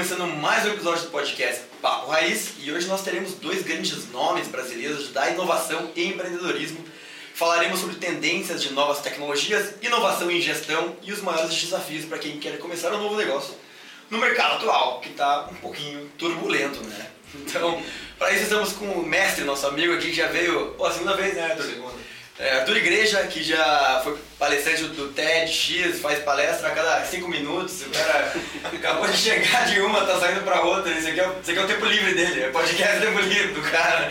começando mais um episódio do podcast Papo Raiz e hoje nós teremos dois grandes nomes brasileiros da inovação e empreendedorismo. Falaremos sobre tendências de novas tecnologias, inovação em gestão e os maiores desafios para quem quer começar um novo negócio no mercado atual, que está um pouquinho turbulento, né? Então, para isso estamos com o mestre, nosso amigo aqui, que já veio, pô, a segunda vez, né? Segunda. É, Arthur Igreja, que já foi palestrante do TEDx, faz palestra a cada cinco minutos. O cara acabou de chegar de uma, tá saindo para outra. Esse aqui, é, esse aqui é o tempo livre dele, é podcast tempo livre do cara.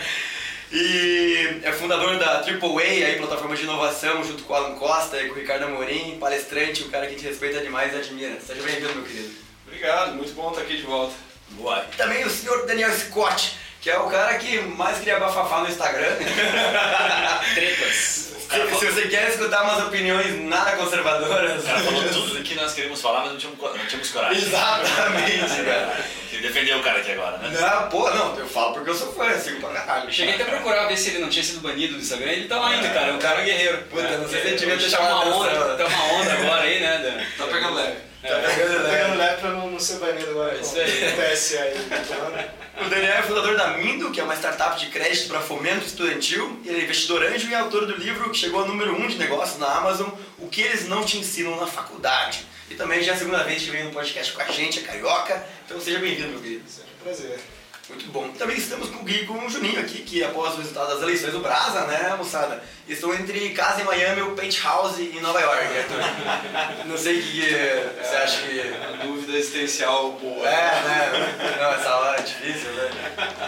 E é fundador da AAA, aí, plataforma de inovação, junto com o Alan Costa e com o Ricardo Amorim, palestrante, um cara que te respeita demais e admira. Seja bem-vindo, meu querido. Obrigado, muito bom estar aqui de volta. Boa. E também o senhor Daniel Scott, que é o cara que mais queria bafafá no Instagram. Tretas. Se, se, você quer escutar umas opiniões nada conservadoras. O cara falou tudo que nós queríamos falar, mas não tínhamos, não tínhamos coragem. Exatamente, cara. Queria defender o cara aqui agora, né? Não, pô, não, eu falo porque eu sou fã, eu sigo pra caralho. Cheguei até a procurar ver se ele não tinha sido banido do Instagram, ele tá lá ainda, cara, é um cara guerreiro. Puta, não sei se ele É, devia ter tá chamado uma onda, tá uma onda agora aí, né? Dan? Tá pegando leve. Tá pegando Tá leve. pegando leve pra não, não ser banido agora É isso aí. o TSE aí. Então, O Daniel é fundador da Mindo, que é uma startup de crédito para fomento estudantil. Ele é investidor anjo e autor do livro que chegou ao número 1 um de negócios na Amazon, O que eles não te ensinam na faculdade. E também já é a segunda vez que vem no podcast com a gente, é carioca. Então seja bem-vindo, meu querido. seja um prazer. Muito bom. Também estamos com o Gui e com o Juninho aqui, que após o resultado das eleições do Brasa, né, moçada? Estão entre casa em Miami ou penthouse em Nova York, Arthur. Não sei o que que você acha que... A dúvida existencial boa. É, né? Não, essa hora é difícil, né?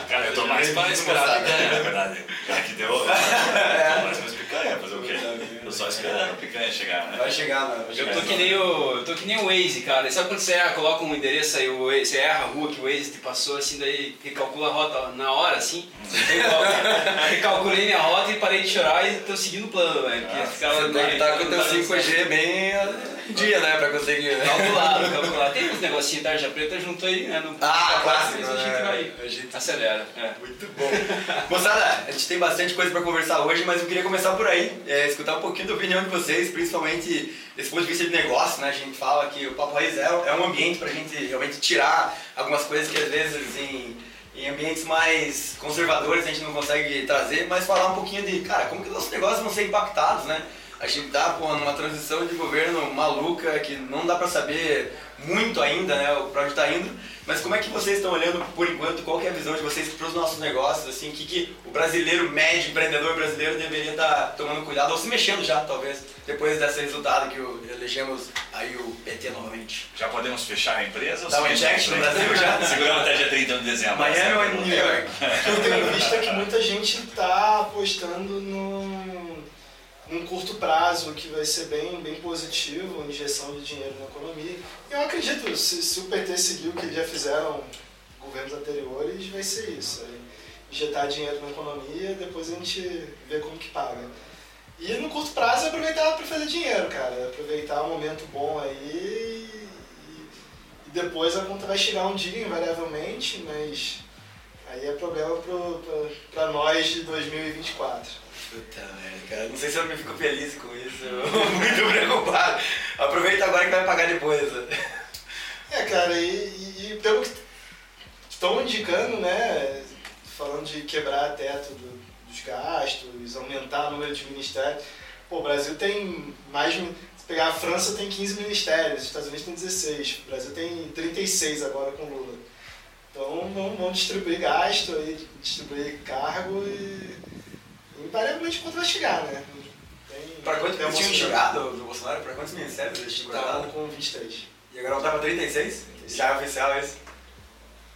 Cara, eu tô mais pra esperar a picanha, na verdade. Já que deu. Eu tô mais pra picanha, fazer o quê? Tô só esperando a picanha chegar, né? Vai chegar? Vai Eu tô que nem o. Eu tô que nem o Waze, cara. Sabe quando você erra, coloca um endereço aí, o Waze, você erra a rua que o Waze te passou, assim, daí recalcula a rota na hora, assim. Igual, Recalculei minha rota e parei de chorar e tô seguindo o plano, velho. Porque esse cara Você tem que estar com o teu tá dando 5G bem em dia, né? Pra conseguir. Calculado, calculado. Tem uns negocinhos tarja preta junto aí, né? No, Ah, clássico, a gente né? vai. A gente- Acelera. É. Muito bom. Moçada, a gente tem bastante coisa pra conversar hoje, mas eu queria começar por aí, é, escutar um pouquinho da opinião de vocês, principalmente desse ponto de vista de negócio, né? A gente fala que o Papo Raiz é, é um ambiente pra gente realmente tirar algumas coisas que às vezes em, em ambientes mais conservadores a gente não consegue trazer, mas falar um pouquinho de, cara, como que nossos negócios vão ser impactados, né? A gente tá numa transição de governo maluca que não dá pra saber muito ainda, né, pra onde tá indo. Mas como é que vocês estão olhando por enquanto? Qual que é a visão de vocês para os nossos negócios? Assim, o que, que o brasileiro médio, empreendedor brasileiro deveria estar tomando cuidado ou se mexendo já, talvez, depois desse resultado que o, elegemos aí o PT novamente? Já podemos fechar a empresa? ou Dá um eject no? Brasil já? Seguramos até dia 31 de dezembro. Miami é ou. New York? O eu tenho visto que muita gente está apostando num, num curto prazo que vai ser bem, bem positivo, injeção de dinheiro na economia. Eu acredito, se, se o PT seguir o que já fizeram governos anteriores, vai ser isso. é injetar dinheiro na economia, depois a gente vê como que paga. E no curto prazo é aproveitar para fazer dinheiro, cara. É Aproveitar um momento bom aí e, depois a conta vai chegar um dia, invariavelmente, mas aí é problema para nós de 2024. Puta merda, cara. Não sei se eu me fico feliz com isso. Muito preocupado. Aproveita agora que vai pagar depois. É, cara, e, e- e pelo que estão indicando, né, falando de quebrar teto do- dos gastos, aumentar o número de ministérios, pô, o Brasil tem mais. Se pegar a França tem 15 ministérios, os Estados Unidos tem 16, o Brasil tem 36 agora com Lula. Então vamos, vamos distribuir gasto, aí, distribuir cargo e. Invariavelmente quanto vai chegar, né? Tem- Pra quanto tem eles tinham uma- chegado do Bolsonaro? Pra quantos ministérios eles tinham Estavam cortado? com 23. E agora ela tava 36? Já é oficial isso?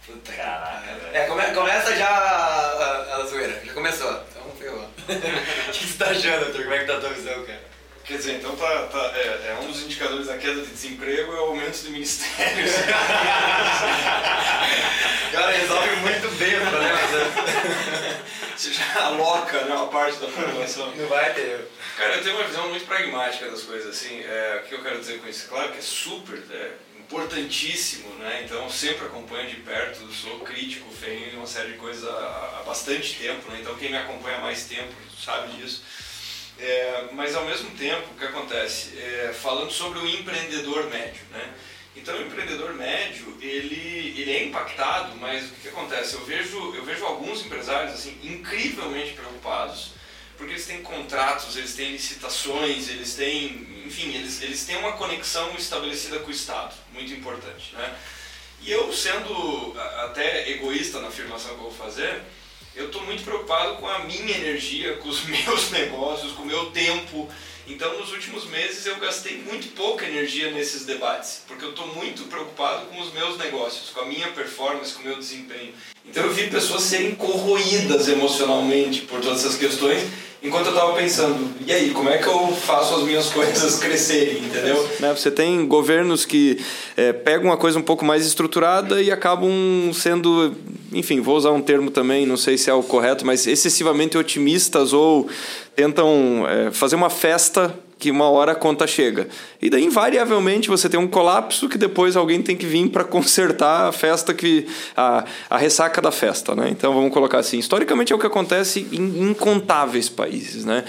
Puta Caraca, velho. É, come- começa já a, a, a zoeira. Já começou. Então ferrou. O que você tá achando, Arthur? Como é que tá a tua visão, cara? Quer dizer, então tá, tá- é, é um dos indicadores da queda de desemprego é o aumento de ministérios. Cara, resolve muito bem o problema. Você já aloca né, uma parte da população. Não vai ter. Cara, eu tenho uma visão muito pragmática das coisas, assim, é, o que eu quero dizer com isso? Claro que é super, é, importantíssimo, né, então sempre acompanho de perto, sou crítico, venho em uma série de coisas há, há bastante tempo, né, então quem me acompanha há mais tempo sabe disso. É, mas ao mesmo tempo, o que acontece? É, falando sobre o empreendedor médio, né, Então o empreendedor médio, ele, ele é impactado, mas o que, que acontece? Eu vejo, eu vejo alguns empresários assim incrivelmente preocupados, porque eles têm contratos, eles têm licitações, eles têm, enfim, eles, eles têm uma conexão estabelecida com o Estado, muito importante, né? E eu, sendo até egoísta na afirmação que eu vou fazer, eu estou muito preocupado com a minha energia, com os meus negócios, com o meu tempo, então, nos últimos meses, eu gastei muito pouca energia nesses debates, porque eu estou muito preocupado com os meus negócios, com a minha performance, com o meu desempenho. Então, eu vi pessoas serem corroídas emocionalmente por todas essas questões, enquanto eu estava pensando, e aí, como é que eu faço as minhas coisas crescerem, entendeu? Né, você tem governos que é, pegam uma coisa um pouco mais estruturada e acabam sendo, enfim, vou usar um termo também, não sei se é o correto, mas excessivamente otimistas ou tentam é, fazer uma festa que uma hora a conta chega. E daí, invariavelmente, você tem um colapso que depois alguém tem que vir para consertar a festa, que a, a ressaca da festa. Né? Então, vamos colocar assim: historicamente é o que acontece em incontáveis países. Né?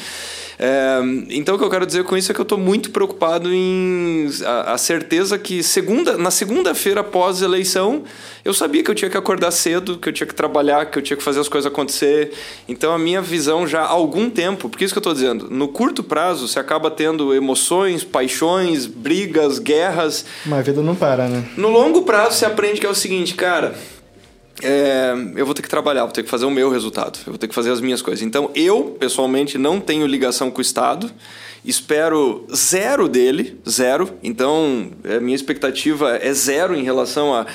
É, então, o que eu quero dizer com isso é que eu estou muito preocupado em a, a certeza que segunda, na segunda-feira após a eleição, eu sabia que eu tinha que acordar cedo, que eu tinha que trabalhar, que eu tinha que fazer as coisas acontecer. Então, a minha visão já há algum tempo, porque isso que eu estou dizendo, no curto prazo, você acaba tendo emoções, paixões, brigas, guerras. Mas a vida não para, né? No longo prazo, você aprende que é o seguinte, cara é, eu vou ter que trabalhar, vou ter que fazer o meu resultado, eu vou ter que fazer as minhas coisas. Então, eu, pessoalmente, não tenho ligação com o Estado, espero zero dele, zero. Então, a é, minha expectativa é zero em relação a,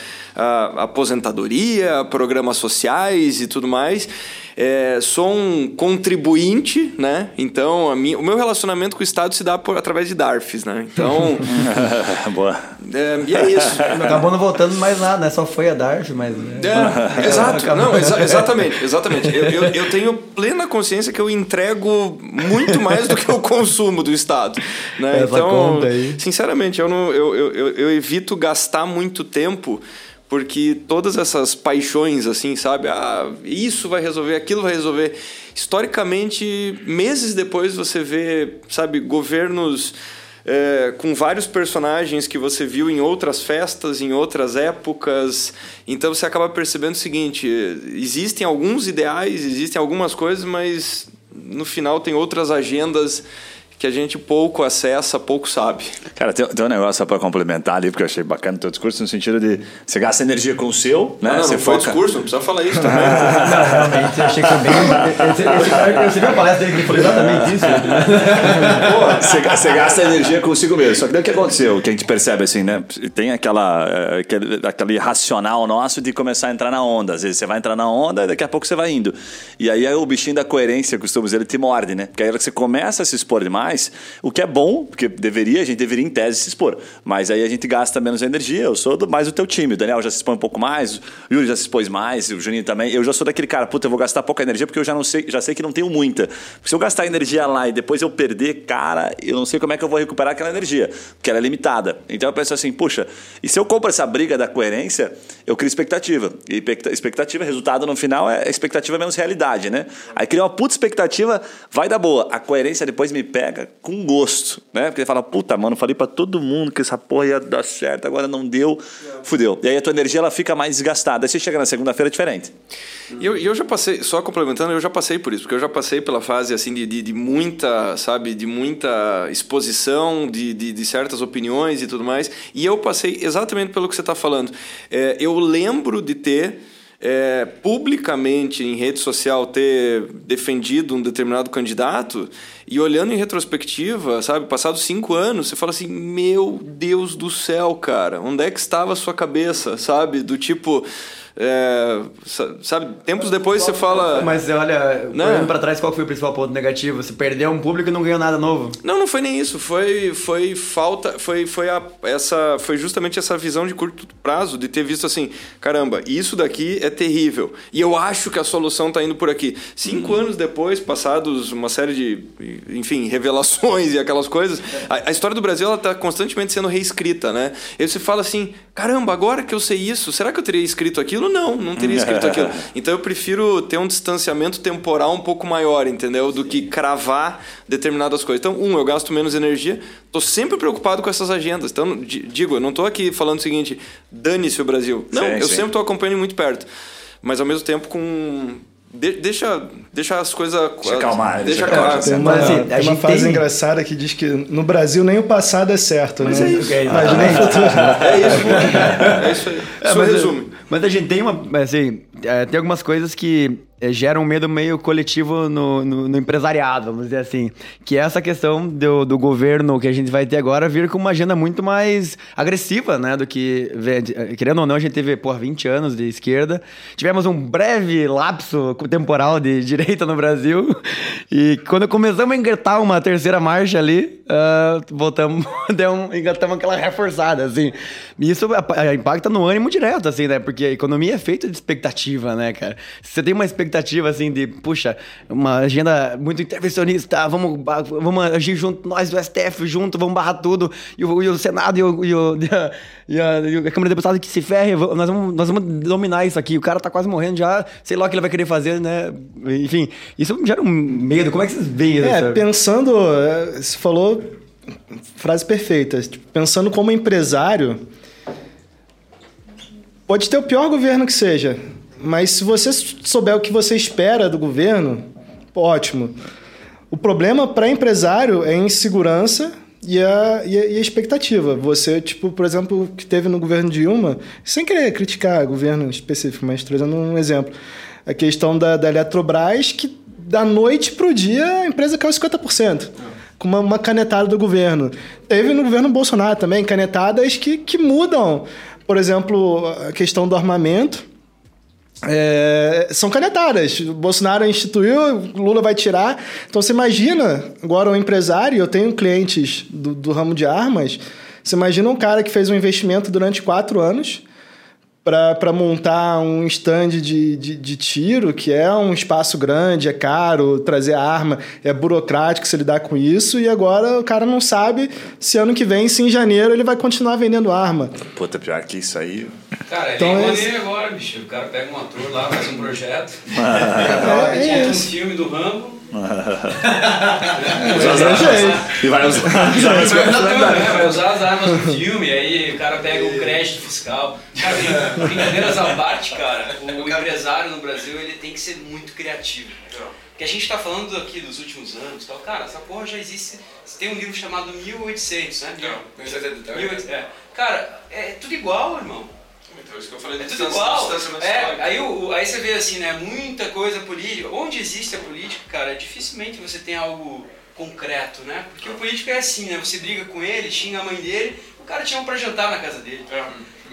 aposentadoria, a programas sociais e tudo mais é, sou um contribuinte, né? Então, minha, o meu relacionamento com o Estado se dá por, através de DARFs, né? Então. Boa. É, e é isso. Acabou não voltando mais nada, né? Só foi a DARF, mas. Né? É, exato. Não, exa exatamente, exatamente. Eu, eu, eu, tenho plena consciência que eu entrego muito mais do que eu consumo do Estado. Né? Essa então, sinceramente, eu, não, eu, eu, eu evito gastar muito tempo porque todas essas paixões, assim, sabe? Ah, isso vai resolver, aquilo vai resolver. Historicamente, meses depois você vê, sabe, governos é, com vários personagens que você viu em outras festas, em outras épocas. Então você acaba percebendo o seguinte: existem alguns ideais, existem algumas coisas, mas no final tem outras agendas que a gente pouco acessa, pouco sabe. Cara, tem, tem um negócio só para complementar ali, porque eu achei bacana o teu discurso, no sentido de você gasta energia com o seu, né? Não, não, você não foca... foi discurso, não precisa falar isso também. não, realmente, eu achei que foi bem... Esse, cara, você viu a palestra dele que falou exatamente isso? Pô, você, você gasta energia consigo mesmo. Só que daí o que aconteceu, que a gente percebe assim, né? Tem aquela, eh, aquele, aquele racional nosso de começar a entrar na onda. Às vezes você vai entrar na onda e daqui a pouco você vai indo. E aí o bichinho da coerência, costumo dizer, ele te morde, né? Porque aí você começa a se expor demais, o que é bom, porque deveria, a gente deveria em tese se expor. Mas aí a gente gasta menos energia. Eu sou do, mais do teu time. O Daniel já se expõe um pouco mais, o Yuri já se expôs mais, o Juninho também. Eu já sou daquele cara, puta, eu vou gastar pouca energia porque eu já não sei, já sei que não tenho muita. Porque se eu gastar energia lá e depois eu perder, cara, eu não sei como é que eu vou recuperar aquela energia, porque ela é limitada. Então eu penso assim, puxa, e se eu compro essa briga da coerência, eu crio expectativa. E expectativa, resultado no final é expectativa menos realidade, né? Aí cria uma puta expectativa, vai dar boa. A coerência depois me pega com gosto, né? Porque ele fala, puta, mano, falei para todo mundo que essa porra ia dar certo, agora não deu, fudeu. E aí a tua energia ela fica mais desgastada. Aí você chega na segunda-feira diferente. E eu, eu já passei, só complementando, eu já passei por isso, porque eu já passei pela fase assim de, de, de muita, sabe, de muita exposição de, de, de, certas opiniões e tudo mais. E eu passei exatamente pelo que você está falando. É, eu lembro de ter é, publicamente em rede social ter defendido um determinado candidato e olhando em retrospectiva, sabe, passados cinco anos, você fala assim: Meu Deus do céu, cara, onde é que estava a sua cabeça, sabe? Do tipo é, sabe, tempos depois você fala. Mas olha, né? olhando pra trás, qual foi o principal ponto negativo? Você perdeu um público e não ganhou nada novo. Não, não foi nem isso. Foi, foi falta. Foi, foi, a, essa, foi justamente essa visão de curto prazo, de ter visto assim: caramba, isso daqui é terrível. E eu acho que a solução tá indo por aqui. Cinco hum. anos depois, passados uma série de, enfim, revelações e aquelas coisas, a, a história do Brasil ela tá constantemente sendo reescrita, né? E você fala assim: caramba, agora que eu sei isso, será que eu teria escrito aquilo? Aquilo, não, não teria escrito aquilo. Então eu prefiro ter um distanciamento temporal um pouco maior, entendeu? Do que cravar determinadas coisas. Então, um, eu gasto menos energia, tô sempre preocupado com essas agendas. Então, di- digo, eu não tô aqui falando o seguinte, dane-se o Brasil. Não, Sim, eu sim. sempre tô acompanhando muito perto. Mas ao mesmo tempo com. de- deixa, deixa as coisas. Deixa acalmar, Deixa deixa acalmar. acalmar. Tem uma, Mas, assim, tem uma gente frase tem- engraçada que diz que no Brasil nem o passado é certo, Mas né? é isso. Imagina o futuro. É isso. É isso aí. É, Isso mas, resume. Mas a gente tem uma. Assim, é, tem algumas coisas que é, geram um medo meio coletivo no, no, no empresariado, vamos dizer assim. Que é essa questão do, do governo que a gente vai ter agora vir com uma agenda muito mais agressiva, né? Do que. vê- Querendo ou não, a gente teve, por 20 anos de esquerda. Tivemos um breve lapso temporal de direita no Brasil. E quando começamos a engatar uma terceira marcha ali, ah, voltamos, um, engatamos aquela reforçada, assim. E isso impacta no ânimo direto, assim, né? Porque a economia é feita de expectativa, né, cara? Você tem uma expectativa, assim, de, puxa, uma agenda muito intervencionista, vamos, vamos agir junto, nós do STF junto, vamos barrar tudo, e o, e o Senado e, o, e, o- e a, e a- e a Câmara de Deputados que se ferre, nós vamos, nós vamos dominar isso aqui. O cara tá quase morrendo já, sei lá o que ele vai querer fazer, né? Enfim, isso gera um medo. Como é que vocês veem É, essa... pensando, é, você falou frase perfeita, tipo, pensando como empresário, pode ter o pior governo que seja, mas se você souber o que você espera do governo, ótimo. O problema para empresário é a insegurança e a, e, a, e a expectativa. Você, tipo, por exemplo, que teve no governo Dilma, sem querer criticar governo específico, mas trazendo um exemplo, a questão da, da Eletrobras, que da noite para o dia a empresa caiu 50%. Com uma, uma canetada do governo. Teve no governo Bolsonaro também canetadas que, que mudam. Por exemplo, a questão do armamento. É, são canetadas. Bolsonaro instituiu, Lula vai tirar. Então você imagina, agora um empresário, eu tenho clientes do, do ramo de armas. Você imagina um cara que fez um investimento durante quatro anos para montar um stand de, de, de, tiro, que é um espaço grande, é caro, trazer arma, é burocrático se lidar com isso, e agora o cara não sabe se ano que vem, se em janeiro, ele vai continuar vendendo arma. Puta, pior que isso aí. Cara, Então, esse- é agora, bicho. O cara pega um ator lá, faz um projeto. É, é, é um filme do Rambo. É, E vai usar. É, vai usar as armas do filme, aí o cara pega um crédito fiscal. Cara, brin- brincadeiras à parte, cara, o empresário no Brasil ele tem que ser muito criativo. Porque a gente tá falando aqui dos últimos anos tal. Cara, essa porra já existe. Tem um livro chamado 1800, né? Não, 1800. 1800, é. Cara, é tudo igual, irmão. Então, isso que eu falei É tudo igual. É, aí, o, aí você vê assim, né? Muita coisa política. Onde existe a política, cara, dificilmente você tem algo concreto, né? Porque o político é assim, né? Você briga com ele, xinga a mãe dele, o cara te chama pra jantar na casa dele. É.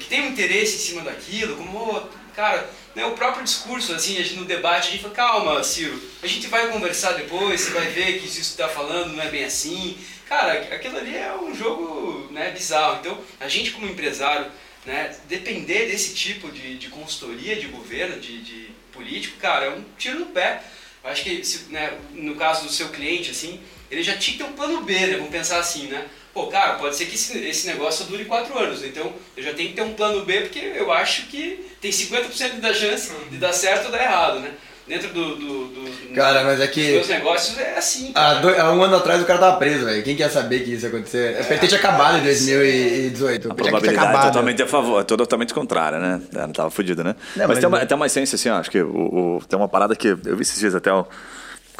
Que tem um interesse em cima daquilo, como, cara, né, o próprio discurso, assim, a gente, no debate, a gente fala, calma, Ciro, a gente vai conversar depois, você vai ver que isso que você tá falando não é bem assim. Cara, aquilo ali é um jogo né, bizarro. Então, a gente como empresário, né, depender desse tipo de, de consultoria de governo, de, de político, cara, é um tiro no pé. Eu acho que, se, né, no caso do seu cliente, assim, ele já tinha que ter um plano B, né? Vamos pensar assim, né? Pô, cara, pode ser que esse, esse negócio dure quatro anos, então eu já tenho que ter um plano B, porque eu acho que tem 50% da chance de dar certo ou dar errado, né? Dentro do, do, do- Cara, mas é dos que- meus negócios é assim. Há, cara. dois- há um ano atrás o cara tava preso, velho. Quem quer saber que isso ia acontecer? É, ter tinha acabado em 2018. A probabilidade é totalmente a favor, é totalmente contrária, né? É, Não tava fudido, né? Não, mas, mas tem, uma, é- tem uma essência, assim, ó, acho que o, o- tem uma parada que eu vi esses dias até o.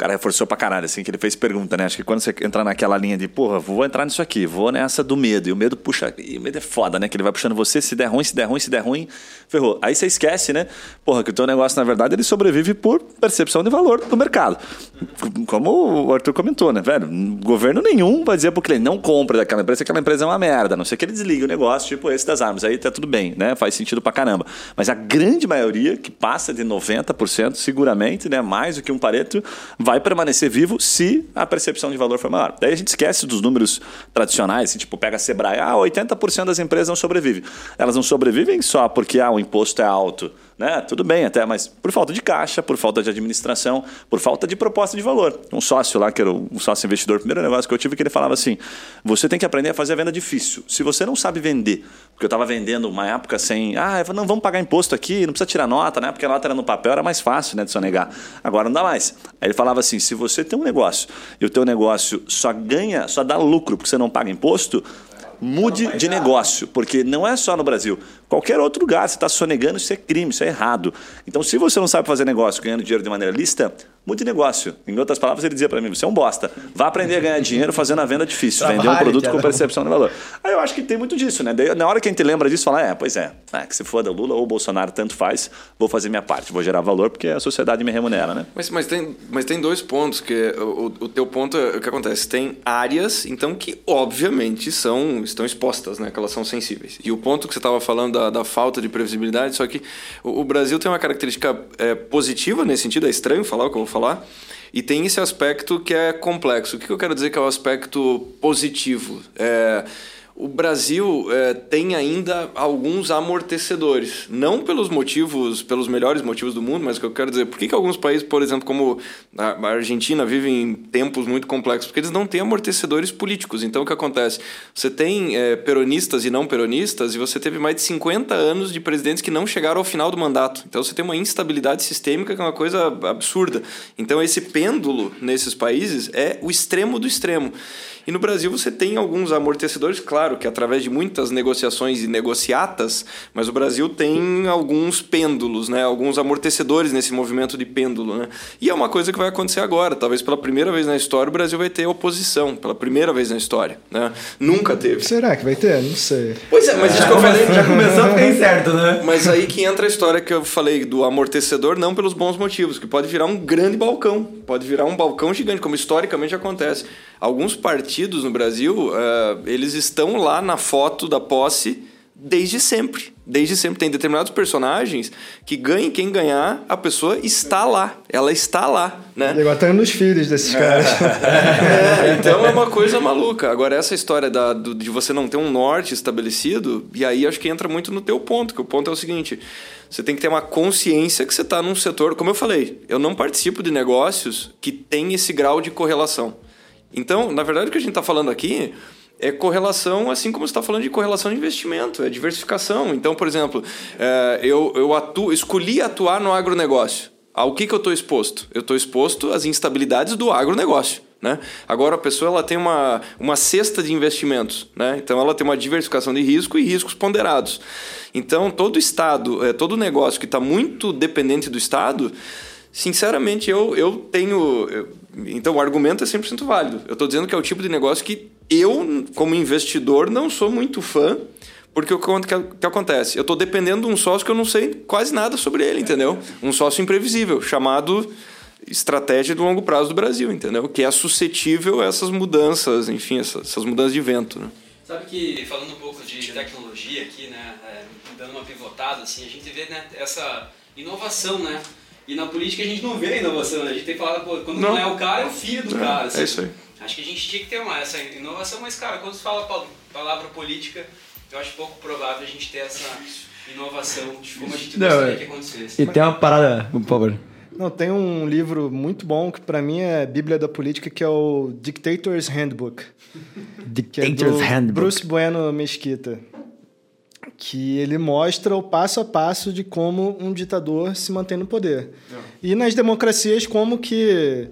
Cara reforçou pra caralho, assim, que ele fez pergunta, né? Acho que quando você entrar naquela linha de, porra, vou entrar nisso aqui, vou nessa do medo. E o medo puxa. E o medo é foda, né? Que ele vai puxando você, se der ruim, se der ruim, se der ruim, ferrou. Aí você esquece, né? Porra, que o teu negócio, na verdade, ele sobrevive por percepção de valor do mercado. Como o Arthur comentou, né, velho? Governo nenhum vai dizer pro cliente, não compra daquela empresa, aquela empresa é uma merda. A não sei que ele desliga o negócio, tipo esse das armas. Aí tá tudo bem, né? Faz sentido pra caramba. Mas a grande maioria, que passa de 90%, seguramente, né? Mais do que um pareto, vai permanecer vivo se a percepção de valor for maior. Daí a gente esquece dos números tradicionais, assim, tipo, pega a Sebrae, ah, 80% das empresas não sobrevivem. Elas não sobrevivem só porque ah, o imposto é alto né? Tudo bem até, mas por falta de caixa, por falta de administração, por falta de proposta de valor. Um sócio lá, que era um sócio investidor, o primeiro negócio que eu tive, que ele falava assim: você tem que aprender a fazer a venda difícil. Se você não sabe vender, porque eu estava vendendo uma época sem, ah, não vamos pagar imposto aqui, não precisa tirar nota, né? Porque a nota era no papel, era mais fácil, né, de sonegar. Agora não dá mais. Aí ele falava assim: se você tem um negócio e o teu negócio só ganha, só dá lucro porque você não paga imposto, mude de negócio, porque não é só no Brasil. Qualquer outro lugar, você está sonegando, isso é crime, isso é errado. Então, se você não sabe fazer negócio ganhando dinheiro de maneira lícita, mude de negócio. Em outras palavras, ele dizia para mim: você é um bosta. Vá aprender a ganhar dinheiro fazendo a venda difícil, vender um produto com percepção de valor. Aí eu acho que tem muito disso, né? Daí, na hora que a gente lembra disso, fala: é, pois é, é que se foda Lula ou Bolsonaro, tanto faz, vou fazer minha parte, vou gerar valor porque a sociedade me remunera, né? Mas, mas, tem, mas tem dois pontos, que o, o teu ponto é o que acontece. Tem áreas, então, que obviamente são, estão expostas, né? Que elas são sensíveis. E o ponto que você estava falando da, da falta de previsibilidade, só que o, o Brasil tem uma característica é, positiva nesse sentido, é estranho falar o que eu vou falar, e tem esse aspecto que é complexo. O que eu quero dizer que é o aspecto positivo? É o Brasil é, tem ainda alguns amortecedores. Não pelos motivos, pelos melhores motivos do mundo, mas o que eu quero dizer, por que, que alguns países, por exemplo, como a Argentina, vivem tempos muito complexos? Porque eles não têm amortecedores políticos. Então, o que acontece? Você tem é, peronistas e não peronistas, e você teve mais de 50 anos de presidentes que não chegaram ao final do mandato. Então, você tem uma instabilidade sistêmica que é uma coisa absurda. Então, esse pêndulo nesses países é o extremo do extremo. E no Brasil você tem alguns amortecedores, claro que através de muitas negociações e negociatas, mas o Brasil tem alguns pêndulos, né? alguns amortecedores nesse movimento de pêndulo. Né? E é uma coisa que vai acontecer agora. Talvez pela primeira vez na história o Brasil vai ter oposição, pela primeira vez na história. Né? Nunca teve. Será que vai ter? Não sei. Pois é, mas isso que eu falei. Já começou a ficar incerto, né? Mas aí que entra a história que eu falei do amortecedor, não pelos bons motivos, que pode virar um grande balcão, pode virar um balcão gigante, como historicamente acontece. Alguns partidos no Brasil, uh, eles estão lá na foto da posse desde sempre. Desde sempre. Tem determinados personagens que ganhem quem ganhar, a pessoa está lá. Ela está lá, né? E agora tá nos filhos desses caras. É, então é uma coisa maluca. Agora, essa história da, do, de você não ter um norte estabelecido, e aí acho que entra muito no teu ponto, que o ponto é o seguinte... Você tem que ter uma consciência que você está num setor... Como eu falei, eu não participo de negócios que tem esse grau de correlação. Então, na verdade, o que a gente está falando aqui é correlação, assim como você está falando de correlação de investimento, é diversificação. Então, por exemplo, é, eu, eu atuo, escolhi atuar no agronegócio. Ao que, que eu estou exposto? Eu estou exposto às instabilidades do agronegócio. Né? Agora a pessoa ela tem uma, uma cesta de investimentos, né? então ela tem uma diversificação de risco e riscos ponderados. Então todo Estado, é, todo negócio que está muito dependente do Estado, sinceramente eu, eu tenho. Eu, então o argumento é 100% válido. Eu estou dizendo que é o tipo de negócio que eu, como investidor, não sou muito fã. Porque o que, que acontece? Eu estou dependendo de um sócio que eu não sei quase nada sobre ele, entendeu? Um sócio imprevisível, chamado estratégia de longo prazo do Brasil, entendeu? Que é suscetível a essas mudanças, enfim, essas, essas mudanças de vento, né? Sabe que, falando um pouco de tecnologia aqui, né, é, dando uma pivotada, assim, a gente vê né, essa inovação, né? E na política a gente não vê inovação, né? A gente tem falado, pô, quando não, não é o cara, é o filho do cara. Assim. É isso aí. Acho que a gente tinha que ter uma, essa inovação, mas, cara, quando se fala a palavra política, eu acho pouco provável a gente ter essa inovação de como a gente não, gostaria que acontecesse. E tem uma parada, por favor. Não, tem um livro muito bom que para mim é Bíblia da Política, que é o Dictator's Handbook. Dictator's é Handbook. Bruce Bueno Mesquita que ele mostra o passo a passo de como um ditador se mantém no poder. Não. E nas democracias, como que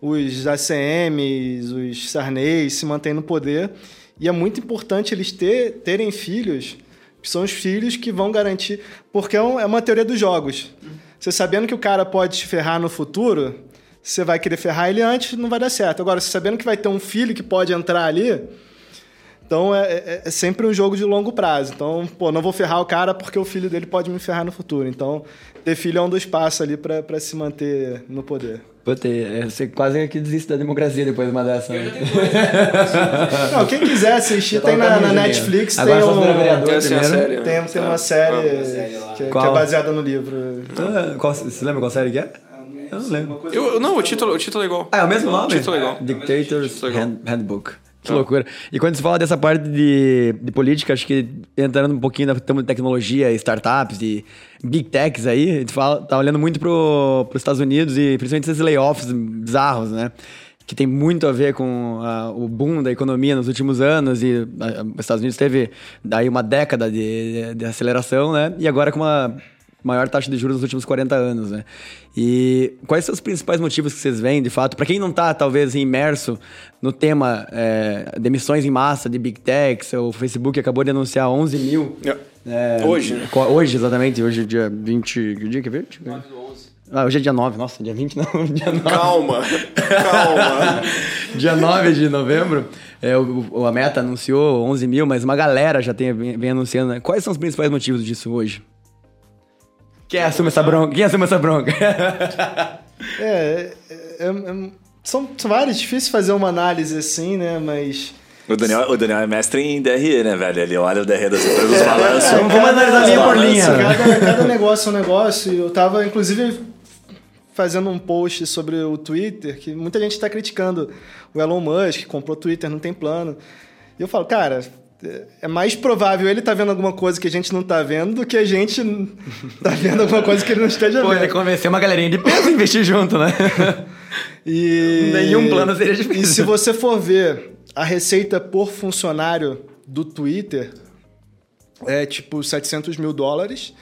os ACMs, os Sarney se mantêm no poder. E é muito importante eles ter, terem filhos, que são os filhos que vão garantir... Porque é, é uma teoria dos jogos. Você sabendo que o cara pode te ferrar no futuro, você vai querer ferrar ele antes, não vai dar certo. Agora, você sabendo que vai ter um filho que pode entrar ali então é, é, é, sempre um jogo de longo prazo. Então, pô, não vou ferrar o cara porque o filho dele pode me ferrar no futuro. Então, ter filho é um dos passos ali para se manter no poder. Puta, é, você quase que desiste da democracia depois de uma dessa. Dois, né? Não, quem quiser assistir, tem na, na Netflix, tem, um, vereador, tem, série, tem, tem uma série, que, que, é baseada no livro. Ah, qual, você lembra qual série que é? Eu não lembro. Eu, não, o título, o título é igual. Ah, é o mesmo nome? O título é igual. Dictators Hand, Handbook. Que loucura. E quando você fala dessa parte de, de política, acho que entrando um pouquinho na de tecnologia, startups e big techs aí, a gente fala, tá olhando muito para os Estados Unidos e principalmente esses layoffs bizarros, né? Que tem muito a ver com a, o boom da economia nos últimos anos e a, os Estados Unidos teve daí uma década de, de aceleração, né? E agora com uma maior taxa de juros nos últimos 40 anos, né? E quais são os principais motivos que vocês veem, de fato, para quem não está talvez imerso no tema é, demissões em massa de Big Techs, o Facebook acabou de anunciar 11 mil. É, hoje, né? Hoje, exatamente, hoje é dia 20, que dia que é 20? 9 do 11. Ah, hoje é dia 9, nossa, dia 20 não, dia 9. Calma, calma. dia 9 de novembro, é, o, a Meta anunciou 11 mil, mas uma galera já tem, vem, vem anunciando. Né? Quais são os principais motivos disso hoje? Quem assume essa bronca? Quem assume essa bronca? é, é, é, é, são, são vários, difícil fazer uma análise assim, né? Mas. O Daniel, o Daniel é mestre em DRE, né, velho? Ele olha o DRE das empresas, os balanços. Vamos analisar linha por linha. Cada, cada negócio é um negócio. Eu tava, inclusive, fazendo um post sobre o Twitter, que muita gente está criticando o Elon Musk, que comprou o Twitter, não tem plano. E eu falo, cara, é mais provável ele estar tá vendo alguma coisa que a gente não está vendo do que a gente tá vendo alguma coisa que ele não esteja Pô, vendo. ele convenceu uma galerinha de peso a investir junto, né? e... Nenhum plano seria difícil. E se você for ver a receita por funcionário do Twitter, é tipo 700 mil dólares,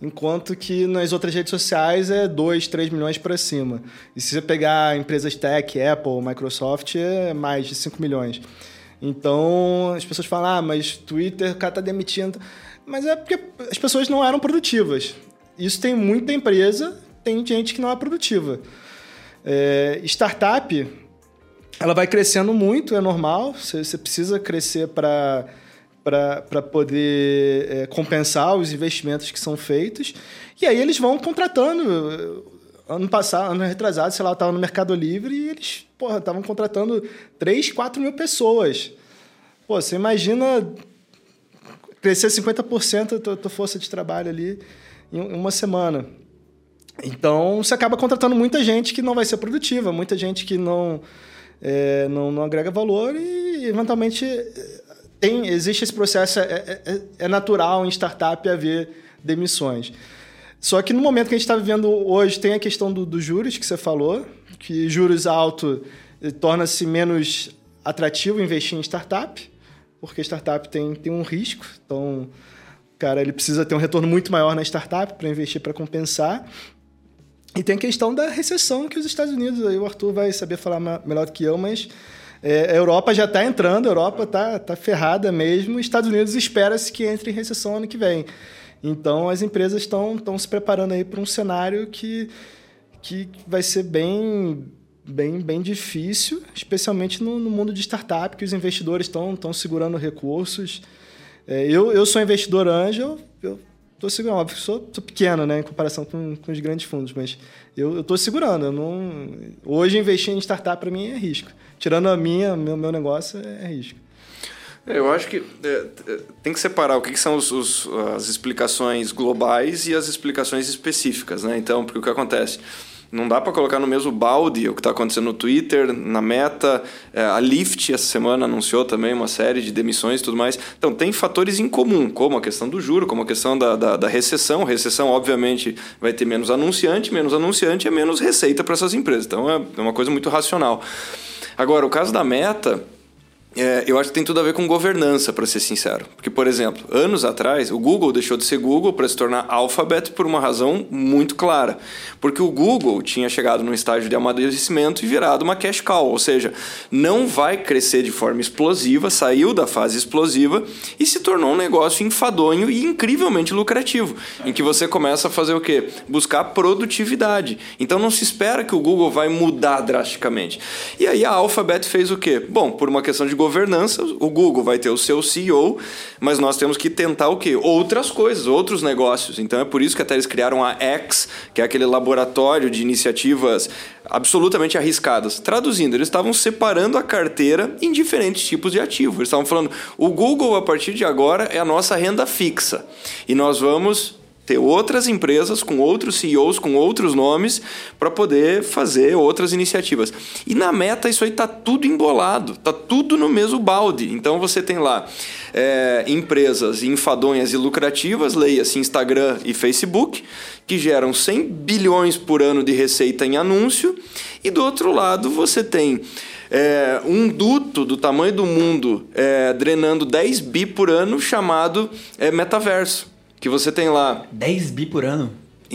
enquanto que nas outras redes sociais é 2, 3 milhões para cima. E se você pegar empresas tech, Apple, Microsoft, é mais de 5 milhões. Então, as pessoas falam, ah, mas Twitter, o cara tá demitindo. Mas é porque as pessoas não eram produtivas. Isso tem muita empresa, tem gente que não é produtiva. É, startup, ela vai crescendo muito, é normal. Você, precisa crescer para para poder é, compensar os investimentos que são feitos. E aí eles vão contratando ano passado, ano retrasado, sei lá, eu tava no Mercado Livre e eles, porra, estavam contratando 3, 4 mil pessoas. Pô, você imagina crescer 50% da tua força de trabalho ali em uma semana. Então, você acaba contratando muita gente que não vai ser produtiva, muita gente que não, é, não, não agrega valor e, eventualmente, tem, existe esse processo, é, é, é natural em startup haver demissões. Só que no momento que a gente está vivendo hoje, tem a questão dos do juros que você falou, que juros altos eh, torna-se menos atrativo investir em startup, porque startup tem, tem um risco. Então, cara, ele precisa ter um retorno muito maior na startup para investir para compensar. E tem a questão da recessão que os Estados Unidos, aí o Arthur vai saber falar melhor do que eu, mas é, a Europa já está entrando, a Europa está tá ferrada mesmo, os Estados Unidos espera-se que entre em recessão ano que vem. Então, as empresas estão se preparando aí para um cenário que, que vai ser bem, bem, bem difícil, especialmente no, no mundo de startup, que os investidores estão segurando recursos. É, eu, eu sou investidor anjo, eu estou segurando. Óbvio, sou, sou pequeno né, em comparação com, com os grandes fundos, mas eu estou segurando. Eu não, hoje, investir em startup para mim é risco. Tirando a minha, meu, meu negócio, é risco. É, eu acho que é, é, tem que separar o que, que são os, os, as explicações globais e as explicações específicas, né? Então, porque o que acontece? Não dá para colocar no mesmo balde o que está acontecendo no Twitter, na Meta. É, a Lyft, essa semana, anunciou também uma série de demissões e tudo mais. Então, tem fatores em comum, como a questão do juro, como a questão da, da, da recessão. Recessão, obviamente, vai ter menos anunciante, menos anunciante é menos receita para essas empresas. Então, é, é uma coisa muito racional. Agora, o caso da Meta é, eu acho que tem tudo a ver com governança, para ser sincero. Porque, por exemplo, anos atrás, o Google deixou de ser Google para se tornar Alphabet por uma razão muito clara. Porque o Google tinha chegado num estágio de amadurecimento e virado uma cash cow, ou seja, não vai crescer de forma explosiva, saiu da fase explosiva e se tornou um negócio enfadonho e incrivelmente lucrativo, em que você começa a fazer o quê? Buscar produtividade. Então não se espera que o Google vai mudar drasticamente. E aí a Alphabet fez o quê? Bom, por uma questão de governança, o Google vai ter o seu CEO, mas nós temos que tentar o quê? Outras coisas, outros negócios. Então é por isso que até eles criaram a X, que é aquele laboratório de iniciativas absolutamente arriscadas. Traduzindo, eles estavam separando a carteira em diferentes tipos de ativos. Eles estavam falando, o Google a partir de agora é a nossa renda fixa e nós vamos ter outras empresas com outros CEOs, com outros nomes, para poder fazer outras iniciativas. E na meta isso aí tá tudo embolado, tá tudo no mesmo balde. Então você tem lá é, empresas enfadonhas e lucrativas, leia-se Instagram e Facebook, que geram 100 bilhões por ano de receita em anúncio, e do outro lado você tem é, um duto do tamanho do mundo é, drenando 10 bi por ano chamado é, metaverso. Que você tem lá 10 bi por ano?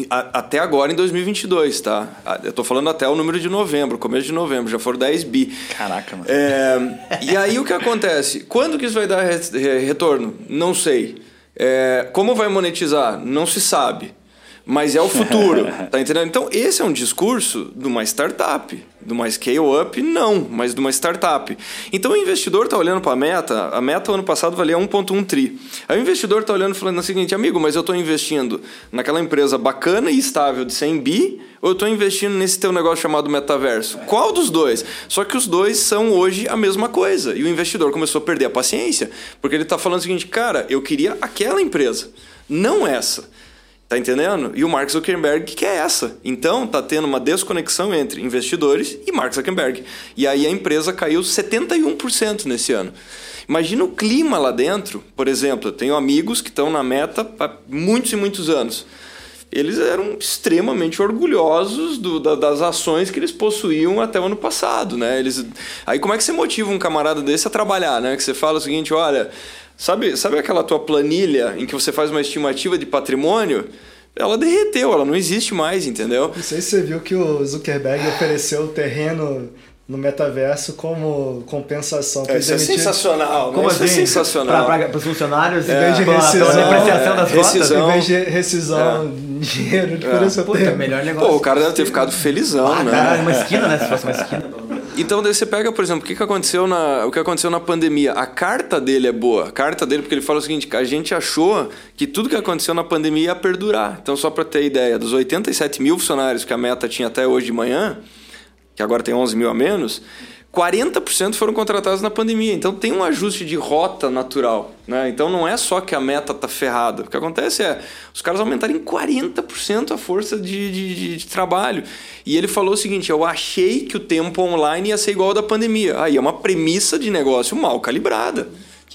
até agora em 2022, tá? Eu tô falando até o número de novembro, começo de novembro, já foram 10 bi. Caraca, mano. É, e aí o que acontece? Quando que isso vai dar re- re- retorno? Não sei. É, como vai monetizar? Não se sabe. Mas é o futuro, tá entendendo? Então esse é um discurso de uma startup, de uma scale-up, não, mas de uma startup. Então o investidor está olhando para a meta, a meta ano passado valia 1.1 tri. Aí o investidor está olhando e falando o seguinte, amigo, mas eu estou investindo naquela empresa bacana e estável de 100 bi, ou eu estou investindo nesse teu negócio chamado metaverso? Qual dos dois? Só que os dois são hoje a mesma coisa. E o investidor começou a perder a paciência, porque ele está falando o seguinte, cara, eu queria aquela empresa, não essa. Tá entendendo? E o Mark Zuckerberg quer essa. Então tá tendo uma desconexão entre investidores e Mark Zuckerberg. E aí a empresa caiu 71% nesse ano. Imagina o clima lá dentro. Por exemplo, eu tenho amigos que estão na meta há muitos e muitos anos. Eles eram extremamente orgulhosos do- da- das ações que eles possuíam até o ano passado, né? Eles, aí como é que você motiva um camarada desse a trabalhar, né? Que você fala o seguinte, olha, sabe, sabe aquela tua planilha em que você faz uma estimativa de patrimônio? Ela derreteu, ela não existe mais, entendeu? Não sei se você viu que o Zuckerberg ofereceu o terreno no metaverso como compensação. pra ele Isso é demitir- sensacional, Como né? Isso é assim? sensacional. Para os funcionários, Em vez de rescisão, depreciação das é, cotas? rescisão. Em vez de rescisão, dinheiro, ele ofereceu o Puta, melhor negócio. Pô, o cara deve ter ficado felizão, Ah, né? caralho, uma esquina, né? Se fosse uma esquina. Então daí você pega, por exemplo, o que, que aconteceu na, o que aconteceu na pandemia. A carta dele é boa. A carta dele, porque ele fala o seguinte: a gente achou que tudo que aconteceu na pandemia ia perdurar. Então, só para ter ideia, dos 87 mil funcionários que a meta tinha até hoje de manhã, que agora tem 11 mil a menos, 40% foram contratados na pandemia. Então tem um ajuste de rota natural. Né? Então não é só que a meta tá ferrada. O que acontece é os caras aumentarem 40% a força de, de, de- trabalho. E ele falou o seguinte: eu achei que o tempo online ia ser igual ao da pandemia. Aí é uma premissa de negócio mal calibrada.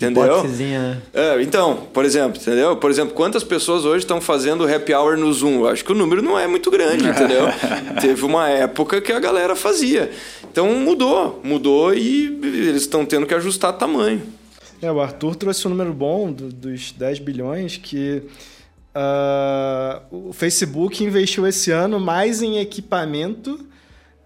Entendeu? né? É, então, por exemplo, entendeu? Por exemplo, quantas pessoas hoje estão fazendo happy hour no Zoom? Eu acho que o número não é muito grande, entendeu? Teve uma época que a galera fazia. Então mudou, mudou e eles estão tendo que ajustar tamanho. É, o Arthur trouxe um número bom do- dos 10 bilhões que ah, o Facebook investiu esse ano mais em equipamento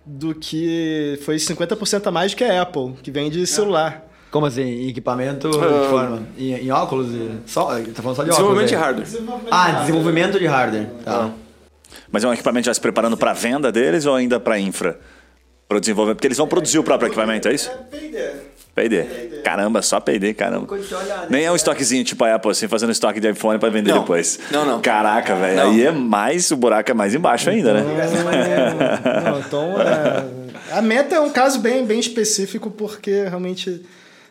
do que foi 50% a mais do que a Apple, que vende celular. Como assim? Em equipamento de Ah. forma? Em, em óculos? E... Só, tá falando só de óculos? Desenvolvimento de aí. hardware. Ah, desenvolvimento de hardware. Tá. Mas é um equipamento já se preparando para venda deles ou ainda para infra? Para o desenvolvimento? Porque eles vão produzir o próprio equipamento, é isso? P&D. Caramba, só P&D, caramba. Nem é um estoquezinho tipo a Apple, assim, fazendo estoque de iPhone para vender Não. depois. Não, não. Caraca, velho. Aí é mais, o buraco é mais embaixo ainda, né? Não, então, é, a Meta é um caso bem, bem específico porque realmente,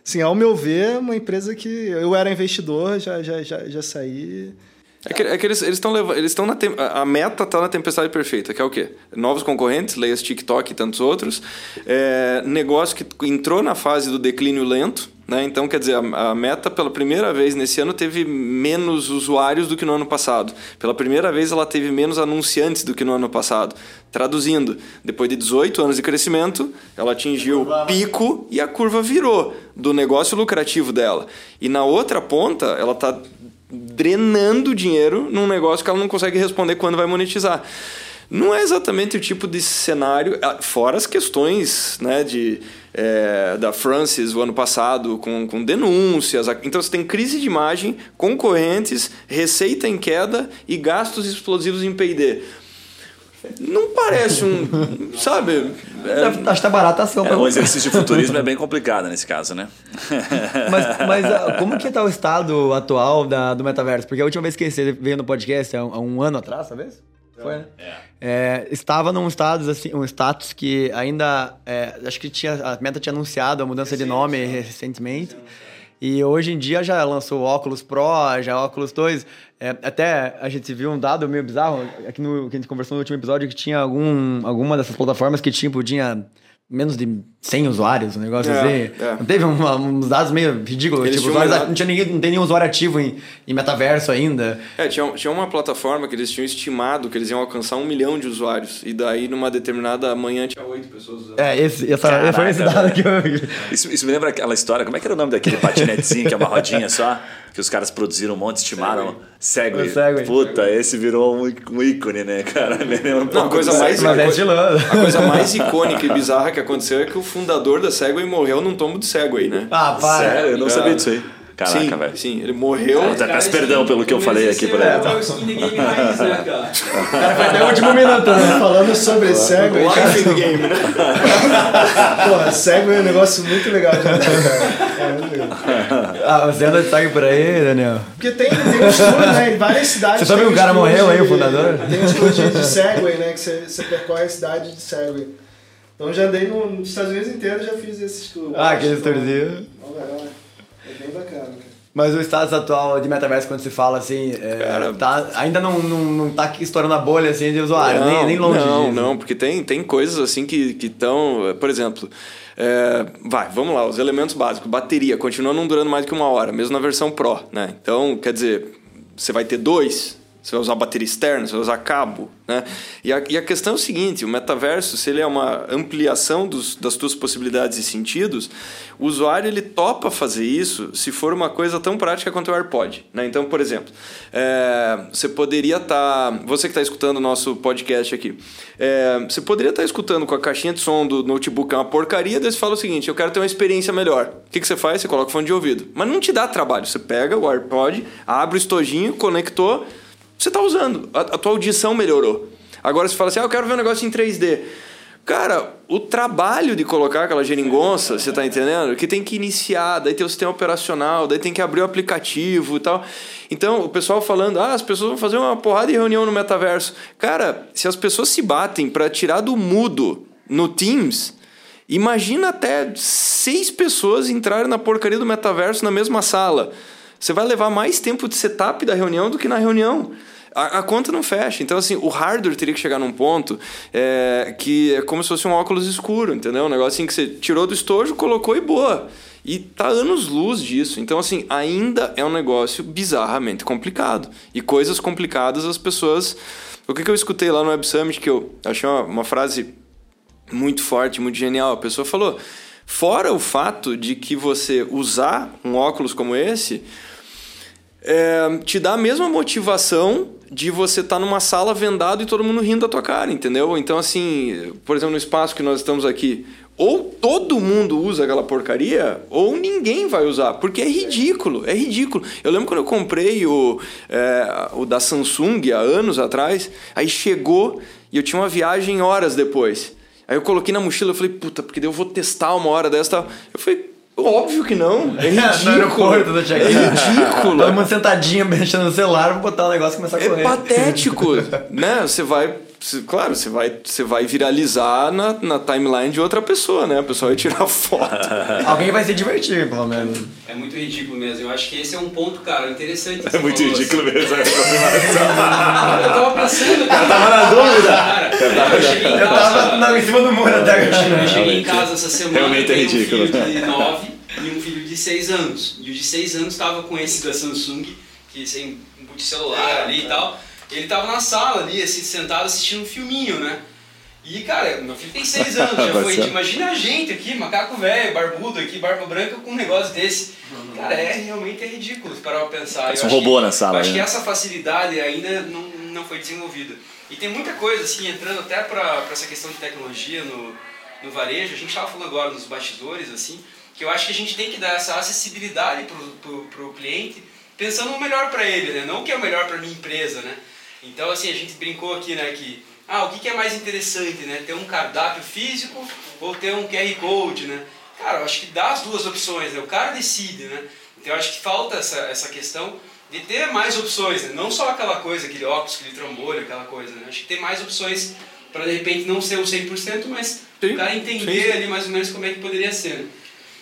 assim, ao meu ver, é uma empresa que eu era investidor, já, já, já, já saí. É que, é que eles estão levando. Eles estão na a meta está na tempestade perfeita, que é o quê? Novos concorrentes, leias TikTok e tantos outros. É, negócio que entrou na fase do declínio lento. Né? Então, quer dizer, a, a meta, pela primeira vez nesse ano, teve menos usuários do que no ano passado. Pela primeira vez, ela teve menos anunciantes do que no ano passado. Traduzindo, depois de 18 anos de crescimento, ela atingiu o pico e a curva virou do negócio lucrativo dela. E na outra ponta, ela está drenando dinheiro num negócio que ela não consegue responder quando vai monetizar. Não é exatamente o tipo de cenário, ah, fora as questões né, de, é, da Francis o ano passado, com, com denúncias. Então você tem crise de imagem, concorrentes, receita em queda e gastos explosivos em PD. Não parece um. sabe? É, Acho que tá barata a ação. É, pra o exercício de futurismo é bem complicado nesse caso, né? Mas, mas ah, como que tá o estado atual da, do metaverso? Porque a última vez que você veio no podcast, há um, há um ano atrás, talvez? Foi, né? É, estava num status, assim, um status que ainda. é, acho que tinha, a Meta tinha anunciado a mudança de nome recentemente. E hoje em dia já lançou o óculos Pro, já o óculos 2. É, até a gente viu um dado meio bizarro, aqui no que a gente conversou no último episódio, que tinha algum, alguma dessas plataformas que tipo, tinha menos de 100 usuários, um negócio É, assim. é. Não teve uma- uns dados meio ridículos. Tipo, usuários- dado- não, tinha ninguém, não tem nenhum usuário ativo em, em metaverso ainda. É, tinha, tinha uma plataforma que eles tinham estimado que eles iam alcançar um milhão de usuários. E daí, numa determinada manhã, tinha oito pessoas usando. É, esse, essa, Caraca, foi esse dado que eu vi. Isso, isso me lembra aquela história, como é que era o nome daquele patinetezinho que é uma rodinha só? Que os caras produziram um monte, estimaram. Segway. Segway. Puta, esse virou um, um ícone, né, cara? Lembra um Não, coisa mais, é a, coisa, estiloso. a coisa mais icônica e bizarra que aconteceu é que o fundador da Segway morreu num tombo de Segway, né? Ah, para. Sério, eu não É. sabia disso aí. Caraca, sim, velho. sim, ele morreu. Puta, peço perdão pelo que eu falei aqui por É, aí. o né, cara? O cara foi até o último minuto, né? Falando sobre Segway, Life in the game, né? Porra, Segway é um negócio muito legal de cara. É muito legal. Ah, você anda de por aí, Daniel? Porque tem, tem um estudo, né? Em várias cidades. Você sabe que o cara morreu aí, o fundador? Tem um estudo de, Segway, né? Que você, você percorre a cidade de Segway. Então já andei no, nos Estados Unidos inteiro já fiz esse estudo. Ah, aquele estudozinho. ó, legal. É bem bacana, cara. Mas o status atual de metaverso, quando se fala assim, é, Cara- tá, ainda não, não, não tá estourando a bolha assim, de usuário, nem, nem longe Não, disso. não, porque tem, tem coisas assim que estão. Por exemplo, é, vai, vamos lá, os elementos básicos. Bateria continua não durando mais que uma hora, mesmo na versão Pro, né? Então, quer dizer, você vai ter dois. Você vai usar bateria externa, você vai usar cabo, né? E a, e a questão é o seguinte, o metaverso, se ele é uma ampliação dos, das tuas possibilidades e sentidos, o usuário ele topa fazer isso se for uma coisa tão prática quanto o AirPod, né? Então, por exemplo, é, você poderia estar... você que está escutando o nosso podcast aqui, é, você poderia estar escutando com a caixinha de som do notebook, é uma porcaria, daí você fala o seguinte, eu quero ter uma experiência melhor. O que, que você faz? Você coloca o fone de ouvido. Mas não te dá trabalho. Você pega o AirPod, abre o estojinho, conectou, você está usando. A, a tua audição melhorou. Agora você fala assim, ah, eu quero ver um negócio em 3D. Cara, o trabalho de colocar aquela geringonça, você tá entendendo? Que tem que iniciar, daí tem o sistema operacional, daí tem que abrir o aplicativo e tal. Então, o pessoal falando, ah, as pessoas vão fazer uma porrada de reunião no metaverso. Cara, se as pessoas se batem para tirar do mudo no Teams, imagina até seis pessoas entrarem na porcaria do metaverso na mesma sala. Você vai levar mais tempo de setup da reunião do que na reunião. A, a conta não fecha. Então, assim, o hardware teria que chegar num ponto é, que é como se fosse um óculos escuro, entendeu? Um negócio assim que você tirou do estojo, colocou e boa. E tá anos luz disso. Então, assim, ainda é um negócio bizarramente complicado. E coisas complicadas as pessoas. O que, que eu escutei lá no Web Summit que eu achei uma, uma frase muito forte, muito genial. A pessoa falou: fora o fato de que você usar um óculos como esse é, te dá a mesma motivação de você estar numa sala vendado e todo mundo rindo da tua cara, entendeu? Então, assim, por exemplo, no espaço que nós estamos aqui, ou todo mundo usa aquela porcaria, ou ninguém vai usar, porque é ridículo, é ridículo. Eu lembro quando eu comprei o, é, o da Samsung há anos atrás, aí chegou e eu tinha uma viagem horas depois. Aí eu coloquei na mochila e falei, puta, porque eu vou testar uma hora dessa. Eu falei, óbvio que não. É no ridículo. aeroporto do é ridículo. Todo mundo sentadinho, mexendo no celular, vou botar o negócio e começar a É correr. patético, né? Você vai, claro, você vai, você vai viralizar na, na timeline de outra pessoa, né? A pessoa vai tirar foto. Alguém vai se divertir, pelo menos. É muito ridículo mesmo. Eu acho que esse é um ponto, cara, interessante. É muito falou, ridículo assim. mesmo. Eu tava pensando, cara. tava na dúvida. Cara, eu cheguei em Eu tava casa. na- em cima do muro até Eu cheguei, eu agora. cheguei em casa essa semana. Realmente é ridículo. Um filho de 9 e um filho de 6 anos. E o de 6 anos tava com esse da Samsung, que sem boot celular ali e tal. Ele tava na sala ali, assim, sentado assistindo um filminho, né? E, cara, meu filho tem 6 anos, já foi. Imagina a gente aqui, macaco velho, barbudo aqui, barba branca, com um negócio desse. Cara, é realmente é ridículo parar pra pensar. Parece Eu um robô que- na sala, acho né? que essa facilidade ainda não, não foi desenvolvida. E tem muita coisa, assim, entrando até pra, pra essa questão de tecnologia no, no varejo. A gente estava falando agora nos bastidores, assim, que eu acho que a gente tem que dar essa acessibilidade pro, pro, pro cliente, pensando no melhor para ele, né? Não o que é o melhor para minha empresa, né? Então, assim, a gente brincou aqui, né, que ah, o que, que é mais interessante, né? Ter um cardápio físico ou ter um QR Code, né? Cara, eu acho que dá as duas opções, né? O cara decide, né? Então, eu acho que falta essa, essa questão de ter mais opções, né? Não só aquela coisa, aquele óculos, aquele trambolho, aquela coisa, né? Acho que ter mais opções para, de repente, não ser o 100%, mas Sim, o cara entender sim. ali mais ou menos como é que poderia ser, né?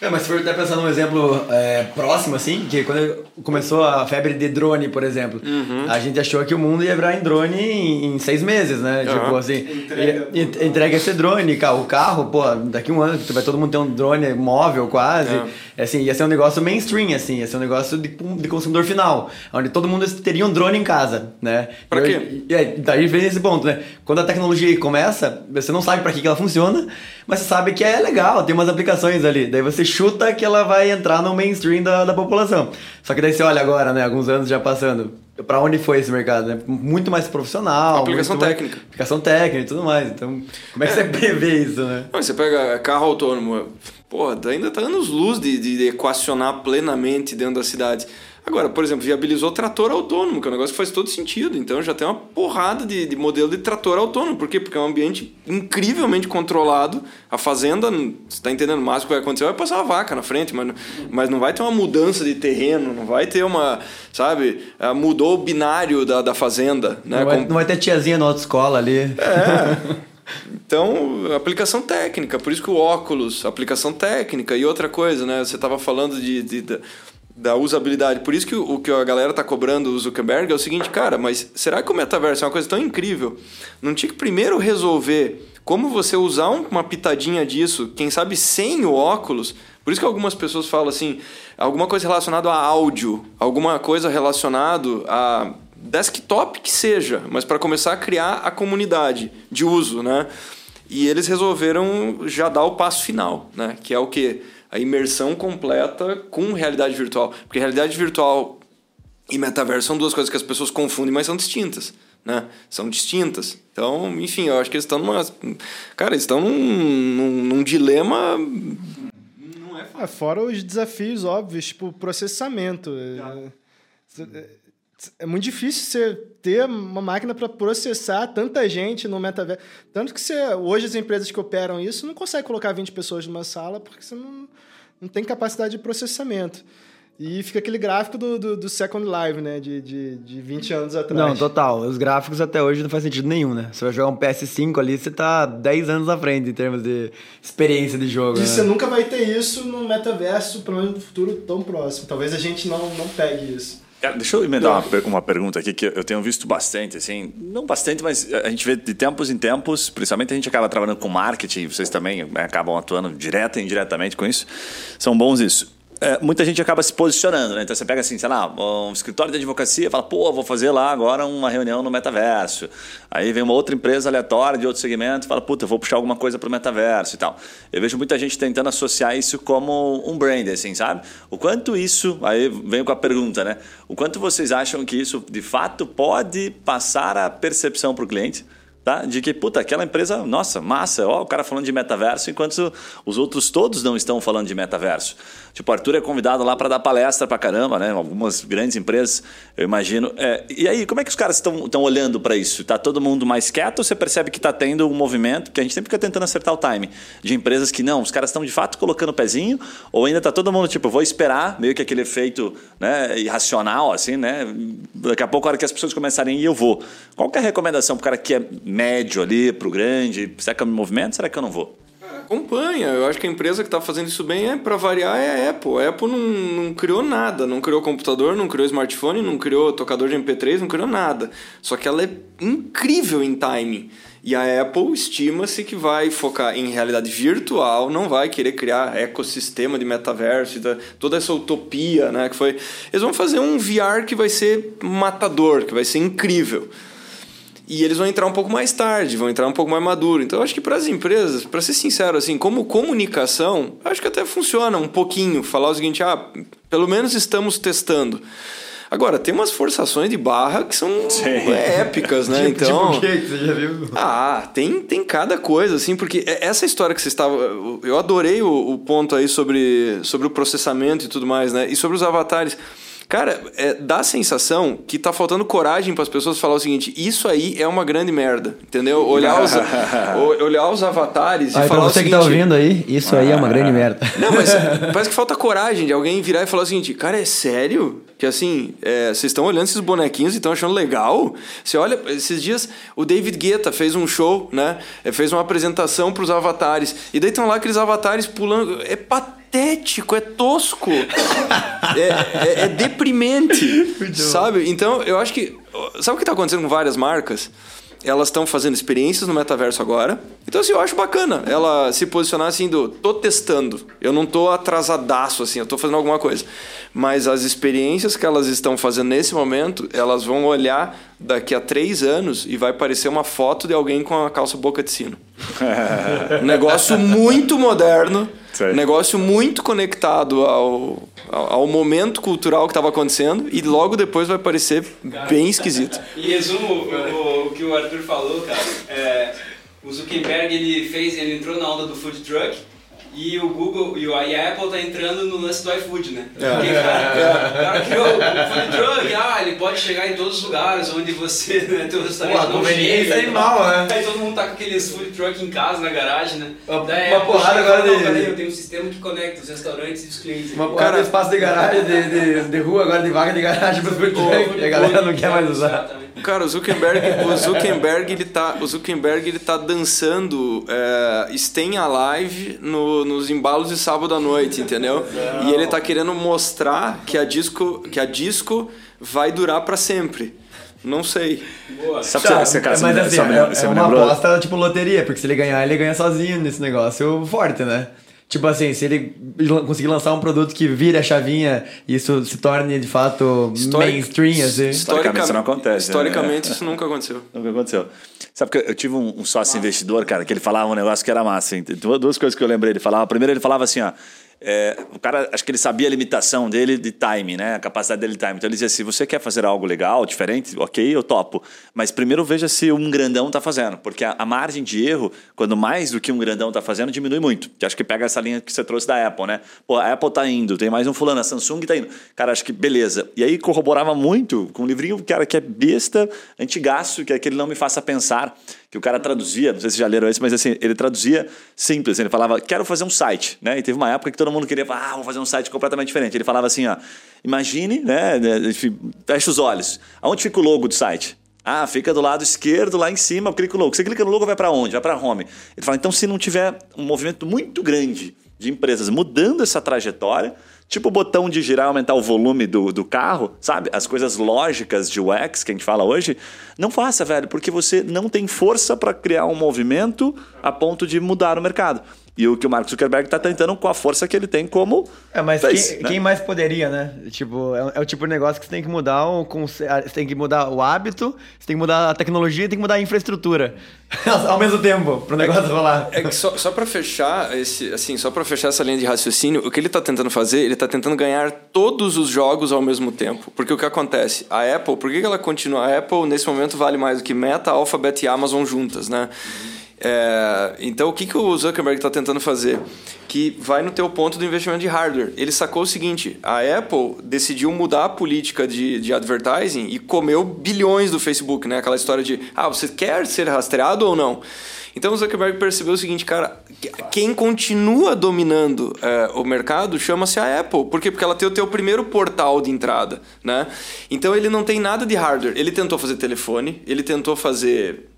É, mas se for até pensar num exemplo é, próximo, assim, que quando começou a febre de drone, por exemplo, Uhum. a gente achou que o mundo ia virar em drone em, em seis meses, né? Tipo assim, Entrega. e- entrega esse drone, o carro, pô, daqui um ano vai todo mundo ter um drone móvel quase. É. Assim, ia ser um negócio mainstream, assim, ia ser um negócio de, de consumidor final, onde todo mundo teria um drone em casa, né? Pra E quê? e aí, daí vem esse ponto, né? Quando a tecnologia começa, você não sabe pra que, que ela funciona, mas você sabe que é legal, tem umas aplicações ali. Daí você chuta que ela vai entrar no mainstream da, da população. Só que daí você olha agora, né? Alguns anos já passando. Pra onde foi esse mercado? Né? Muito mais profissional. Aplicação muito mais- técnica. Aplicação técnica e tudo mais. Então, como é que você prevê isso, né? Não, você pega carro autônomo, porra, ainda tá anos luz de, de equacionar plenamente dentro da cidade. Agora, por exemplo, viabilizou trator autônomo, que é um negócio que faz todo sentido. Então já tem uma porrada de, de modelo de trator autônomo. Por quê? Porque é um ambiente incrivelmente controlado. A fazenda, você está entendendo o máximo que vai acontecer, vai passar uma vaca na frente, mas, não- mas não vai ter uma mudança de terreno, não vai ter uma, sabe, ah, mudou o binário da, da fazenda. Né? Não vai, não vai ter tiazinha na autoescola ali. então, aplicação técnica, por isso que o óculos, aplicação técnica e outra coisa, né? Você estava falando de, de- da, da usabilidade, por isso que o, que a galera tá cobrando o Zuckerberg é o seguinte, cara, mas será que o metaverso é uma coisa tão incrível? Não tinha que primeiro resolver como você usar um- uma pitadinha disso, quem sabe sem o óculos? Por isso que algumas pessoas falam assim, alguma coisa relacionada a áudio, alguma coisa relacionado a desktop que seja, mas para começar a criar a comunidade de uso, né? E eles resolveram já dar o passo final, né? Que é o quê? A imersão completa com realidade virtual. Porque realidade virtual e metaverso são duas coisas que as pessoas confundem, mas são distintas, né? São distintas. Então, enfim, eu acho que eles estão numa... Cara, eles estão num, num, num dilema... É fora os desafios óbvios, tipo processamento. É, é- é muito difícil você ter uma máquina para processar tanta gente no metaverso. Tanto que você, hoje as empresas que operam isso não conseguem colocar 20 pessoas numa sala porque você não, não tem capacidade de processamento. E fica aquele gráfico do, do, do Second Life, né? De, de, de 20 anos atrás. Não, total. Os gráficos até hoje não faz sentido nenhum, né? Você vai jogar um PS5 ali, você tá 10 anos à frente em termos de experiência de jogo. E né? você nunca vai ter isso no metaverso, pelo menos no futuro tão próximo. Talvez a gente não, não pegue isso. Cara, deixa eu emendar uma, uma pergunta aqui que eu tenho visto bastante, assim, não bastante, mas a gente vê de tempos em tempos, principalmente a gente acaba trabalhando com marketing, vocês também né, acabam atuando direta e indiretamente com isso, são bons isso. É, muita gente acaba se posicionando, né? Então você pega assim, sei lá, um escritório de advocacia fala, pô, vou fazer lá agora uma reunião no metaverso. Aí vem uma outra empresa aleatória de outro segmento e fala, puta, eu vou puxar alguma coisa pro metaverso e tal. Eu vejo muita gente tentando associar isso como um brand, assim, sabe? O quanto isso, aí venho com a pergunta, né? O quanto vocês acham que isso de fato pode passar a percepção para o cliente? Tá? De que, puta, aquela empresa, nossa, massa, ó, o cara falando de metaverso, enquanto os outros todos não estão falando de metaverso. Tipo, Arthur é convidado lá para dar palestra pra caramba, né? Algumas grandes empresas, eu imagino. É, e aí, como é que os caras estão olhando para isso? Tá todo mundo mais quieto ou você percebe que tá tendo um movimento, que a gente sempre fica tentando acertar o time, de empresas que não, os caras estão de fato colocando o pezinho, ou ainda tá todo mundo, tipo, vou esperar, meio que aquele efeito né, irracional, assim, né? Daqui a pouco, a hora que as pessoas começarem ir, eu vou. Qual que é a recomendação pro cara que é médio ali, pro grande? Será que eu me movimento? Será que eu não vou? Acompanha. Eu acho que a empresa que está fazendo isso bem, é para variar, é a Apple. A Apple não, não criou nada. Não criou computador, não criou smartphone, não criou tocador de MP3, não criou nada. Só que ela é incrível em timing. E a Apple estima-se que vai focar em realidade virtual, não vai querer criar ecossistema de metaverso, da- toda essa utopia, né? Que foi. Eles vão fazer um VR que vai ser matador, que vai ser incrível. E eles vão entrar um pouco mais tarde, vão entrar um pouco mais maduro. Então, eu acho que para as empresas, para ser sincero, assim, como comunicação, acho que até funciona um pouquinho. Falar o seguinte, ah, pelo menos estamos testando. Agora, tem umas forçações de barra que são épicas, né? Tipo, então, tipo o que você já viu? ah, tem, tem cada coisa, assim, porque essa história que você estava. Eu adorei o, o ponto aí sobre, sobre o processamento e tudo mais, né? E sobre os avatares. Cara, é, dá a sensação que tá faltando coragem para as pessoas falar o seguinte: isso aí é uma grande merda, entendeu? Olhar os, o- olhar os avatares e Aí, pra falar o você que seguinte. tá ouvindo aí, isso aí é uma grande merda. Não, mas parece que falta coragem de alguém virar e falar o seguinte: cara, é sério? Que assim, é, vocês estão olhando esses bonequinhos e estão achando legal. Você olha, esses dias o David Guetta fez um show, né? É, Fez uma apresentação para os avatares. E daí estão lá aqueles avatares pulando. É patético, é tosco. é, é- é deprimente. sabe? Então, eu acho que. Sabe o que está acontecendo com várias marcas? Elas estão fazendo experiências no metaverso agora. Então, assim, eu acho bacana ela se posicionar assim do tô testando. Eu não tô atrasadaço, assim, eu tô fazendo alguma coisa. Mas as experiências que elas estão fazendo nesse momento, elas vão olhar daqui a três anos e vai parecer uma foto de alguém com a calça boca de sino. um negócio muito moderno, Sei. um negócio muito conectado ao, ao, ao momento cultural que estava acontecendo e logo depois vai parecer bem esquisito. Em resumo, o, o que o Arthur falou, cara, é, o Zuckerberg ele fez, ele entrou na onda do food truck e o Google e a Apple tá entrando no lance do iFood, né? Porque, cara, o cara criou o food truck, ah, ele pode chegar em todos os lugares onde você, né, teu restaurante Pô, a não conveniência é animal, né? Aí todo mundo tá com aqueles food truck em casa, na garagem, né? Uma- Daí uma Apple porrada agora "Não, de- peraí, eu tenho um sistema que conecta os restaurantes e os clientes. Uma porrada de espaço de garagem, de, de, de rua, agora de vaga de garagem pro food truck, e a galera não quer mais usar. Exatamente. Cara, o Zuckerberg, o Zuckerberg ele tá, o Zuckerberg ele tá dançando é, Stay Alive no, nos embalos de sábado à noite, entendeu? E ele tá querendo mostrar que a disco, que a disco vai durar pra sempre. Não sei. Boa. Sabe, Tá, você, cara, mas você me- assim, me- é, é me uma lembrou- aposta tipo loteria, porque se ele ganhar, ele ganha sozinho nesse negócio forte, né? Tipo assim, se ele conseguir lançar um produto que vire a chavinha e isso se torne de fato Histori- mainstream, assim. Historicamente isso não acontece, né? Historicamente isso nunca aconteceu. Nunca aconteceu. Sabe que eu tive um, um sócio investidor, cara, que ele falava um negócio que era massa. hein? Duas coisas que eu lembrei. Ele falava, primeiro ele falava assim, ó. é, o cara, acho que ele sabia a limitação dele de time, né? A capacidade dele de time. Então ele dizia: se você quer fazer algo legal, diferente, ok, eu topo. Mas primeiro veja se um grandão tá fazendo. Porque a, a margem de erro, quando mais do que um grandão tá fazendo, diminui muito. Que acho que pega essa linha que você trouxe da Apple, né? Pô, a Apple tá indo, tem mais um fulano, a Samsung tá indo. Cara, acho que beleza. E aí corroborava muito com um livrinho, cara, que é besta, antigaço, que é aquele Não Me Faça Pensar, que o cara traduzia, não sei se já leram esse, mas assim, ele traduzia simples. Ele falava, quero fazer um site, né? E teve uma época que todo mundo queria falar, ah, vou fazer um site completamente diferente. Ele falava assim, ó, imagine, né? enfim, Fecha os olhos. Aonde fica o logo do site? Ah, fica do lado esquerdo, lá em cima, eu clico no logo. Você clica no logo, vai para onde? Vai para home. Ele fala, então se não tiver um movimento muito grande de empresas mudando essa trajetória, tipo o botão de girar e aumentar o volume do, do carro, sabe? As coisas lógicas de UX que a gente fala hoje, não faça, velho, porque você não tem força para criar um movimento a ponto de mudar o mercado. E o que o Mark Zuckerberg está tentando com a força que ele tem como. É, mas fez, quem, né? quem mais poderia, né? Tipo, é, é o tipo de negócio que você tem que mudar o conce- Você tem que mudar o hábito, você tem que mudar a tecnologia e tem que mudar a infraestrutura. Ao mesmo tempo, pro negócio rolar. É que só, só para fechar esse, assim, só para fechar essa linha de raciocínio, o que ele está tentando fazer, ele está tentando ganhar todos os jogos ao mesmo tempo. Porque o que acontece? A Apple, por que que ela continua? A Apple nesse momento vale mais do que Meta, Alphabet e Amazon juntas, né? É, então o que, que o Zuckerberg está tentando fazer? Que vai no teu ponto do investimento de hardware. Ele sacou o seguinte: a Apple decidiu mudar a política de, de advertising e comeu bilhões do Facebook, né? Aquela história de ah, você quer ser rastreado ou não? Então o Zuckerberg percebeu o seguinte, cara, que- quem continua dominando é, o mercado chama-se a Apple. Por quê? Porque ela tem o teu primeiro portal de entrada, né? Então ele não tem nada de hardware. Ele tentou fazer telefone, ele tentou fazer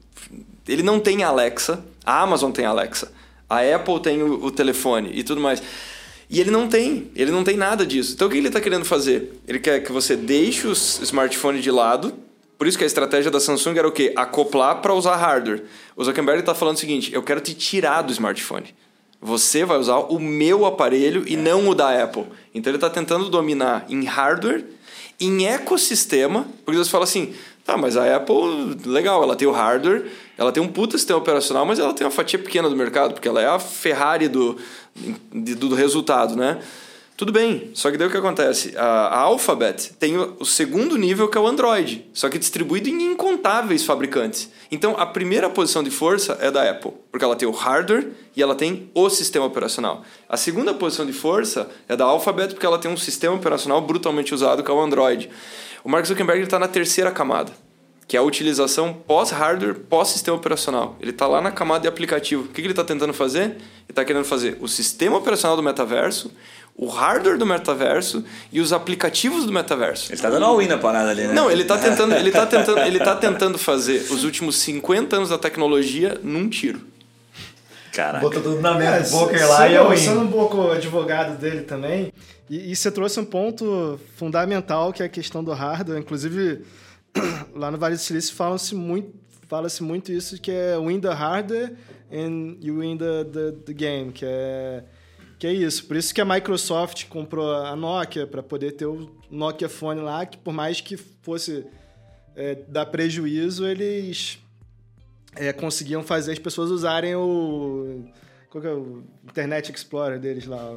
ele não tem Alexa, a Amazon tem Alexa, a Apple tem o, o telefone e tudo mais. E ele não tem, ele não tem nada disso. Então o que ele está querendo fazer? Ele quer que você deixe os smartphones de lado. Por isso que a estratégia da Samsung era o quê? Acoplar para usar hardware. O Zuckerberg está falando o seguinte: eu quero te tirar do smartphone. Você vai usar o meu aparelho e não o da Apple. Então ele está tentando dominar em hardware, em ecossistema, porque você fala assim, tá, mas a Apple, legal, ela tem o hardware, ela tem um puta sistema operacional, mas ela tem uma fatia pequena do mercado, porque ela é a Ferrari do, do, do resultado, né? Tudo bem, só que daí o que acontece? A, Alphabet tem o segundo nível que é o Android, só que distribuído em incontáveis fabricantes. Então a primeira posição de força é da Apple, porque ela tem o hardware e ela tem o sistema operacional. A segunda posição de força é da Alphabet, porque ela tem um sistema operacional brutalmente usado que é o Android. O Mark Zuckerberg está na terceira camada, que é a utilização pós-hardware, pós-sistema operacional. Ele está lá na camada de aplicativo. O que que ele está tentando fazer? Ele está querendo fazer o sistema operacional do metaverso, o hardware do metaverso e os aplicativos do metaverso. Ele tá dando all-in na parada ali, né? Não, ele tá tentando, ele tá tentando, ele tá tentando fazer os últimos 50 anos da tecnologia num tiro. Caraca. Botou tudo na É, mesa, poker lá e eu sendo um pouco advogado dele também, e, e você trouxe um ponto fundamental que é a questão do hardware. Inclusive, lá no Vale do Silício fala-se muito, fala-se muito isso, que é win the hardware and you win the, the, the game, que é, que é isso. Por isso que a Microsoft comprou a Nokia, para poder ter o Nokia Phone lá, que por mais que fosse é, dar prejuízo, eles é, conseguiam fazer as pessoas usarem o. Qual que é o Internet Explorer deles lá?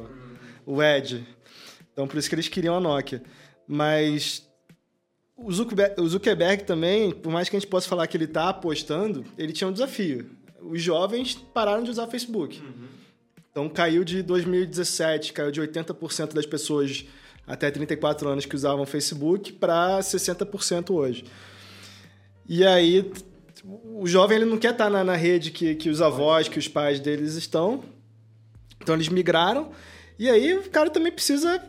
O, o Edge. Então por isso que eles queriam a Nokia. Mas o Zuckerberg, o Zuckerberg também, por mais que a gente possa falar que ele está apostando, ele tinha um desafio. Os jovens pararam de usar Facebook. Então caiu de 2017, caiu de 80% das pessoas até 34 anos que usavam Facebook para 60% hoje. E aí o jovem ele não quer estar na, na rede que, que os avós, que os pais deles estão. Então eles migraram. E aí o cara também precisa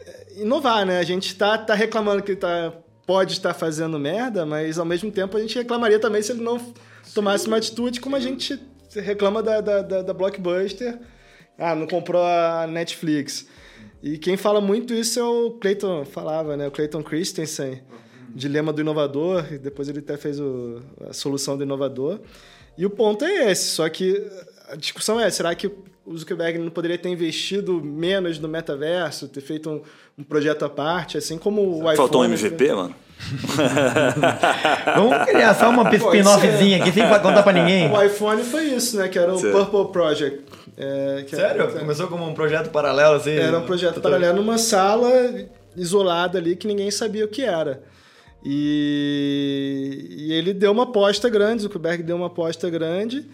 é, inovar, né? A gente tá, tá reclamando que tá, pode estar fazendo merda, mas ao mesmo tempo a gente reclamaria também se ele não tomasse uma atitude como a gente reclama da, da, da, da Blockbuster. Ah, não comprou a Netflix. E quem fala muito isso é o Clayton, falava, né? O Clayton Christensen, Dilema do Inovador, e depois ele até fez o, a solução do inovador. E o ponto é esse, só que a discussão é, será que o Zuckerberg não poderia ter investido menos no metaverso, ter feito um, um projeto à parte, assim como o iPhone... Faltou um MVP, mano? Vamos criar só uma spin-offzinha aqui, sem contar pra ninguém. O iPhone foi isso, né? Que era o. Purple Project. É, que Sério? Era, Começou como um projeto paralelo, assim? era um projeto paralelo numa sala isolada ali que ninguém sabia o que era. E, e ele deu uma aposta grande, Zuckerberg deu uma aposta grande,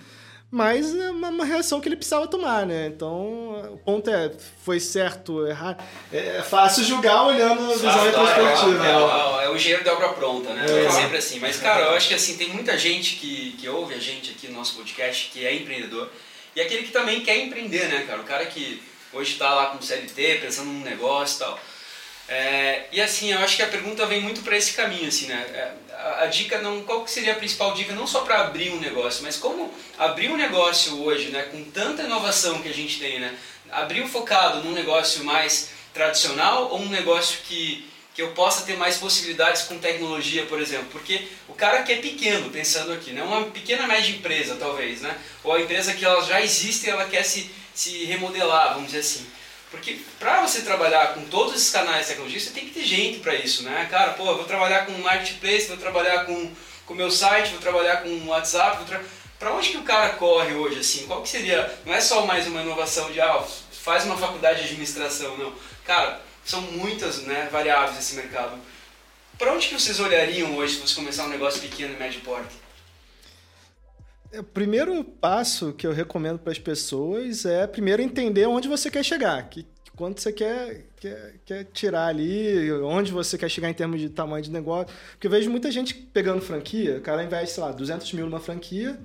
mas é uma, uma reação que ele precisava tomar, né? Então, o ponto é, foi certo, errado. É é fácil julgar olhando a visão retrospectiva. É, é, né? é, é o engenheiro de obra pronta, né? É. sempre assim. Mas, cara, eu acho que assim, tem muita gente que, que ouve a gente aqui no nosso podcast que é empreendedor. E aquele que também quer empreender, né, cara? O cara que hoje está lá com CLT, pensando num negócio e tal. É, e assim, eu acho que a pergunta vem muito para esse caminho, assim, né? É, A, a dica não, qual que seria a principal dica não só para abrir um negócio, mas como abrir um negócio hoje, né, com tanta inovação que a gente tem, né? Abrir o focado num negócio mais tradicional ou um negócio que que eu possa ter mais possibilidades com tecnologia, por exemplo, porque o cara que é pequeno, pensando aqui, né, uma pequena média empresa, talvez, né, ou a empresa que ela já existe ela quer se, se remodelar, vamos dizer assim. Porque para você trabalhar com todos esses canais de tecnologia, você tem que ter gente para isso, né? Cara, pô, eu vou trabalhar com marketplace, vou trabalhar com o meu site, vou trabalhar com WhatsApp, vou tra... para onde que o cara corre hoje, assim? Qual que seria, não é só mais uma inovação de, ah, faz uma faculdade de administração, não. Cara, são muitas né, variáveis nesse mercado. Para onde que vocês olhariam hoje se fosse começar um negócio pequeno e médio porte? É, O primeiro passo que eu recomendo para as pessoas é primeiro entender onde você quer chegar, que, quanto você quer, quer, quer tirar ali, onde você quer chegar em termos de tamanho de negócio. Porque eu vejo muita gente pegando franquia, o cara investe, sei lá, 200 mil numa franquia,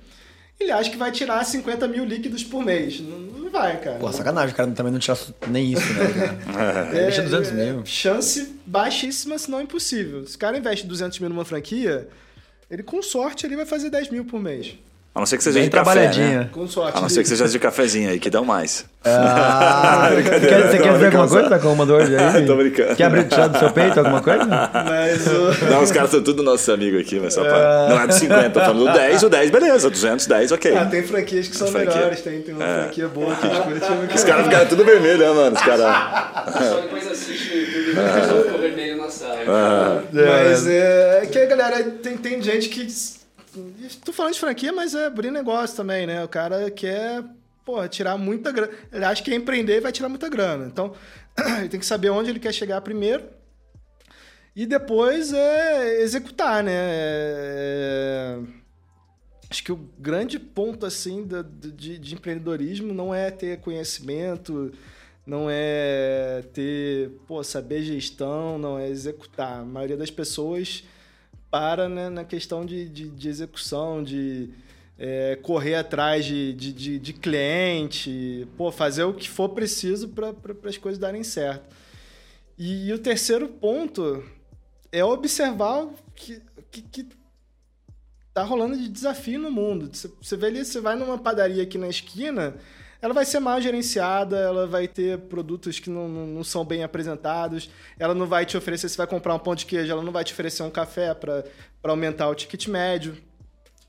ele acha que vai tirar 50 mil líquidos por mês. Não, não vai, cara. Pô, sacanagem, o cara também não tira nem isso, né? É, Deixa 200 é, mil. Chance baixíssima, se não impossível. Se o cara investe 200 mil numa franquia, ele com sorte ele vai fazer 10 mil por mês. A não ser que seja Bem de café, trabalhadinha. né? Com sorte. A não ser que seja de cafezinho aí, que dão mais. Ah, você quer, você quer dizer alguma coisa, tá com uma dor aí? Tô brincando. Quer abrir tirar do seu peito alguma coisa? Mas o... Não, os caras são tudo nossos amigos aqui, mas só pra... Não é do 50, tô falando do 10, o 10, beleza. 200, 10, ok. Ah, tem franquias que são Franquia. melhores, tem, tem uma É. franquia boa aqui de Curitiba. Os caras ficaram tudo vermelho, né, mano? Os caras... Só depois assiste YouTube e ficou vermelho na sala. Ah, Mas é que a galera tem, tem gente que. Tô falando de franquia, mas é abrir negócio também, né? O cara quer, porra, tirar muita grana. Ele acha que empreender vai tirar muita grana. Então, ele tem que saber onde ele quer chegar primeiro. E depois é executar, né? É... Acho que o grande ponto, assim, da- de, de empreendedorismo não é ter conhecimento, não é ter, pô, saber gestão, não é executar. A maioria das pessoas para né, na questão de, de, de execução, de é, correr atrás de, de, de, cliente, pô, fazer o que for preciso para as coisas darem certo. E, e, o terceiro ponto é observar o que, que, que tá rolando de desafio no mundo. Você, você vê ali, você vai numa padaria aqui na esquina, ela vai ser mal gerenciada, ela vai ter produtos que não, não, não, são bem apresentados, ela não vai te oferecer, você vai comprar um pão de queijo, ela não vai te oferecer um café para aumentar o ticket médio.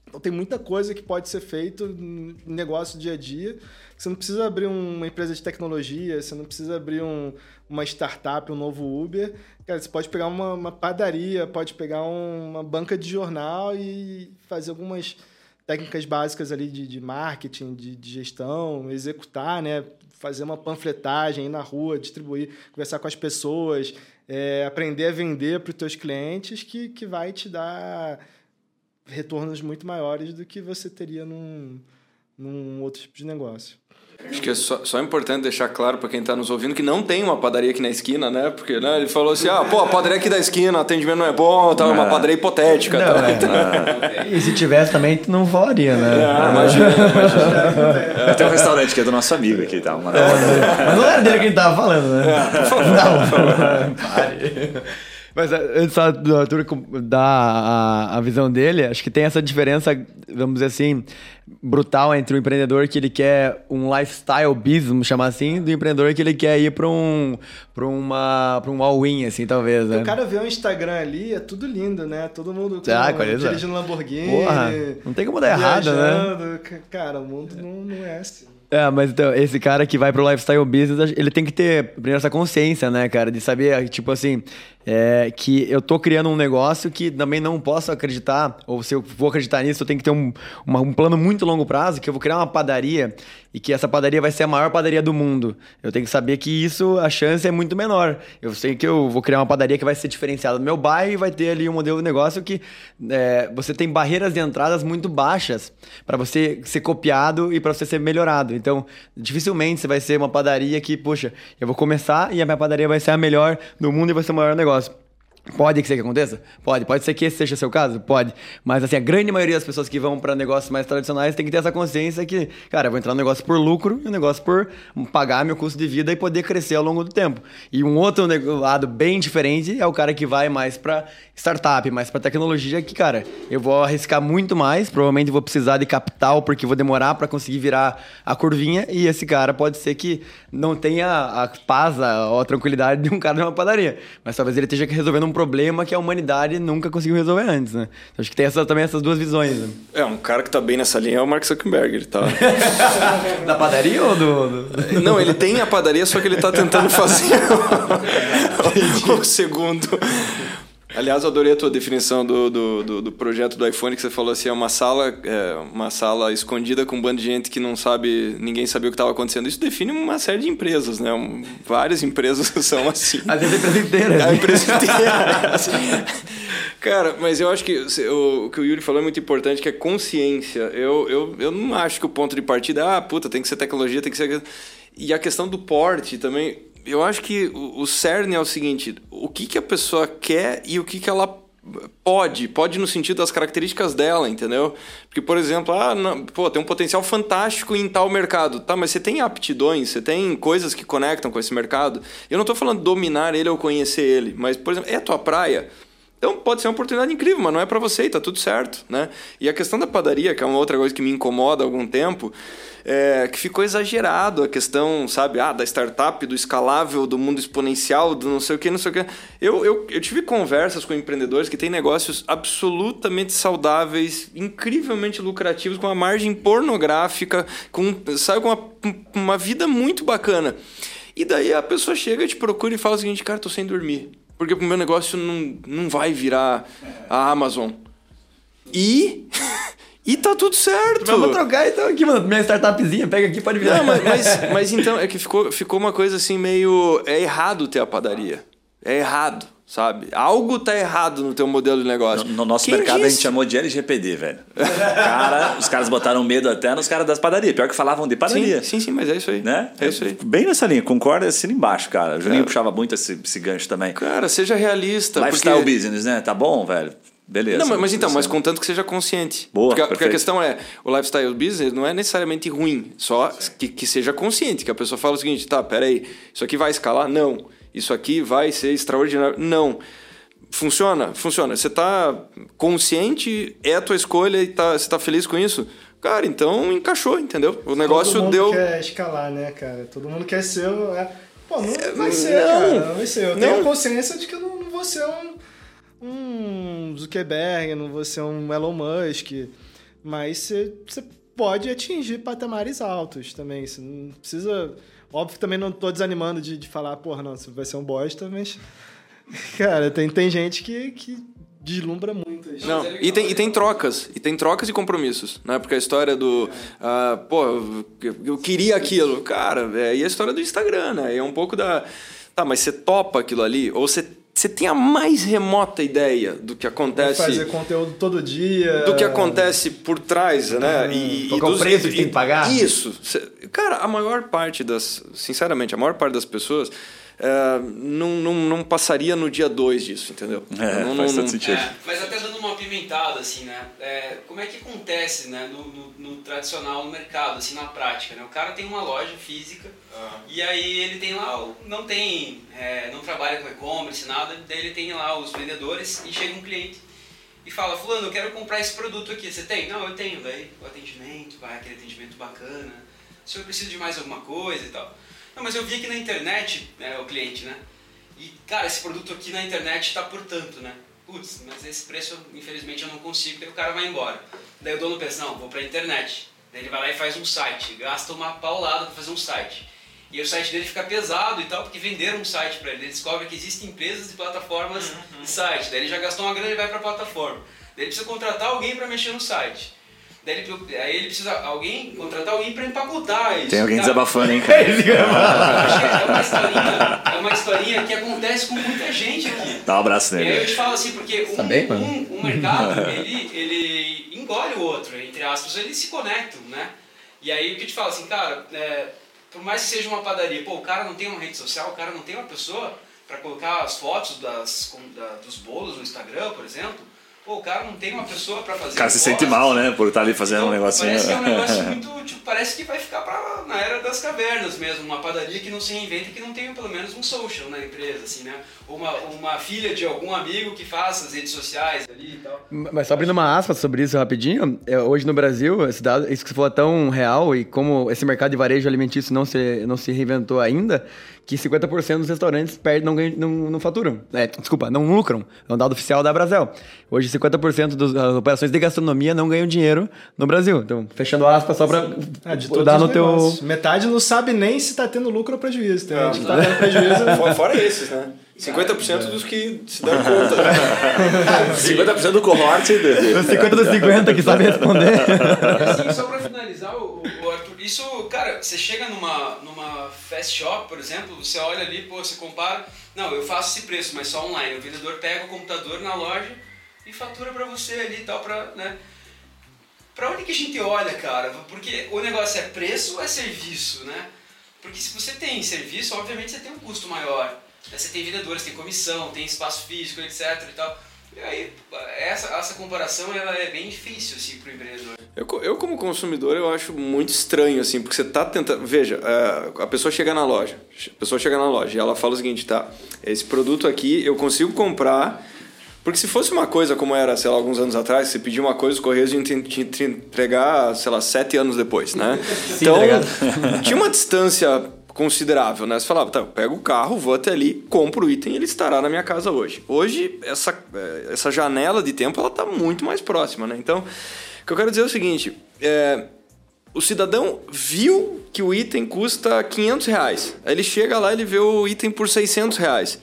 Então tem muita coisa que pode ser feito no negócio dia a dia. Você não precisa abrir uma empresa de tecnologia, você não precisa abrir um, uma startup, um novo Uber. Cara, você pode pegar uma, uma padaria, pode pegar um, uma banca de jornal e fazer algumas técnicas básicas ali de, de marketing, de, de, gestão, executar, né? fazer uma panfletagem, ir na rua, distribuir, conversar com as pessoas, é, aprender a vender para os teus clientes que, que vai te dar retornos muito maiores do que você teria num, num outro tipo de negócio. Acho que é só, só importante deixar claro para quem está nos ouvindo que não tem uma padaria aqui na esquina, né? Porque né, ele falou assim: ah, pô, a padaria aqui da esquina, o atendimento não é bom, tá, é uma padaria hipotética. Não, tá? é. E se tivesse também, tu não falaria, né? Ah, imagina, imagina. Tem um restaurante que é do nosso amigo aqui, tá? Uma é, mas não era dele que a gente tava falando, né? Não, pare. Mas eh, antes só do Arthur dar a, a visão dele, acho que tem essa diferença, vamos dizer assim, brutal entre o empreendedor que ele quer um lifestyle business, vamos chamar assim, do empreendedor que ele quer ir para um para uma para um all-in assim, talvez, né? O cara vê o Instagram ali, é tudo lindo, né? Todo mundo com, ah, dirigindo Lamborghini. Porra, não tem como dar errado, né? Cara, o mundo não, não é assim. É, mas então, esse cara que vai pro lifestyle business, ele tem que ter primeiro essa consciência, né, cara, de saber, tipo assim, é, que eu tô criando um negócio que também não posso acreditar, ou se eu vou acreditar nisso, eu tenho que ter um, uma, um plano muito longo prazo, que eu vou criar uma padaria e que essa padaria vai ser a maior padaria do mundo. Eu tenho que saber que isso, a chance é muito menor. Eu sei que eu vou criar uma padaria que vai ser diferenciada do meu bairro e vai ter ali um modelo de negócio que é, você tem barreiras de entradas muito baixas para você ser copiado e para você ser melhorado. Então, dificilmente você vai ser uma padaria que, puxa, eu vou começar e a minha padaria vai ser a melhor do mundo e vai ser o maior negócio. Pode ser que aconteça? Pode. Pode ser que esse seja seu caso? Pode. Mas, assim, a grande maioria das pessoas que vão para negócios mais tradicionais tem que ter essa consciência que, cara, eu vou entrar no negócio por lucro e um negócio por pagar meu custo de vida e poder crescer ao longo do tempo. E um outro lado bem diferente é o cara que vai mais para startup, mais para tecnologia, que, cara, eu vou arriscar muito mais, provavelmente vou precisar de capital porque vou demorar para conseguir virar a curvinha e esse cara pode ser que não tenha a paz ou a tranquilidade de um cara de uma padaria. Mas talvez ele esteja resolvendo um problema que a humanidade nunca conseguiu resolver antes, né? Então, acho que tem essa, também essas duas visões. Né? É, um cara que tá bem nessa linha é o Mark Zuckerberg. Ele tá... da padaria ou do, do, Não, ele tem a padaria, só que ele tá tentando fazer o segundo. Aliás, eu adorei a tua definição do, do, do, do, projeto do iPhone, que você falou assim, é uma sala, é, uma sala escondida com um bando de gente que não sabe, ninguém sabia o que estava acontecendo. Isso define uma série de empresas, né? Um, várias empresas são assim. Vezes a empresa inteira. A empresa inteira. assim. Cara, mas eu acho que o, o que o Yuri falou é muito importante, que é consciência. Eu, eu, eu não acho que o ponto de partida é, ah, puta, tem que ser tecnologia, tem que ser... E a questão do porte também eu acho que o, o cerne é o seguinte: o que, que a pessoa quer e o que, que ela pode, pode no sentido das características dela, entendeu? Porque, por exemplo, ah, não, pô, tem um potencial fantástico em tal mercado. Tá, mas você tem aptidões, você tem coisas que conectam com esse mercado. Eu não estou falando dominar ele ou conhecer ele, mas, por exemplo, é a tua praia. Então pode ser uma oportunidade incrível, mas não é para você tá tudo certo, né? E a questão da padaria, que é uma outra coisa que me incomoda há algum tempo, é, que ficou exagerado a questão, sabe, ah, da startup, do escalável, do mundo exponencial, do não sei o que, não sei o que. Eu, eu, eu tive conversas com empreendedores que têm negócios absolutamente saudáveis, incrivelmente lucrativos, com uma margem pornográfica, com, sabe, com uma, uma vida muito bacana. E daí a pessoa chega, te procura e fala o seguinte, cara, tô sem dormir. Porque o meu negócio não, não vai virar a Amazon. E E tá tudo certo. Vamos trocar então aqui, mano. Minha startupzinha, pega aqui, pode virar. Não, mas, mas, mas, então, é que ficou, ficou uma coisa assim meio. É errado ter a padaria. É errado, sabe? Algo tá errado no teu modelo de negócio. No, no nosso Quem mercado disse? a gente chamou de LGPD, velho. Cara, os caras botaram medo até nos caras das padarias. Pior que falavam de padaria. Sim, sim, sim mas é isso aí. Né? É isso aí. Bem nessa linha, concorda assim embaixo, cara. O Juninho é. puxava muito esse, esse gancho também. Cara, seja realista. Lifestyle porque... business, né? Tá bom, velho? beleza. Não, mas, mas então, mas contanto que seja consciente. Boa, porque, a- porque a questão é, o lifestyle business não é necessariamente ruim, só que, que seja consciente, que a pessoa fala o seguinte, tá, peraí, isso aqui vai escalar? Não. Isso aqui vai ser extraordinário? Não. Funciona? Funciona. Você tá consciente, é a tua escolha e tá, você tá feliz com isso? Cara, então encaixou, entendeu? O negócio Todo mundo deu... quer escalar, né, cara? Todo mundo quer ser. é, Pô, não vai ser, não. cara. Não vai ser. Eu tenho Não. consciência de que eu não, vou ser um, um Zuckerberg, não vou ser um Elon Musk. Mas você pode atingir patamares altos também. Você não precisa. Óbvio que também não tô desanimando de, de falar, porra, não, você vai ser um bosta, mas. Cara, tem, tem gente que, que deslumbra muito. isso. Não, e tem, e tem trocas, e tem trocas e compromissos, né? Porque a história do, ah, pô, eu, eu queria aquilo, cara, é, e a história do Instagram, né? É um pouco da, tá, mas você topa aquilo ali, ou você, você tem a mais remota ideia do que acontece, Fazer conteúdo todo dia. do que acontece por trás, né? E, e que é o dos- preço e- que tem que pagar? Isso. Cê- Cara, a maior parte das, sinceramente, a maior parte das pessoas é, não, não, não passaria no dia 2 disso, entendeu? É, não, faz não- todo sentido. É, mas até dando uma apimentada, assim, né? É, como é que acontece, né, no, no- no tradicional no mercado, assim, na prática, né? O cara tem uma loja física e aí ele tem lá, o- não tem, é, não trabalha com e-commerce, nada, daí ele tem lá os vendedores e chega um cliente e fala, fulano, eu quero comprar esse produto aqui, você tem? Não, eu tenho, daí o atendimento, vai aquele atendimento bacana, o senhor precisa de mais alguma coisa e tal. Não, mas eu vi aqui na internet, né, o cliente, né? E, cara, esse produto aqui na internet está por tanto, né? Putz, mas esse preço, infelizmente, eu não consigo, daí o cara vai embora. Daí o dono pensa, não, vou pra internet. Daí ele vai lá e faz um site, gasta uma paulada para fazer um site. E o site dele fica pesado e tal, porque venderam um site para ele. Ele descobre que existem empresas e plataformas de site. Daí ele já gastou uma grana e vai para a plataforma. Daí ele precisa contratar alguém para mexer no site. Daí ele, aí ele precisa alguém, contratar alguém para empacotar isso. Tem alguém Cara, desabafando, hein, cara? Que é uma historinha, é uma historinha que acontece com muita gente aqui. Dá um abraço E aí eu nele. te falo assim, porque um, Tá bem, um, um mercado, ele, ele engole o outro, entre aspas, eles se conectam, né? E aí o que eu te falo assim, cara, é, por mais que seja uma padaria, pô, o cara não tem uma rede social, o cara não tem uma pessoa para colocar as fotos das, com- da- dos bolos no Instagram, por exemplo, pô, o cara não tem uma pessoa para fazer O cara se sente mal, né? Por estar ali fazendo um Então, negocinho. Parece que é um negócio muito. Tipo, parece que vai ficar pra, na era das cavernas mesmo. Uma padaria que não se reinventa e que não tenha pelo menos um social na empresa, assim, né? Ou uma, uma filha de algum amigo que faça as redes sociais ali e tal. Mas só abrindo uma aspa sobre isso rapidinho, é, hoje no Brasil, esse dado, isso que você falou é tão real e como esse mercado de varejo alimentício não se, não se reinventou ainda, que 50% dos restaurantes perdem, não, ganham, não, não faturam. É, desculpa, não lucram. É um dado oficial da Brasel. Hoje 50% das operações de gastronomia não ganham dinheiro no Brasil. Então, fechando aspas só pra Ah, de todos dar no teu... Metade não sabe nem se tá tendo lucro ou prejuízo. Tem gente que tá tendo prejuízo. Fora, fora esses, né? 50% dos que se dão conta. 50% do cohort. de- Os 50 dos 50 que sabem responder. E assim, só pra finalizar, o, isso, cara, você chega numa, numa fast shop, por exemplo, você olha ali, pô, você compara, não, eu faço esse preço, mas só online. O vendedor pega o computador na loja e fatura pra você ali e tal, pra, né? Pra onde que a gente olha, cara? Porque o negócio é preço ou é serviço, né? Porque se você tem serviço, obviamente você tem um custo maior. né? Você tem vendedores, tem comissão, tem espaço físico, etc e tal. E aí, essa, essa comparação, ela é bem difícil, assim, pro empreendedor. Eu, eu, como consumidor, eu acho muito estranho, assim, porque você tá tentando. Veja, é, a pessoa chega na loja. A pessoa chega na loja e ela fala o seguinte, tá? Esse produto aqui eu consigo comprar. Porque se fosse uma coisa como era, sei lá, alguns anos atrás, você pedia uma coisa, os Correios iam te, te- te entregar, sei lá, sete anos depois, né? então, tá tinha uma distância considerável, né? Você falava, tá, eu pego o carro, vou até ali, compro o item e ele estará na minha casa hoje. Hoje, essa, eh, essa janela de tempo, ela tá muito mais próxima, né? Então, o que eu quero dizer é o seguinte, é, o cidadão viu que o item custa 500 reais. Aí ele chega lá, ele vê o item por 600 reais.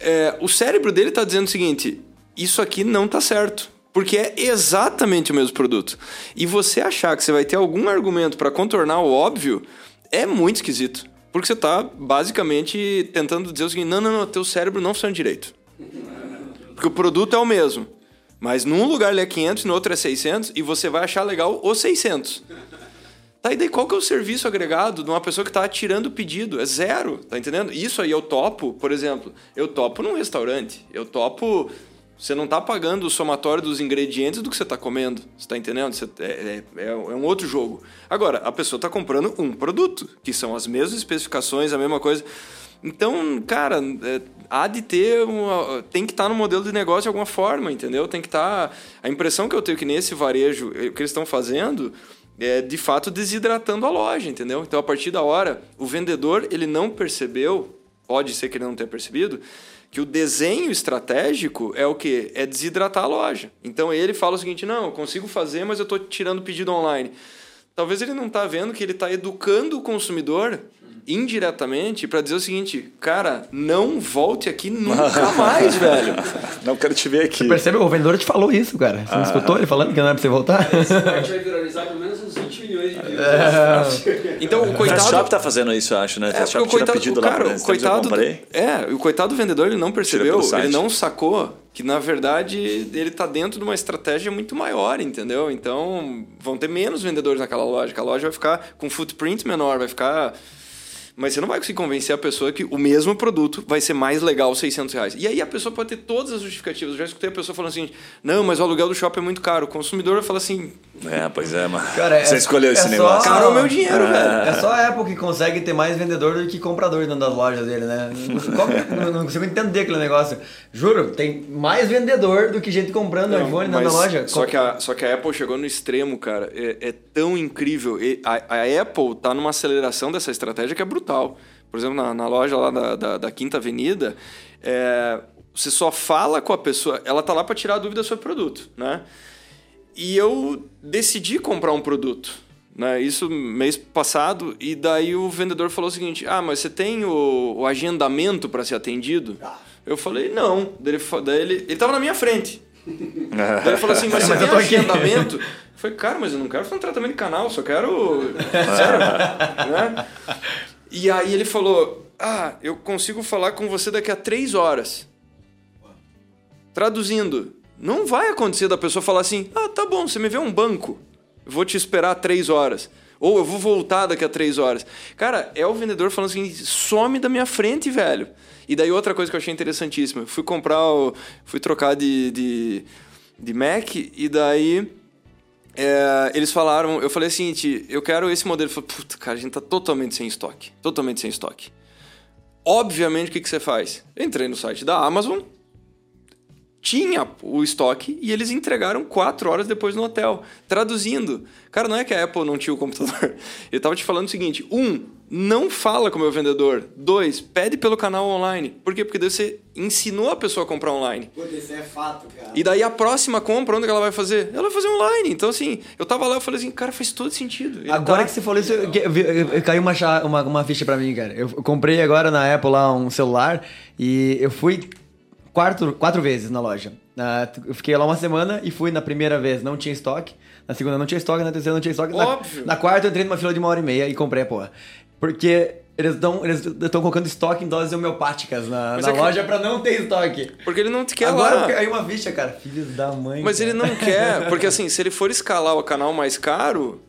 É, o cérebro dele está dizendo o seguinte: isso aqui não tá certo. Porque é exatamente o mesmo produto. E você achar que você vai ter algum argumento para contornar o óbvio é muito esquisito. Porque você está basicamente tentando dizer o seguinte: não, não, não, teu cérebro não funciona direito. Porque o produto é o mesmo. Mas num lugar ele é 500, no outro é 600, e você vai achar legal os 600. Tá, e daí qual que é o serviço agregado de uma pessoa que está tirando o pedido? É zero, tá entendendo? Isso aí eu topo, por exemplo, eu topo num restaurante, eu topo Você não tá pagando o somatório dos ingredientes do que você tá comendo. Você tá entendendo? Você- é, é- é um outro jogo. Agora, a pessoa tá comprando um produto, que são as mesmas especificações, a mesma coisa. Então, cara, é, há de ter uma, tem que estar no modelo de negócio de alguma forma, entendeu? Tem que estar. a impressão que eu tenho que nesse varejo, eh, o que eles estão fazendo é de fato desidratando a loja, entendeu? Então, a partir da hora, o vendedor ele não percebeu, pode ser que ele não tenha percebido, que o desenho estratégico é o quê? É desidratar a loja. Então ele fala o seguinte: não, eu consigo fazer, mas eu estou tirando pedido online. Talvez ele não está vendo que ele está educando o consumidor indiretamente para dizer o seguinte, cara, não volte aqui nunca mais, velho. Não quero te ver aqui. Percebe? O vendedor te falou isso, cara. Você não escutou ele falando que não é pra você voltar? A gente vai viralizar pelo menos uns 20 milhões de views. Então o O coitado Shop tá fazendo isso, eu acho, né? É, o coitado, pedido o lá cara, pra o coitado, é, o coitado do vendedor ele não percebeu, ele não sacou que na verdade ele tá dentro de uma estratégia muito maior, entendeu? Então vão ter menos vendedores naquela loja, a loja vai ficar com footprint menor, vai ficar mas você não vai conseguir convencer a pessoa que o mesmo produto vai ser mais legal 600 reais. E aí a pessoa pode ter todas as justificativas. Eu já escutei a pessoa falando assim, não, mas o aluguel do shopping é muito caro. O consumidor vai falar assim, É, pois é, mano. Cara, é- Você escolheu é esse só- negócio. caro é o meu dinheiro, velho. É só a Apple que consegue ter mais vendedor do que comprador dentro das lojas dele, né? Qual que- não, não consigo entender aquele negócio. Juro, tem mais vendedor do que gente comprando Não, iPhone dentro da mas loja. Só que, a, só que a Apple chegou no extremo, cara. É, é tão incrível. E a, a Apple tá numa aceleração dessa estratégia que é brutal. Por exemplo, na, na loja lá da, da, da Quinta Avenida, é, você só fala com a pessoa. Ela tá lá para tirar a dúvida sobre o produto, né? E eu decidi comprar um produto. Né? Isso mês passado, e daí o vendedor falou o seguinte: Ah, mas você tem o, o agendamento para ser atendido? Eu falei, não. Daí ele, daí ele, ele tava na minha frente. Daí ele falou assim, mas você Mas eu tem agendamento? Eu falei, cara, mas eu não quero fazer um tratamento de canal, só quero. Sério, né? E aí ele falou: Ah, eu consigo falar com você daqui a três horas. Traduzindo, não vai acontecer da pessoa falar assim: Ah, tá bom, você me vê um banco, vou te esperar três horas. Ou eu vou voltar daqui a três horas. Cara, é o vendedor falando assim: some da minha frente, velho. E daí outra coisa que eu achei interessantíssima: fui comprar, o, fui trocar de, de, de Mac, e daí é, eles falaram, eu falei assim, eu quero esse modelo. Eu falei, puta, cara, a gente tá totalmente sem estoque. Totalmente sem estoque. Obviamente, o que, que você faz? Eu entrei no site da Amazon, tinha o estoque e eles entregaram quatro horas depois no hotel. Traduzindo, cara, não é que a Apple não tinha o computador. Ele tava te falando o seguinte: um, não fala com o meu vendedor. Dois, pede pelo canal online. Por quê? Porque daí você ensinou a pessoa a comprar online. Puta, isso é fato, cara. E daí a próxima compra, onde que ela vai fazer? Ela vai fazer online. Então, assim, eu tava lá e falei assim, cara, faz todo sentido. Ele Agora tá- que você falou isso, eu- eu- eu- eu- caiu uma, uma, uma ficha pra mim, cara. Eu comprei agora na Apple lá um celular e eu fui quatro, quatro vezes na loja. Na- eu fiquei lá uma semana e fui na primeira vez, não tinha estoque. Na segunda não tinha estoque, na terceira não tinha estoque. Na, Óbvio. na quarta eu entrei numa fila de uma hora e meia e comprei a porra. Porque eles estão eles colocando estoque em doses homeopáticas na, na é que- loja pra não ter estoque. Porque ele não te quer Agora lá. caiu uma ficha, cara. Filhos da mãe. Mas cara. ele não quer, porque assim, se ele for escalar o canal mais caro,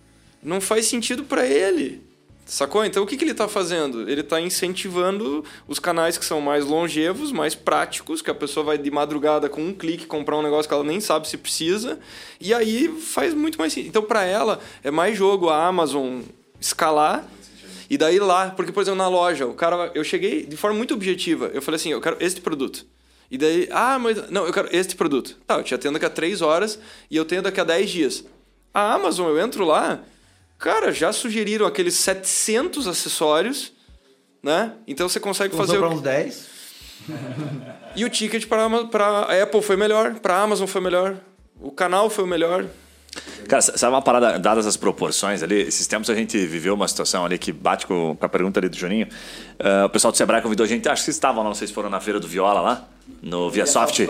não faz sentido pra ele. Sacou? Então o que, que ele tá fazendo? Ele tá incentivando os canais que são mais longevos, mais práticos, que a pessoa vai de madrugada com um clique comprar um negócio que ela nem sabe se precisa, e aí faz muito mais sentido. Então pra ela é mais jogo a Amazon escalar e daí lá, porque por exemplo na loja, o cara, eu cheguei de forma muito objetiva, eu falei assim, eu quero este produto. E daí, ah, mas não, eu quero este produto. Tá, eu te atendo daqui a 3 horas e eu tenho daqui a 10 dias. A Amazon, eu entro lá, cara, já sugeriram aqueles 700 acessórios, né? Então você consegue Usou fazer. pra uns 10. E o ticket para a Apple foi melhor, para a Amazon foi melhor, o canal foi o melhor. Cara, sabe uma parada, dadas as proporções ali, esses tempos a gente viveu uma situação ali que bate com, com a pergunta ali do Juninho. Ah, o pessoal do Sebrae convidou a gente, acho que vocês estavam lá, não sei se foram na feira do Viola lá, no ViaSoft.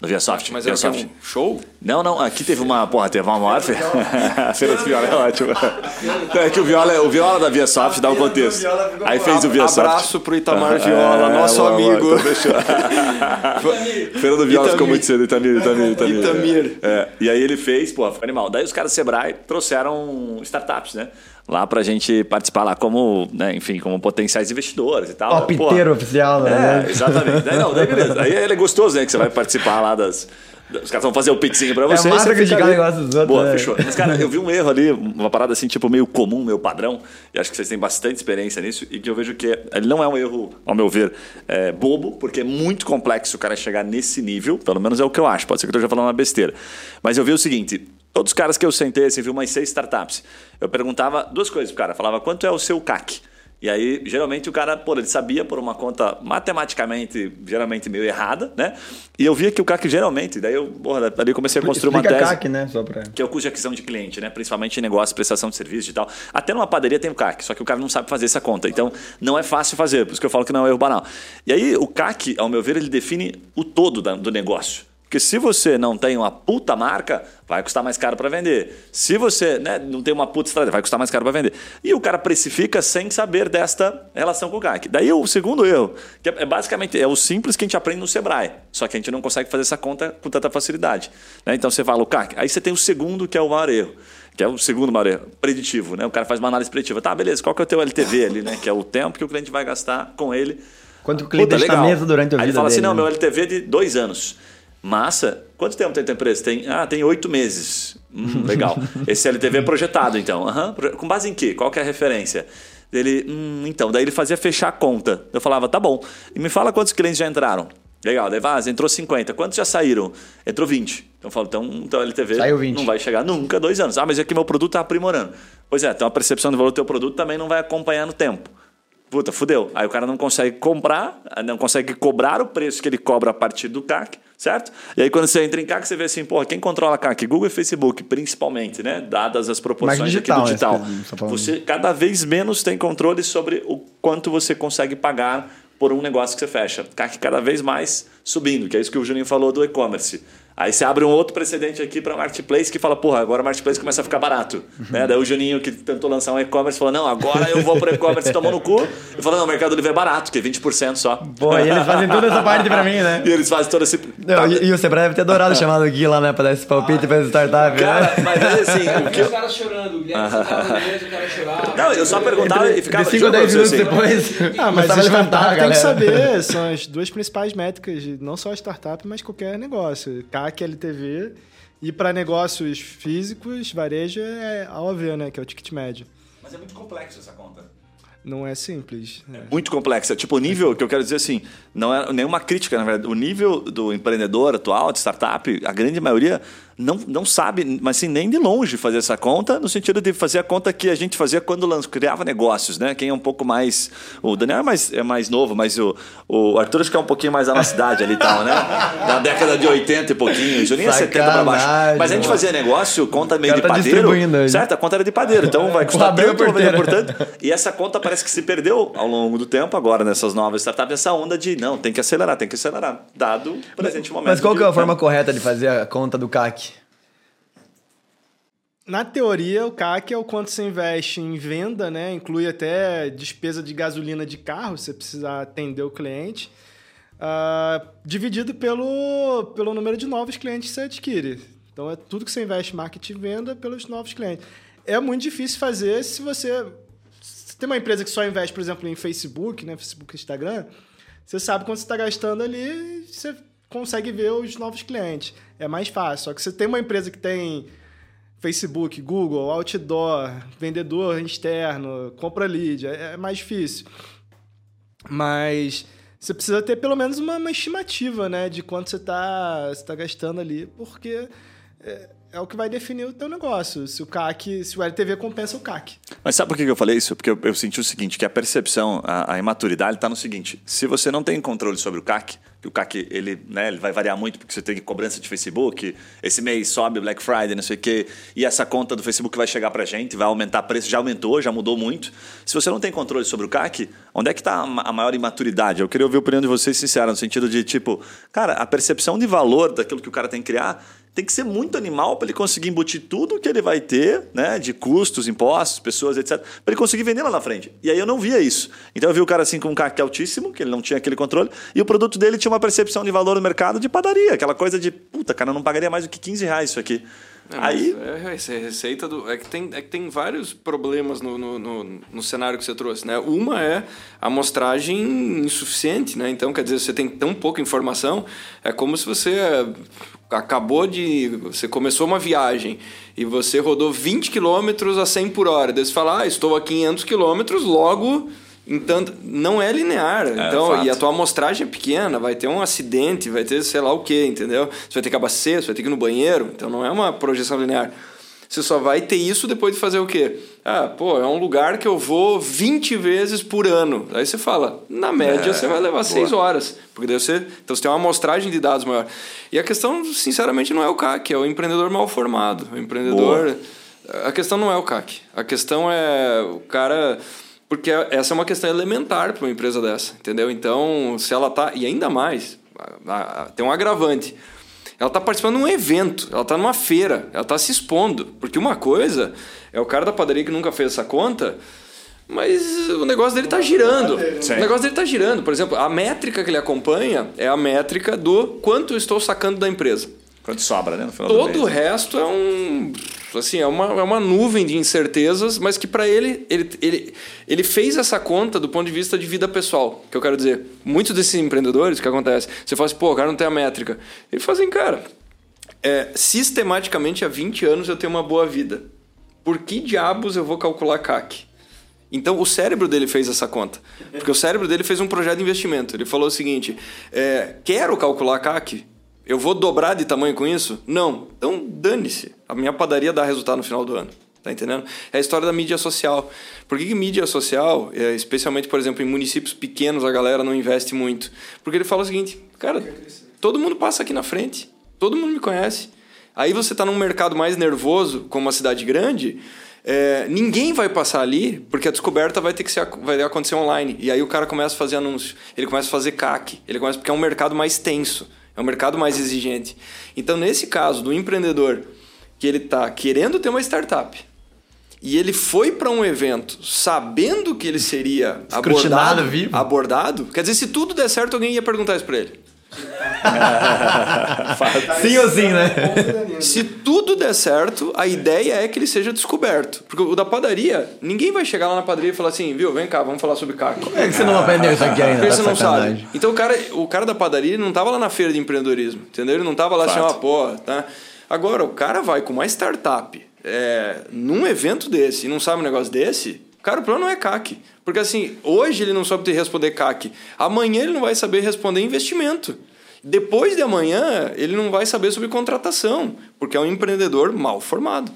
No ViaSoft. Mas quê? ViaSoft. um show? Não, não, aqui teve uma, porra, teve uma maior feira. a feira do Viola é ótima. É que o Viola, o Viola da ViaSoft dá um contexto. Viola Aí fez o ViaSoft. Abraço pro Itamar Viola, É, nosso boa, boa, amigo. então fechou. feira do Viola ficou muito cedo, Itamir, Itamir, Itamir. Itamir. É, e aí ele fez, pô, foi animal. Daí os caras do Sebrae trouxeram startups, né? Lá pra gente participar lá como, né, enfim, como potenciais investidores e tal. Ó, piteiro oficial, né? É, exatamente. Daí, não, daí beleza. Aí ele é gostoso, né? Que você vai participar lá das. Os caras vão fazer o pizzinho pra você. É você criticar o negócio dos outros, Boa, né? fechou. Mas, cara, eu vi um erro ali, uma parada assim, tipo, meio comum, meio padrão, e acho que vocês têm bastante experiência nisso, e que eu vejo que ele não é um erro, ao meu ver, é, bobo, porque é muito complexo o cara chegar nesse nível, pelo menos é o que eu acho, pode ser que eu esteja falando uma besteira. Mas eu vi o seguinte. Todos os caras que eu sentei, assim, vi umas seis startups. Eu perguntava duas coisas pro cara. Falava, quanto é o seu CAC? E aí, geralmente, o cara, pô, ele sabia por uma conta matematicamente, geralmente meio errada, né? E eu via que o CAC geralmente, daí eu, porra, ali eu comecei a construir uma Explica tese CAC, né? Só pra... que é o custo de aquisição de cliente, né? Principalmente em negócio, prestação de serviço e tal. Até numa padaria tem o CAC, só que o cara não sabe fazer essa conta. Então, não é fácil fazer, por isso que eu falo que não é um erro banal. E aí, o CAC, ao meu ver, ele define o todo do negócio. Porque se você não tem uma puta marca, vai custar mais caro para vender. Se você né, não tem uma puta estratégia, vai custar mais caro para vender. E o cara precifica sem saber desta relação com o CAC. Daí o segundo erro, que é é basicamente é o simples que a gente aprende no Sebrae, só que a gente não consegue fazer essa conta com tanta facilidade. né? Então você fala o CAC, aí você tem o segundo que é o maior erro. Que é o segundo maior erro, preditivo, né? O cara faz uma análise preditiva. Tá, beleza, qual que é o teu LTV ali, né? Que é o tempo que o cliente vai gastar com ele Quanto o cliente Puta, legal. mesa durante a Aí ele fala assim, dele, não, né? meu LTV é de dois anos. Massa. Quanto tempo tem tua empresa? Tem, ah, tem oito meses. Hum, legal. Esse LTV é projetado, então. Proje- Com base em quê? Qual que é a referência? Ele, hum, então, daí ele fazia fechar a conta. Eu falava, tá bom. E me fala quantos clientes já entraram. Legal, daí entrou 50. Quantos já saíram? Entrou 20. Então eu falo, então, então LTV Saiu 20. não vai chegar nunca a dois anos. Ah, mas é que meu produto está aprimorando. Pois é, então a percepção do valor do teu produto também não vai acompanhar no tempo. Puta, fudeu. Aí o cara não consegue comprar, não consegue cobrar o preço que ele cobra a partir do CAC, certo? E aí quando você entra em CAC, você vê assim, porra, quem controla CAC? Google e Facebook, principalmente, né? Dadas as proporções Mais aqui do digital, digital. você tá. Você cada vez menos tem controle sobre o quanto você consegue pagar por um negócio que você fecha. CAC cada vez mais subindo, que é isso que o Juninho falou do e-commerce. Aí você abre um outro precedente aqui para marketplace que fala, porra, agora o marketplace começa a ficar barato. Né? Daí o Juninho que tentou lançar um e-commerce falou, não, agora eu vou pro e-commerce tomou no cu. E falou, não, o Mercado Livre é barato, que é 20% só. Pô, e eles fazem toda essa parte pra mim, né? E eles fazem todo esse. Não, e, e o Sebrae deve ter adorado chamar o Gui lá, né? Pra dar esse palpite pra startup, Cara, né? mas é assim, o que Os caras chorando, o Guilherme meio, o cara chorava. Não, eu só perguntava e ficava. De 5 a juro pra 10 você, minutos assim, depois. Ah, mas a a levantar, startup tem que saber, são as duas principais métricas, de não só a startup, mas qualquer negócio. CAC, LTV, e para negócios físicos, varejo é AOV, né, que é o ticket médio. Mas é muito complexo essa conta. Não é simples. né? muito complexa. Tipo, o nível que eu quero dizer assim, não é nenhuma crítica, na verdade. O nível do empreendedor atual, de startup, a grande maioria não, não sabe, mas assim, nem de longe fazer essa conta, no sentido de fazer a conta que a gente fazia quando criava negócios, né? Quem é um pouco mais. O Daniel é mais, é mais novo, mas o, o Arthur acho que é um pouquinho mais da nossa idade ali e tal, né? Da década de 80 e pouquinho, o Juninho é 70 pra baixo. Mas a gente fazia negócio, conta meio de tá padeiro. certo? A conta era de padeiro, então vai custar tanto, por. E essa conta parece que se perdeu ao longo do tempo, agora nessas novas startups, essa onda de não, tem que acelerar, tem que acelerar, dado o presente momento. Mas qual que é a forma correta de fazer a conta do CAC? Na teoria, o CAC é o quanto você investe em venda, né? Inclui até despesa de gasolina de carro, se você precisar atender o cliente, ah, dividido pelo, pelo número de novos clientes que você adquire. Então, é tudo que você investe em marketing e venda pelos novos clientes. É muito difícil fazer se você... Se tem uma empresa que só investe, por exemplo, em Facebook, né? Facebook e Instagram, você sabe quanto você está gastando ali, você consegue ver os novos clientes. É mais fácil. Só que você tem uma empresa que tem Facebook, Google, outdoor, vendedor externo, compra lead, é é mais difícil. Mas você precisa ter pelo menos uma, uma estimativa, né, de quanto você está tá gastando ali, porque é, é o que vai definir o teu negócio. Se o CAC, se o LTV compensa o CAC. Mas sabe por que eu falei isso? Porque eu, eu senti o seguinte, que a percepção, a, a imaturidade está no seguinte, se você não tem controle sobre o CAC, que o CAC ele, né, ele vai variar muito porque você tem cobrança de Facebook, esse mês sobe Black Friday, não sei o quê, e essa conta do Facebook vai chegar pra gente, vai aumentar preço, já aumentou, já mudou muito. Se você não tem controle sobre o CAC, onde é que está a maior imaturidade? Eu queria ouvir a opinião de vocês sincera, no sentido de, tipo, cara, a percepção de valor daquilo que o cara tem que criar tem que ser muito animal para ele conseguir embutir tudo que ele vai ter, né, de custos, impostos, pessoas, etc, para ele conseguir vender lá na frente. E aí eu não via isso. Então eu vi o cara assim com um CAC altíssimo, que ele não tinha aquele controle, e o produto dele tinha uma percepção de valor no mercado de padaria, aquela coisa de, puta, cara, eu não pagaria mais do que 15 reais isso aqui. É, Aí- É, é a receita do. É que tem, é que tem vários problemas no, no, no, no cenário que você trouxe, né? Uma é a amostragem insuficiente, né? Então, quer dizer, você tem tão pouca informação, é como se você é, acabou de. Você começou uma viagem e você rodou 20 quilômetros a 100 por hora. Daí você fala, ah, estou a 500 quilômetros, logo. Então, não é linear. então, fato. e a tua amostragem é pequena, vai ter um acidente, vai ter sei lá o que, entendeu? Você vai ter que abastecer, você vai ter que ir no banheiro, então não é uma projeção linear. Você só vai ter isso depois de fazer o quê? Ah, pô, é um lugar que eu vou 20 vezes por ano. Aí você fala, na média É, você vai levar boa. 6 horas. Porque daí você, então você tem uma amostragem de dados maior. E a questão, sinceramente, não é o CAC, é o empreendedor mal formado. O empreendedor. A questão não é o CAC. A questão é o cara. Porque essa é uma questão elementar para uma empresa dessa, entendeu? Então, se ela tá. E ainda mais, tem um agravante. Ela está participando de um evento, ela está numa feira, ela está se expondo. Porque uma coisa é o cara da padaria que nunca fez essa conta, mas o negócio dele está girando. O negócio dele está girando. Por exemplo, a métrica que ele acompanha é a métrica do quanto eu estou sacando da empresa. Quanto sobra, né? No final do Todo o mês. resto é um. Assim, é uma, é uma nuvem de incertezas, mas que para ele, ele, ele, ele fez essa conta do ponto de vista de vida pessoal. Que eu quero dizer, muitos desses empreendedores, o que acontece? Você fala assim, pô, o cara não tem a métrica. Ele fala assim, cara, é, sistematicamente há 20 anos eu tenho uma boa vida. Por que diabos eu vou calcular CAC? Então o cérebro dele fez essa conta. Porque o cérebro dele fez um projeto de investimento. Ele falou o seguinte: é, quero calcular CAC? Eu vou dobrar de tamanho com isso? Não. Então dane-se. A minha padaria dá resultado no final do ano. Tá entendendo? É a história da mídia social. Por que, que mídia social, é, especialmente, por exemplo, em municípios pequenos, a galera não investe muito? Porque ele fala o seguinte, cara, todo mundo passa aqui na frente. Todo mundo me conhece. Aí você está num mercado mais nervoso, como uma cidade grande, é, ninguém vai passar ali, porque a descoberta vai ter que ser, vai acontecer online. E aí o cara começa a fazer anúncio, ele começa a fazer CAC, ele começa porque é um mercado mais tenso, é um mercado mais exigente. Então, nesse caso do empreendedor que ele está querendo ter uma startup e ele foi para um evento sabendo que ele seria abordado, vivo. abordado, quer dizer, se tudo der certo, alguém ia perguntar isso para ele. Sim ou sim, né? Se tudo der certo, a ideia é que ele seja descoberto. Porque o da padaria, ninguém vai chegar lá na padaria e falar assim, viu, vem cá, vamos falar sobre CAC. Como é que você não aprendeu isso aqui ainda? Porque Tá você não sacanagem. sabe. Então o cara, o cara da padaria ele não tava lá na feira de empreendedorismo, entendeu? Ele não tava lá assim, ó, Fato. pô, tá? Agora, o cara vai com uma startup é, num evento desse e não sabe um negócio desse, cara, o problema não é CAC. Porque assim, hoje ele não sabe te responder CAC, amanhã ele não vai saber responder investimento. Depois de amanhã, ele não vai saber sobre contratação, porque é um empreendedor mal formado.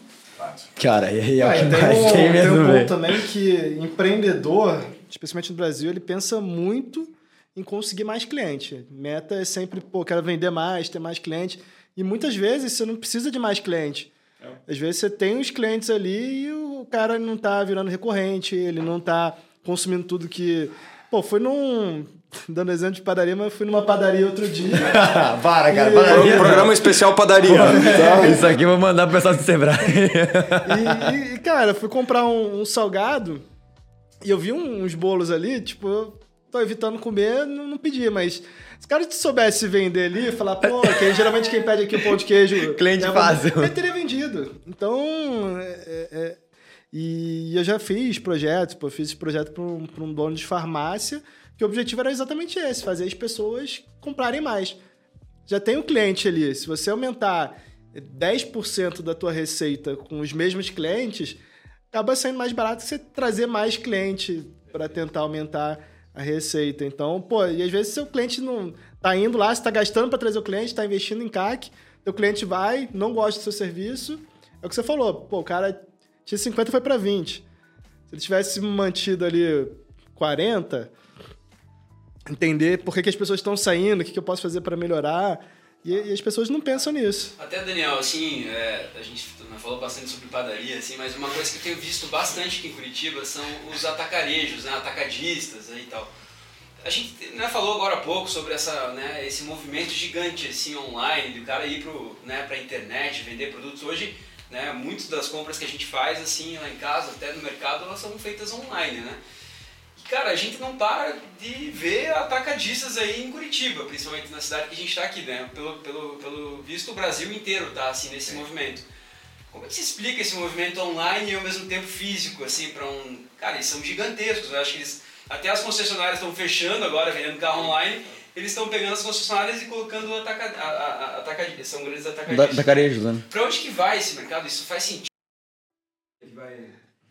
Cara, e aí é o Ah, que e tem mais um, tem tem mesmo, um ponto também que empreendedor, especialmente no Brasil, ele pensa muito em conseguir mais cliente. Meta é sempre, pô, quero vender mais, ter mais cliente. E muitas vezes você não precisa de mais cliente. Às vezes você tem os clientes ali e o cara não tá virando recorrente, ele não tá consumindo tudo que. Pô, fui num. Dando exemplo de padaria, mas fui numa padaria outro dia. Para, cara, E- padaria. Programa especial padaria. Isso aqui eu vou mandar pro pessoal do Sebrae. E, e, cara, fui comprar um, um salgado e eu vi uns bolos ali, tipo, eu tô evitando comer, não, não pedi, mas se o cara te soubesse vender ali, falar, pô, que geralmente quem pede aqui o pão de queijo. Cliente leva- fácil. Eu teria vendido. Então. é- é- é- e eu já fiz projetos, pô, eu fiz esse projeto para um, um dono de farmácia, que o objetivo era exatamente esse, fazer as pessoas comprarem mais. Já tem o cliente ali, se você aumentar 10% da tua receita com os mesmos clientes, acaba saindo mais barato você trazer mais cliente para tentar aumentar a receita. Então, pô, e às vezes seu cliente não tá indo lá, você tá gastando para trazer o cliente, tá investindo em CAC, teu cliente vai, não gosta do seu serviço. É o que você falou, pô, o cara tinha 50 foi para 20. Se ele tivesse mantido ali 40, entender por que, que as pessoas estão saindo, o que, que eu posso fazer para melhorar. E, e as pessoas não pensam nisso. Até, Daniel, assim, é, a gente falou bastante sobre padaria, assim, mas uma coisa que eu tenho visto bastante aqui em Curitiba são os atacarejos, né, atacadistas aí e tal. A gente né, falou agora há pouco sobre essa, né, esse movimento gigante assim, online, do cara ir pro, né, pra internet, vender produtos. Hoje, né, muitas das compras que a gente faz assim lá em casa, até no mercado, elas são feitas online, né? E, cara, a gente não para de ver atacadistas aí em Curitiba, principalmente na cidade que a gente está aqui, né? Pelo, pelo, pelo visto, o Brasil inteiro tá assim nesse movimento. Como que se explica esse movimento online e ao mesmo tempo físico, assim, para um... Cara, eles são gigantescos, eu acho que eles... Até as concessionárias estão fechando agora, vendendo carro online, eles estão pegando as concessionárias e colocando ataca, a, são grandes atacadistas. Da, carejos, né? Pra onde que vai esse mercado? Isso faz sentido?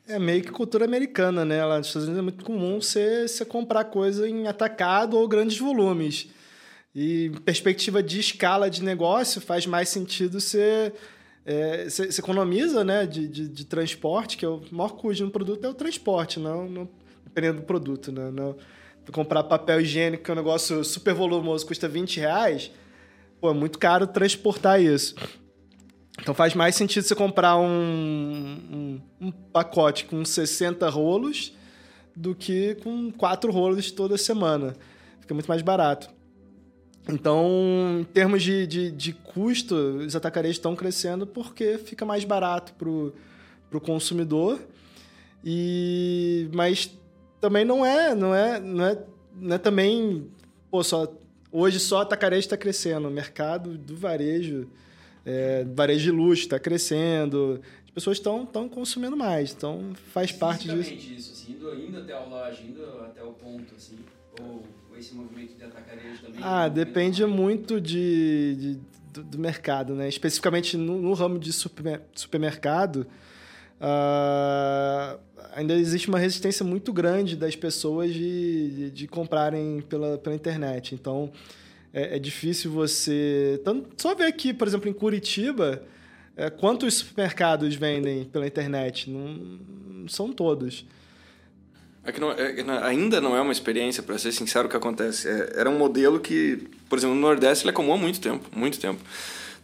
É meio que cultura americana, né? Lá nos Estados Unidos é muito comum você, você comprar coisa em atacado ou grandes volumes. E perspectiva de escala de negócio, faz mais sentido você. É, você economiza né, de, de, de, transporte, que é o maior custo de um produto é o transporte, não, não dependendo do produto. Né? Não, comprar papel higiênico, que é um negócio super volumoso, custa 20 reais, pô, é muito caro transportar isso. Então faz mais sentido você comprar um, um, um, pacote com 60 rolos do que com quatro rolos toda semana. Fica muito mais barato. Então, em termos de, de, de custo, os atacarejos estão crescendo porque fica mais barato para o consumidor. E, mas também não é, não é, não é, não é também, pô, só, hoje só atacarejo está crescendo. O mercado do varejo é, varejo de luxo está crescendo, as pessoas estão consumindo mais, então faz parte disso. isso, assim, indo, indo até a loja, indo até o ponto, assim, ou esse movimento de atacarejo também? Ah, depende muito de, de do, do, mercado, né? Especificamente no, no ramo de super, supermercado, uh, ainda existe uma resistência muito grande das pessoas de, de, de comprarem pela, pela internet. Então, é, é difícil você. Tanto, só ver aqui, por exemplo, em Curitiba, é, quantos supermercados vendem pela internet? Não, não são todos. É que não, é, ainda não é uma experiência, para ser sincero, o que acontece. É, era um modelo que, por exemplo, no Nordeste ele é comum há muito tempo, muito tempo.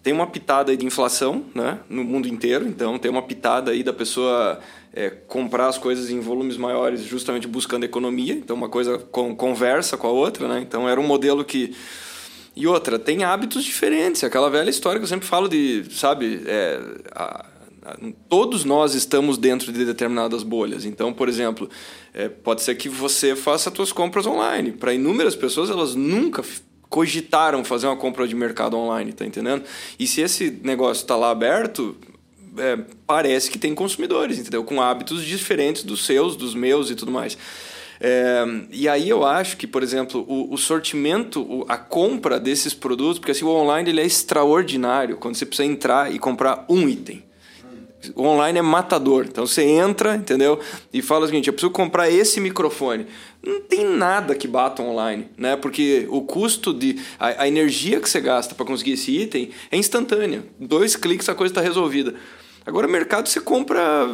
Tem uma pitada aí de inflação né, no mundo inteiro, então tem uma pitada aí da pessoa é, comprar as coisas em volumes maiores justamente buscando economia, então uma coisa com, conversa com a outra, né? Então era um modelo que e outra, tem hábitos diferentes. Aquela velha história que eu sempre falo de, sabe, é, a, a, todos nós estamos dentro de determinadas bolhas. Então, por exemplo, é, pode ser que você faça suas compras online. Para inúmeras pessoas, elas nunca cogitaram fazer uma compra de mercado online, tá entendendo? E se esse negócio está lá aberto, é, parece que tem consumidores, entendeu? Com hábitos diferentes dos seus, dos meus e tudo mais. É, e aí eu acho que, por exemplo, o, o sortimento, o, a compra desses produtos, porque assim, o online ele é extraordinário quando você precisa entrar e comprar um item. O online é matador. Então você entra, entendeu? E fala o seguinte: eu preciso comprar esse microfone. Não tem nada que bata online, né? Porque o custo de. A, a energia que você gasta para conseguir esse item é instantânea. Dois cliques a coisa está resolvida. Agora, mercado você compra.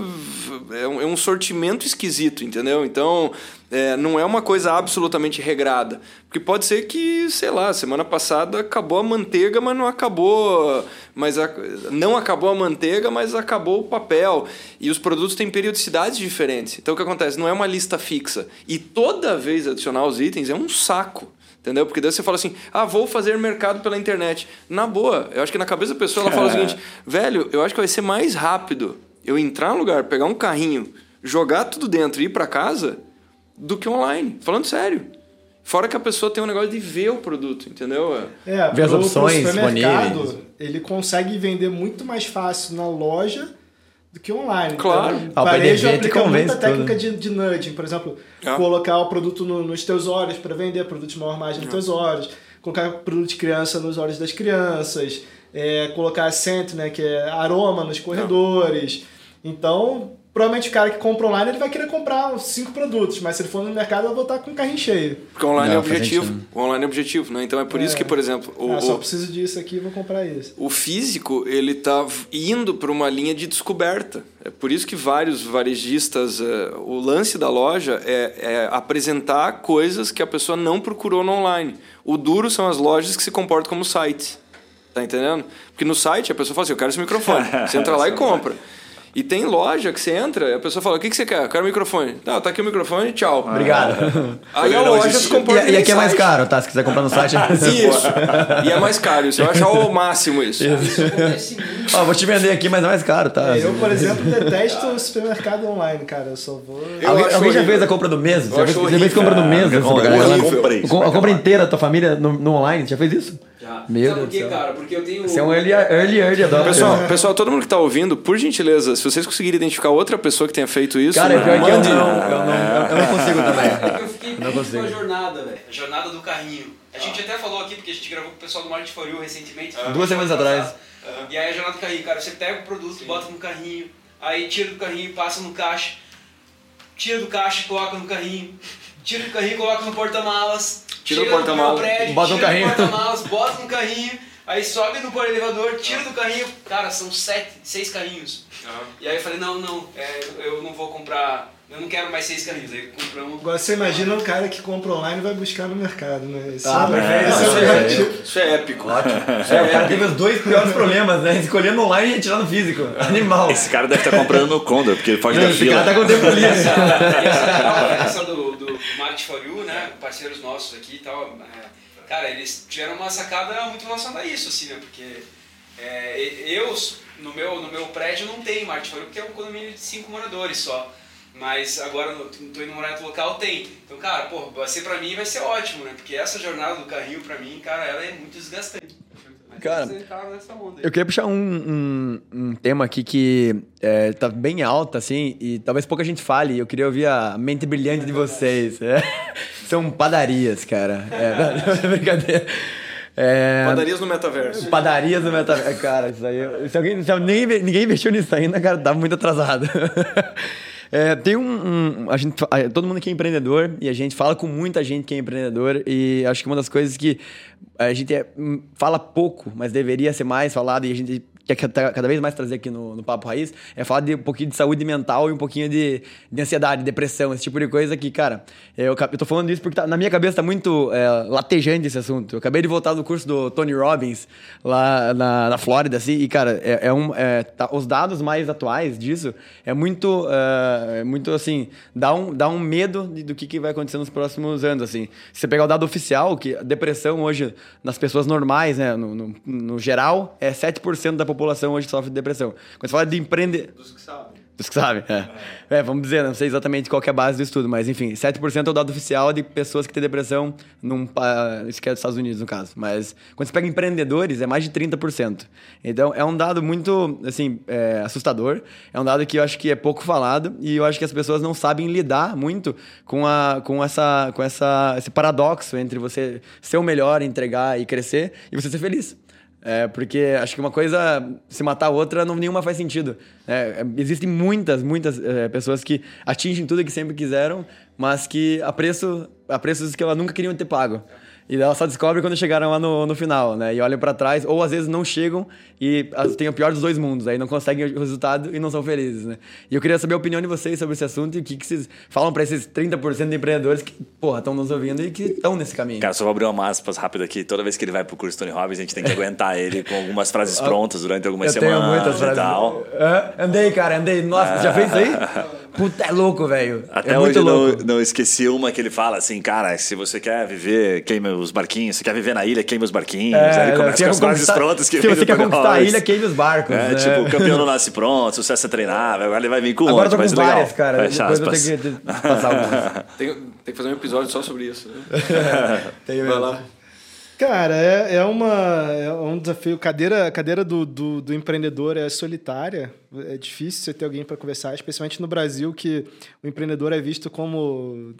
É um, é um sortimento esquisito, entendeu? Então, é, não é uma coisa absolutamente regrada. Porque pode ser que, sei lá, semana passada acabou a manteiga, mas não acabou. Mas a, não acabou a manteiga, mas acabou o papel. E os produtos têm periodicidades diferentes. Então, o que acontece? Não é uma lista fixa. E toda vez adicionar os itens é um saco. Entendeu? Porque daí você fala assim, ah, vou fazer mercado pela internet. Na boa, eu acho que na cabeça da pessoa ela fala o seguinte, velho, eu acho que vai ser mais rápido eu entrar no lugar, pegar um carrinho, jogar tudo dentro e ir para casa do que online. Falando sério. Fora que a pessoa tem um negócio de ver o produto, entendeu? É, ver as opções disponíveis. Ele consegue vender muito mais fácil na loja do que online. Claro. Então, o varejo aplica muita técnica de, de nudging, por exemplo, é. colocar o produto no, nos teus olhos para vender produto de maior margem nos é. teus olhos, colocar produto de criança nos olhos das crianças, é, colocar scent, né, que é aroma nos corredores. Então, provavelmente o cara que compra online ele vai querer comprar cinco produtos, mas se ele for no mercado, ele vai voltar com um carrinho cheio. Porque online é objetivo. O online é objetivo, né? Então é por é. isso que, por exemplo. O, ah, só preciso disso aqui vou comprar isso. O físico, ele tá indo para uma linha de descoberta. É por isso que vários varejistas. É, o lance da loja é, é apresentar coisas que a pessoa não procurou no online. O duro são as lojas que se comportam como sites. Tá entendendo? Porque no site a pessoa fala assim: eu quero esse microfone. Você entra lá e compra. E tem loja que você entra e a pessoa fala: O que, que você quer? Eu quero o microfone. Tá, tá aqui o microfone, tchau. Ah. Obrigado. Aí a loja se comporta. E, e aqui é mais caro, tá? Se quiser comprar no site. isso. e é mais caro, isso. Eu acho o máximo isso. isso. Ó, vou te vender aqui, mas é mais caro, tá? Eu, por exemplo, detesto o supermercado online, cara. Eu só vou. Eu alguém, alguém já fez a compra do mês? Já fez, já fez compra do mês? Eu comprei. A compra inteira da tua família no, no online? Já fez isso? Já. Ah, Meu Sabe Deus por quê, cara? Porque eu tenho. Você é um early, early, early adopter. Pessoal, pessoal, todo mundo que está ouvindo, por gentileza, se vocês conseguirem identificar outra pessoa que tenha feito isso, Cara, pior que eu mande. não, eu não, eu não consigo É também. porque eu fiquei Não com a jornada, velho. A jornada do carrinho. A gente até falou aqui, porque a gente gravou com o pessoal do Market for You recentemente. Duas semanas atrás. E aí a jornada do carrinho, cara, você pega o produto, bota no carrinho, aí tira do carrinho, passa no caixa, tira do caixa e coloca no carrinho, tira do carrinho e coloca no porta-malas, Tira do chega porta-malas, bota no tira carrinho. porta-malas, bota no carrinho, aí sobe no elevador, tira do carrinho, cara, são sete, seis carrinhos. E aí eu falei, não, não, é, eu não vou comprar, eu não quero mais seis carrinhos, aí compramos Agora você imagina um cara que compra online e vai buscar no mercado, né? Isso Ah, é- perfeito. isso é Isso o objetivo. Isso é épico. É, o cara teve os dois piores problemas, né? Escolhendo online e retirando físico. Animal. Esse cara deve estar comprando no Condor, porque ele foge da Esse fila. cara tá com tempo livre. essa, essa, essa do, do Market for You, né? Parceiros nossos aqui e tal. é, cara, eles tiveram uma sacada muito relacionada a isso, assim, né? Porque é, eu, no meu, no meu prédio, não tem Market for You, porque é um condomínio de cinco moradores só. Mas agora, no, tô indo morar em outro local, tem. Então, cara, pô, vai ser pra mim vai ser ótimo, né? Porque essa jornada do carrinho, pra mim, cara, ela é muito desgastante. Cara, você tá nessa onda aí. Eu queria puxar um, um, um tema aqui que é, tá bem alto, assim, e talvez pouca gente fale. Eu queria ouvir a mente brilhante de vocês. É. São padarias, cara. É, brincadeira. É, Padarias no metaverso. Padarias no metaverso. Cara, isso aí. Se, alguém, se alguém, ninguém investiu nisso ainda, cara, tá muito atrasado. É, tem um, um- a gente, a- todo mundo aqui é empreendedor e a gente fala com muita gente que é empreendedor e acho que uma das coisas que a gente é, hum, fala pouco, mas deveria ser mais falado e a gente quer cada cada vez mais trazer aqui no, no Papo Raiz é falar de um pouquinho de saúde mental e um pouquinho de, de ansiedade, depressão, esse tipo de coisa que, cara, eu, eu tô falando isso porque tá- na minha cabeça tá muito é, latejante esse assunto. Eu acabei de voltar do curso do Tony Robbins lá na, na Flórida, assim, e, cara, é, é um, é, tá- os dados mais atuais disso é muito, é, é muito assim, dá um, dá um medo de- do que, que vai acontecer nos próximos anos, assim. Se você pegar o dado oficial, que a depressão hoje, nas pessoas normais, né, no, no, no geral, é 7% da população hoje sofre de depressão. Quando você fala de empreender... Dos que sabem. Dos que sabem, é. É, vamos dizer, não sei exatamente qual é a base do estudo, mas enfim, 7% é o dado oficial de pessoas que têm depressão, num, isso que é dos Estados Unidos, no caso. Mas quando você pega empreendedores, é mais de 30%. Então, é um dado muito, assim, é, assustador. É um dado que eu acho que é pouco falado e eu acho que as pessoas não sabem lidar muito com, a, com, essa, com essa, esse paradoxo entre você ser o melhor, entregar e crescer e você ser feliz. É, porque acho que uma coisa, se matar a outra, não, nenhuma faz sentido. É, é, existem muitas, muitas é, pessoas que atingem tudo que sempre quiseram, mas que a, preço, a preços que elas nunca queriam ter pago. E elas só descobrem quando chegaram lá no, no final, né? E olham pra trás, ou às vezes não chegam e as- têm o pior dos dois mundos, aí não conseguem o resultado e não são felizes, né? E eu queria saber a opinião de vocês sobre esse assunto e o que, que vocês falam pra esses 30% de empreendedores que, porra, estão nos ouvindo e que estão nesse caminho. Cara, só vou abrir uma aspas rápido aqui. Toda vez que ele vai pro curso Tony Robbins, a gente tem que aguentar ele com algumas frases prontas durante algumas Ah, eu tenho semanas muitas e frases. tal. É, andei, cara, andei. Nossa, já fez isso aí? Puta, é louco, velho. Até é hoje muito louco. não, não esqueci uma que ele fala assim, cara, se você quer viver, queime os barquinhos. Se quer viver na ilha, queime os barquinhos. Aí ele começa se com as frases prontas que Se você quer conquistar a ilha, queime os barcos. É, né? tipo, o campeão não nasce pronto, sucesso é treinável. Agora ele vai vir com Agora eu tô mas legal. várias, cara. Depois eu aspas. tenho que passar algumas. Tem, tem que fazer um episódio só sobre isso. né? Tenho Vai mesmo. lá. Cara, é, é, uma, é um desafio. Cadeira, a cadeira do, do, do empreendedor é solitária. É difícil você ter alguém para conversar, especialmente no Brasil, que o empreendedor é visto como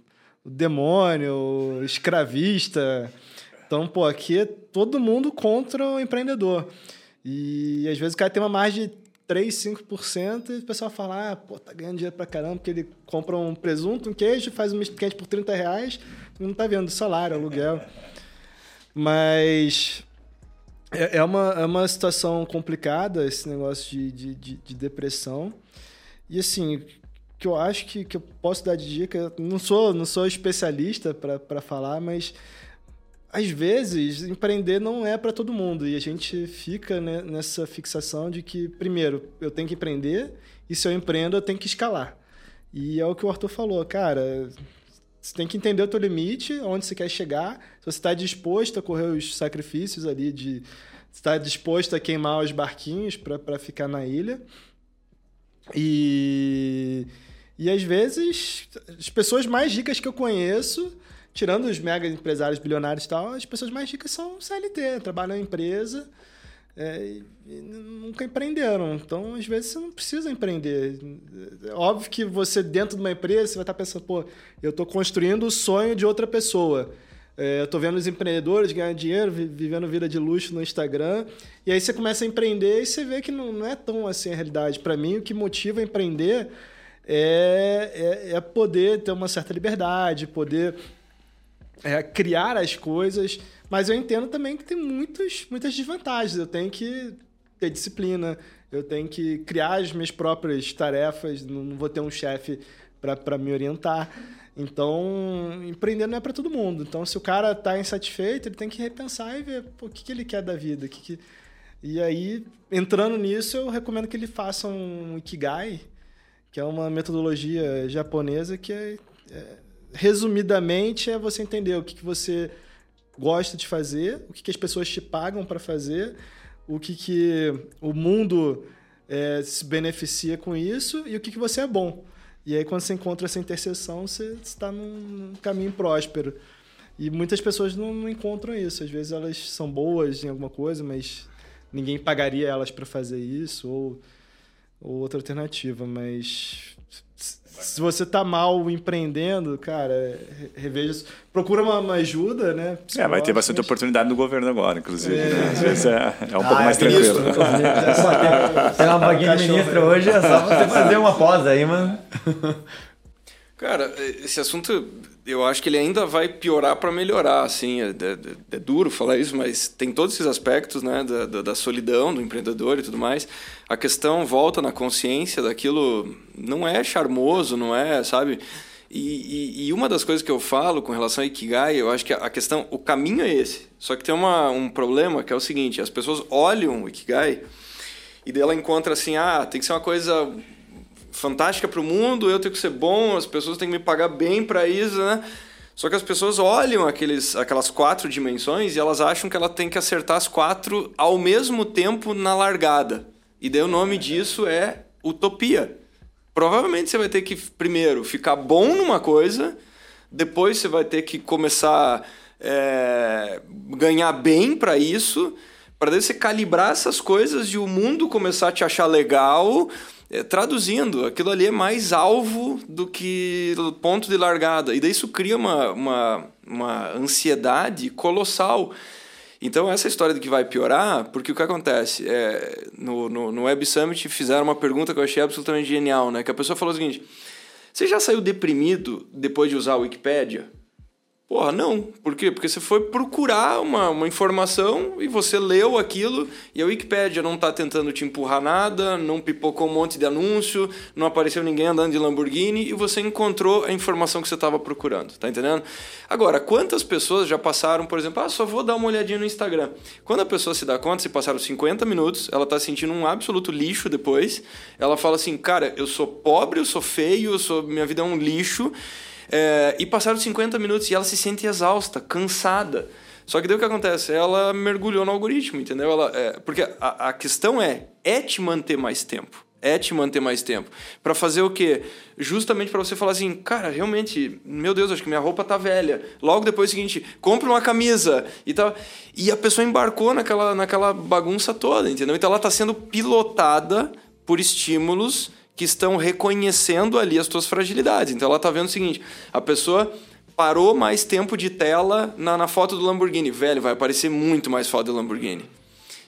o demônio, o escravista. Então, pô, aqui é todo mundo contra o empreendedor. E às vezes o cara tem uma margem de 3, 5% e o pessoal fala, ah, pô, tá ganhando dinheiro pra caramba, porque ele compra um presunto, um queijo, faz um misto quente por 30 reais, não tá vendo salário, aluguel. Mas é, é uma, é uma situação complicada esse negócio de, de, de, de depressão. E assim, que eu acho que, que eu posso dar de dica, não sou, não sou especialista para falar, mas às vezes empreender não é para todo mundo e a gente fica né, nessa fixação de que primeiro eu tenho que empreender e se eu empreendo eu tenho que escalar. E é o que o Arthur falou, cara, você tem que entender o teu limite, onde você quer chegar, se você está disposto a correr os sacrifícios ali de está disposto a queimar os barquinhos para ficar na ilha. E, e às vezes, as pessoas mais ricas que eu conheço tirando os mega empresários bilionários e tal, as pessoas mais ricas são CLT, trabalham em empresa é, nunca empreenderam. Então, às vezes, você não precisa empreender. Óbvio que você, dentro de uma empresa, você vai estar pensando, pô, eu estou construindo o sonho de outra pessoa. É, eu estou vendo os empreendedores ganhando dinheiro, vivendo vida de luxo no Instagram. E aí você começa a empreender e você vê que não, não é tão assim a realidade. Para mim, o que motiva a empreender é, é, é poder ter uma certa liberdade, poder é, criar as coisas. Mas eu entendo também que tem muitos, muitas desvantagens. Eu tenho que ter disciplina, eu tenho que criar as minhas próprias tarefas, não vou ter um chefe para me orientar. Então, empreender não é para todo mundo. Então, se o cara está insatisfeito, ele tem que repensar e ver pô, o que, que ele quer da vida. Que que... E aí, entrando nisso, eu recomendo que ele faça um Ikigai, que é uma metodologia japonesa que, é, é, resumidamente, é você entender o que, que você gosta de fazer, o que, que as pessoas te pagam para fazer, o que, que o mundo é, se beneficia com isso e o que, que você é bom. E aí, quando você encontra essa interseção, você está num caminho próspero. E muitas pessoas não, não, encontram isso. Às vezes elas são boas em alguma coisa, mas ninguém pagaria elas para fazer isso, ou, ou outra alternativa. Mas se você tá mal empreendendo, cara, reveja isso. Procura uma, uma ajuda, né? É, vai ter bastante mas... oportunidade no governo agora, inclusive. É, né? Às vezes é, é um ah, pouco mais é tranquilo. Tem uma vaguinha de ministro hoje, é só você fazer uma pós aí, mano. Cara, esse assunto eu acho que ele ainda vai piorar para melhorar, assim, é, é, é, duro falar isso, mas tem todos esses aspectos, né, da, da, da, solidão do empreendedor e tudo mais. A questão volta na consciência daquilo, não é charmoso, não é, sabe? E, e, e, uma das coisas que eu falo com relação a Ikigai, eu acho que a questão, o caminho é esse. Só que tem uma, um problema que é o seguinte, as pessoas olham o Ikigai e dela encontra assim, ah, tem que ser uma coisa fantástica para o mundo, eu tenho que ser bom, as pessoas têm que me pagar bem para isso, né? Só que as pessoas olham aqueles, aquelas quatro dimensões e elas acham que ela tem que acertar as quatro ao mesmo tempo na largada. E daí o nome disso é utopia. Provavelmente você vai ter que, primeiro, ficar bom numa coisa, depois você vai ter que começar é, ganhar bem para isso, para você calibrar essas coisas e o mundo começar a te achar legal traduzindo, aquilo ali é mais alvo do que ponto de largada. E daí isso cria uma, uma, uma ansiedade colossal. Então, essa história de que vai piorar, porque o que acontece? É, no, no, no Web Summit fizeram uma pergunta que eu achei absolutamente genial, né? Que a pessoa falou o seguinte: Você já saiu deprimido depois de usar a Wikipédia? Porra, não. Por quê? Porque você foi procurar uma, uma informação e você leu aquilo e a Wikipédia não está tentando te empurrar nada, não pipocou um monte de anúncio, não apareceu ninguém andando de Lamborghini e você encontrou a informação que você estava procurando. Tá entendendo? Agora, quantas pessoas já passaram, por exemplo, ah, só vou dar uma olhadinha no Instagram. Quando a pessoa se dá conta, se passaram 50 minutos, ela está sentindo um absoluto lixo depois, ela fala assim, cara, eu sou pobre, eu sou feio, eu sou, minha vida é um lixo é, e passaram 50 minutos e ela se sente exausta, cansada. Só que daí o que acontece? Ela mergulhou no algoritmo, entendeu? Ela, é, porque a, a questão é, é te manter mais tempo é te manter mais tempo. Para fazer o quê? Justamente para você falar assim, cara, realmente, meu Deus, acho que minha roupa tá velha. Logo depois é o seguinte, compra uma camisa e tal. E a pessoa embarcou naquela, naquela bagunça toda, entendeu? Então ela está sendo pilotada por estímulos que estão reconhecendo ali as tuas fragilidades. Então ela está vendo o seguinte: a pessoa parou mais tempo de tela na, na foto do Lamborghini. Velho, vai aparecer muito mais foto do Lamborghini.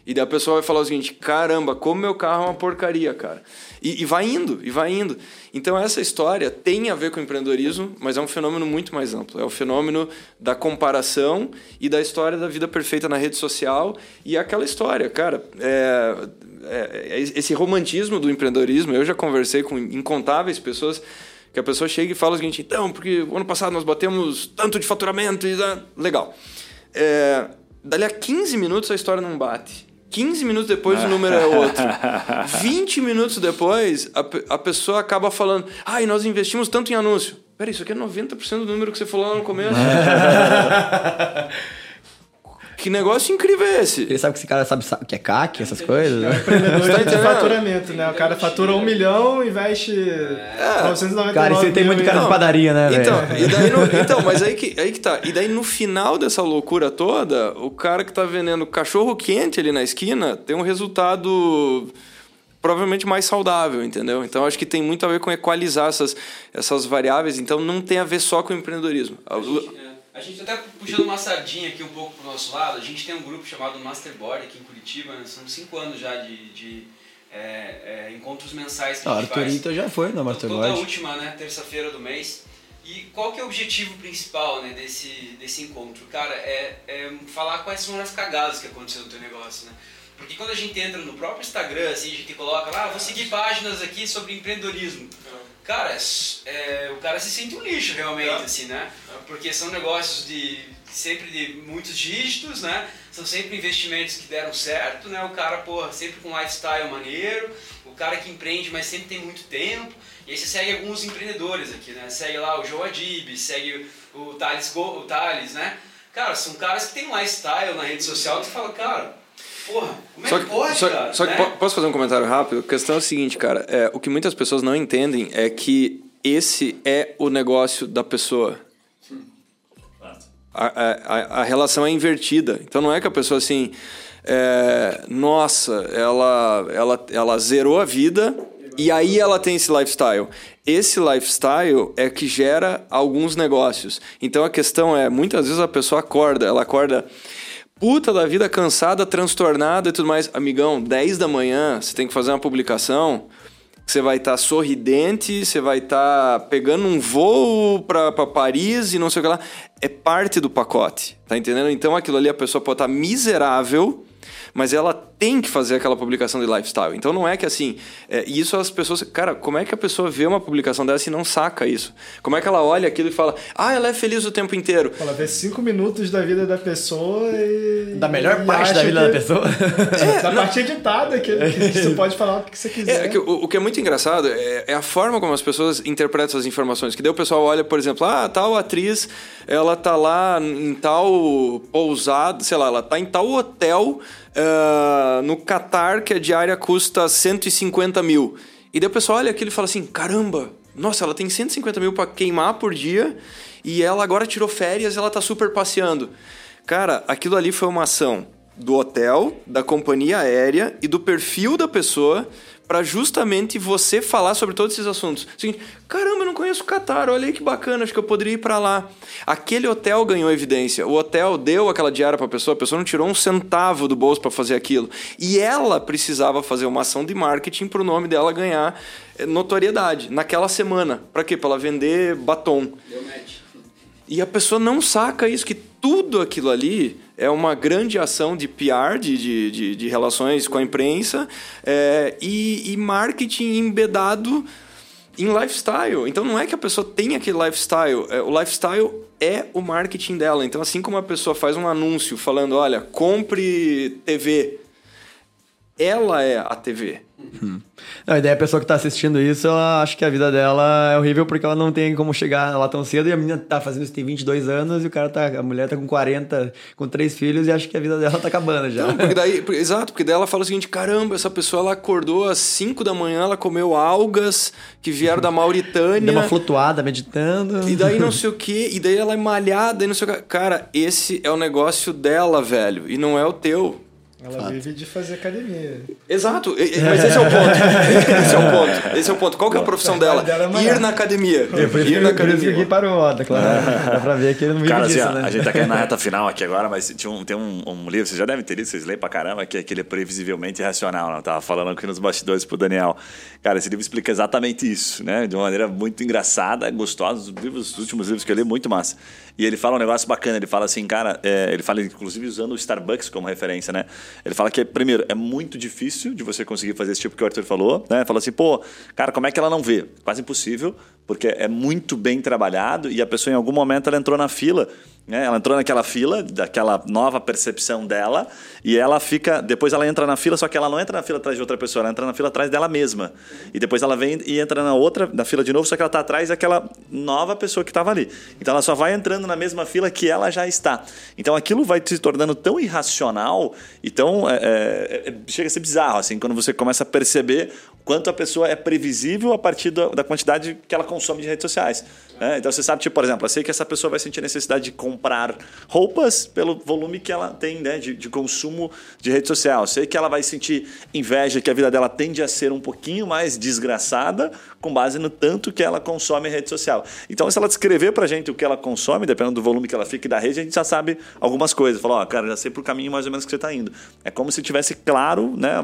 E daí a pessoa vai falar o seguinte: caramba, como meu carro é uma porcaria, cara. E, e, vai indo, e vai indo. Então essa história tem a ver com empreendedorismo, mas é um fenômeno muito mais amplo. É o fenômeno da comparação e da história da vida perfeita na rede social. E aquela história, cara, é, é, é, esse romantismo do empreendedorismo, eu já conversei com incontáveis pessoas que a pessoa chega e fala o seguinte, então, porque ano passado nós batemos tanto de faturamento e... Legal. É, dali a 15 minutos a história não bate. 15 minutos depois o número é outro. 20 minutos depois, a, a pessoa acaba falando, ah, e nós investimos tanto em anúncio. Peraí, isso aqui é 90% do número que você falou lá no começo. que negócio incrível é esse? Ele sabe que esse cara sabe o que é CAC, essas coisas, né? Empreendedor Tá de faturamento, né? O cara fatura um milhão, investe 999 Cara, isso aí tem muito cara de padaria, né? Então, e daí no- então, mas aí que, aí que tá. E daí no final dessa loucura toda, o cara que tá vendendo cachorro quente ali na esquina tem um resultado provavelmente mais saudável, entendeu? Então acho que tem muito a ver com equalizar essas, essas variáveis, então não tem a ver só com o empreendedorismo. A gente, é, a gente até puxando uma sardinha aqui um pouco pro nosso lado, a gente tem um grupo chamado Masterboard aqui em Curitiba, né? são cinco anos já de, de é, é, encontros mensais que Ah, a gente faz. Arthurito já foi na Toda Masterboard. última, né, terça-feira do mês. E qual que é o objetivo principal, né, desse, desse encontro? Cara, é, é falar quais são as cagadas que aconteceram no teu negócio, né? Porque quando a gente entra no próprio Instagram, assim, a gente coloca lá, ah, vou seguir páginas aqui sobre empreendedorismo. Cara, é é, o cara se sente um lixo realmente, assim, né? Porque são negócios de sempre de muitos dígitos, né? São sempre investimentos que deram certo, né? O cara, porra, sempre com lifestyle maneiro, o cara que empreende, mas sempre tem muito tempo. E aí você segue alguns empreendedores aqui, né? Segue lá o Joe Adib, segue o Thales, Go, o Thales, né? Cara, são caras que tem lifestyle na rede social que você fala, cara, porra, como é Só que que, pode, só, cara? só que né? po- posso fazer um comentário rápido? A questão é a seguinte, cara. É, o que muitas pessoas não entendem é que esse é o negócio da pessoa. A, a, a- a relação é invertida. Então não é que a pessoa assim. é, nossa, ela, ela, ela zerou a vida e aí ela tem esse lifestyle. Esse lifestyle é que gera alguns negócios. Então a questão é: muitas vezes a pessoa acorda, ela acorda puta da vida, cansada, transtornada e tudo mais. Amigão, 10 da manhã, você tem que fazer uma publicação. Você vai estar sorridente, você vai estar pegando um voo para Paris e não sei o que lá. É parte do pacote, tá entendendo? Então aquilo ali a pessoa pode estar miserável, mas ela tem que fazer aquela publicação de lifestyle. Então não é que assim, é, e isso as pessoas, cara, como é que a pessoa vê uma publicação dessa e não saca isso? Como é que ela olha aquilo e fala, ah, ela é feliz o tempo inteiro? Ela vê cinco minutos da vida da pessoa e. Da melhor e parte da vida que- da pessoa. da parte editada, que, que você pode falar o que você quiser. É, que o, o que é muito engraçado é, é a forma como as pessoas interpretam as informações. Que daí o pessoal olha, por exemplo, ah, tal atriz, ela tá lá em tal pousada, sei lá, ela tá em tal hotel ah, no Catar que a diária custa 150 mil. E daí o pessoal olha aquilo e fala assim, caramba, nossa, ela tem 150 mil para queimar por dia e ela agora tirou férias ela tá super passeando. Cara, aquilo ali foi uma ação do hotel, da companhia aérea e do perfil da pessoa para justamente você falar sobre todos esses assuntos. Seguinte, caramba, eu não conheço o Catar, olha aí que bacana, acho que eu poderia ir para lá. Aquele hotel ganhou evidência. O hotel deu aquela diária para a pessoa, a pessoa não tirou um centavo do bolso para fazer aquilo. E ela precisava fazer uma ação de marketing para o nome dela ganhar eh, notoriedade naquela semana. Para quê? Para ela vender batom. Deu match. E a pessoa não saca isso, que tudo aquilo ali é uma grande ação de PR, de, de, de, de relações com a imprensa, é, e, e marketing embedado em lifestyle. Então não é que a pessoa tem aquele lifestyle, é, o lifestyle é o marketing dela. Então, assim como a pessoa faz um anúncio falando, olha, compre TV, ela é a TV. Não, e daí a pessoa que tá assistindo isso, ela acha que a vida dela é horrível porque ela não tem como chegar lá tão cedo e a menina tá fazendo isso tem 22 anos e o cara tá, a mulher tá com 40, com três filhos e acha que a vida dela tá acabando já. Não, porque daí, porque- exato, porque daí ela fala o seguinte: caramba, essa pessoa ela acordou às 5 da manhã, ela comeu algas que vieram da Mauritânia. Deu uma flutuada meditando. E daí não sei o que, e daí ela é malhada e não sei o que. Cara, esse é o negócio dela, velho, e não é o teu. Ela vive de fazer academia. Exato, mas esse é o ponto. Esse é o ponto. Esse é o ponto. Qual que é a profissão dela? é. Ir na academia. É, Ir na academia. parou, ó, tá claro. Dá pra ver que ele não vive Cara, assim, disso, ó, né? a gente tá caindo na reta final aqui agora, mas tinha um- tem um, um livro, vocês já devem ter lido, vocês leem pra caramba, que é aquele Previsivelmente Irracional, né? Eu tava falando aqui nos bastidores pro Daniel. Cara, esse livro explica exatamente isso, né? De uma maneira muito engraçada, gostosa. Os, livros, os últimos livros que eu li, muito massa. E ele fala um negócio bacana, ele fala assim, cara, é, ele fala inclusive usando o Starbucks como referência, né? Ele fala que, primeiro, é muito difícil de você conseguir fazer esse tipo que o Arthur falou, né? Fala assim, pô, cara, como é que ela não vê? Quase impossível, porque é muito bem trabalhado e a pessoa em algum momento ela entrou na fila né? Ela entrou naquela fila, daquela nova percepção dela, e ela fica. Depois ela entra na fila, só que ela não entra na fila atrás de outra pessoa, ela entra na fila atrás dela mesma. E depois ela vem e entra na outra, na fila de novo, só que ela está atrás daquela nova pessoa que estava ali. Então ela só vai entrando na mesma fila que ela já está. Então aquilo vai se tornando tão irracional e tão. É, é, é chega a ser bizarro, assim, quando você começa a perceber quanto a pessoa é previsível a partir da, da quantidade que ela consome de redes sociais. Né? Então você sabe, tipo, por exemplo, eu sei que essa pessoa vai sentir necessidade de comprar roupas pelo volume que ela tem né, de, de consumo de rede social. Eu sei que ela vai sentir inveja, que a vida dela tende a ser um pouquinho mais desgraçada com base no tanto que ela consome em rede social. Então, se ela descrever pra gente o que ela consome, dependendo do volume que ela fica e da rede, a gente já sabe algumas coisas. Fala, ó, oh, cara, já sei pro caminho mais ou menos que você está indo. É como se tivesse claro, né,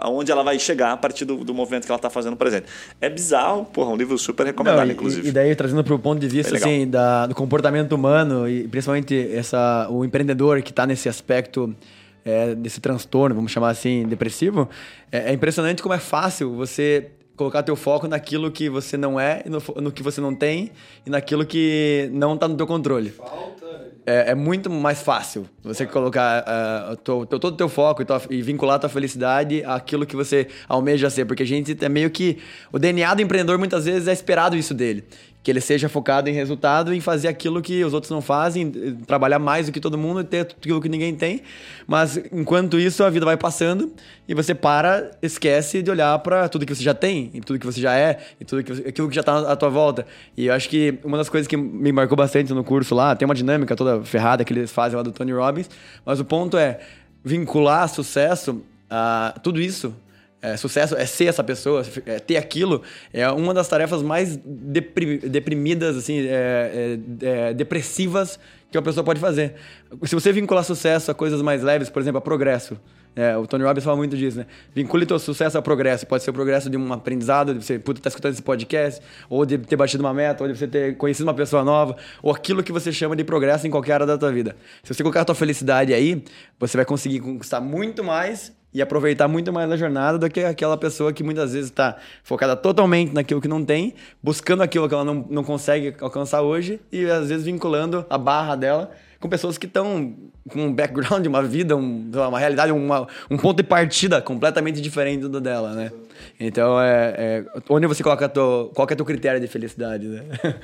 aonde ela vai chegar a partir do, do movimento que ela está fazendo presente. É bizarro, porra, um livro super recomendado, Não, inclusive. E daí, trazendo para o ponto de vista, assim, da, do comportamento humano e principalmente essa, o empreendedor que está nesse aspecto é, desse transtorno, vamos chamar assim, depressivo, é, é, impressionante como é fácil você colocar teu foco naquilo que você não é, no, no que você não tem e naquilo que não está no teu controle. Falta. É, é, muito mais fácil você colocar uh, teu, teu, todo o teu foco e, tua, e vincular a tua felicidade àquilo que você almeja ser, porque a gente é meio que o DNA do empreendedor muitas vezes é esperado isso dele que ele seja focado em resultado, em fazer aquilo que os outros não fazem, trabalhar mais do que todo mundo e ter aquilo que ninguém tem. Mas enquanto isso, a vida vai passando e você para, esquece de olhar para tudo que você já tem, e tudo que você já é, e tudo que, aquilo que já está à tua volta. E eu acho que uma das coisas que me marcou bastante no curso lá, tem uma dinâmica toda ferrada que eles fazem lá do Tony Robbins, mas o ponto é vincular sucesso a tudo isso é, sucesso é ser essa pessoa, é ter aquilo, é uma das tarefas mais deprimidas, assim, é, é, é, depressivas que uma pessoa pode fazer. Se você vincular sucesso a coisas mais leves, por exemplo, a progresso, é, o Tony Robbins fala muito disso, né? Vincule teu sucesso ao progresso. Pode ser o progresso de um aprendizado, de você estar tá escutando esse podcast, ou de ter batido uma meta, ou de você ter conhecido uma pessoa nova, ou aquilo que você chama de progresso em qualquer área da tua vida. Se você colocar a tua felicidade aí, você vai conseguir conquistar muito mais e aproveitar muito mais a jornada do que aquela pessoa que muitas vezes está focada totalmente naquilo que não tem, buscando aquilo que ela não, não consegue alcançar hoje e às vezes vinculando a barra dela com pessoas que estão um background, uma vida, um, uma realidade, uma, um ponto de partida completamente diferente do dela, né? Então, é, é onde você coloca teu, qual é o teu critério de felicidade, né?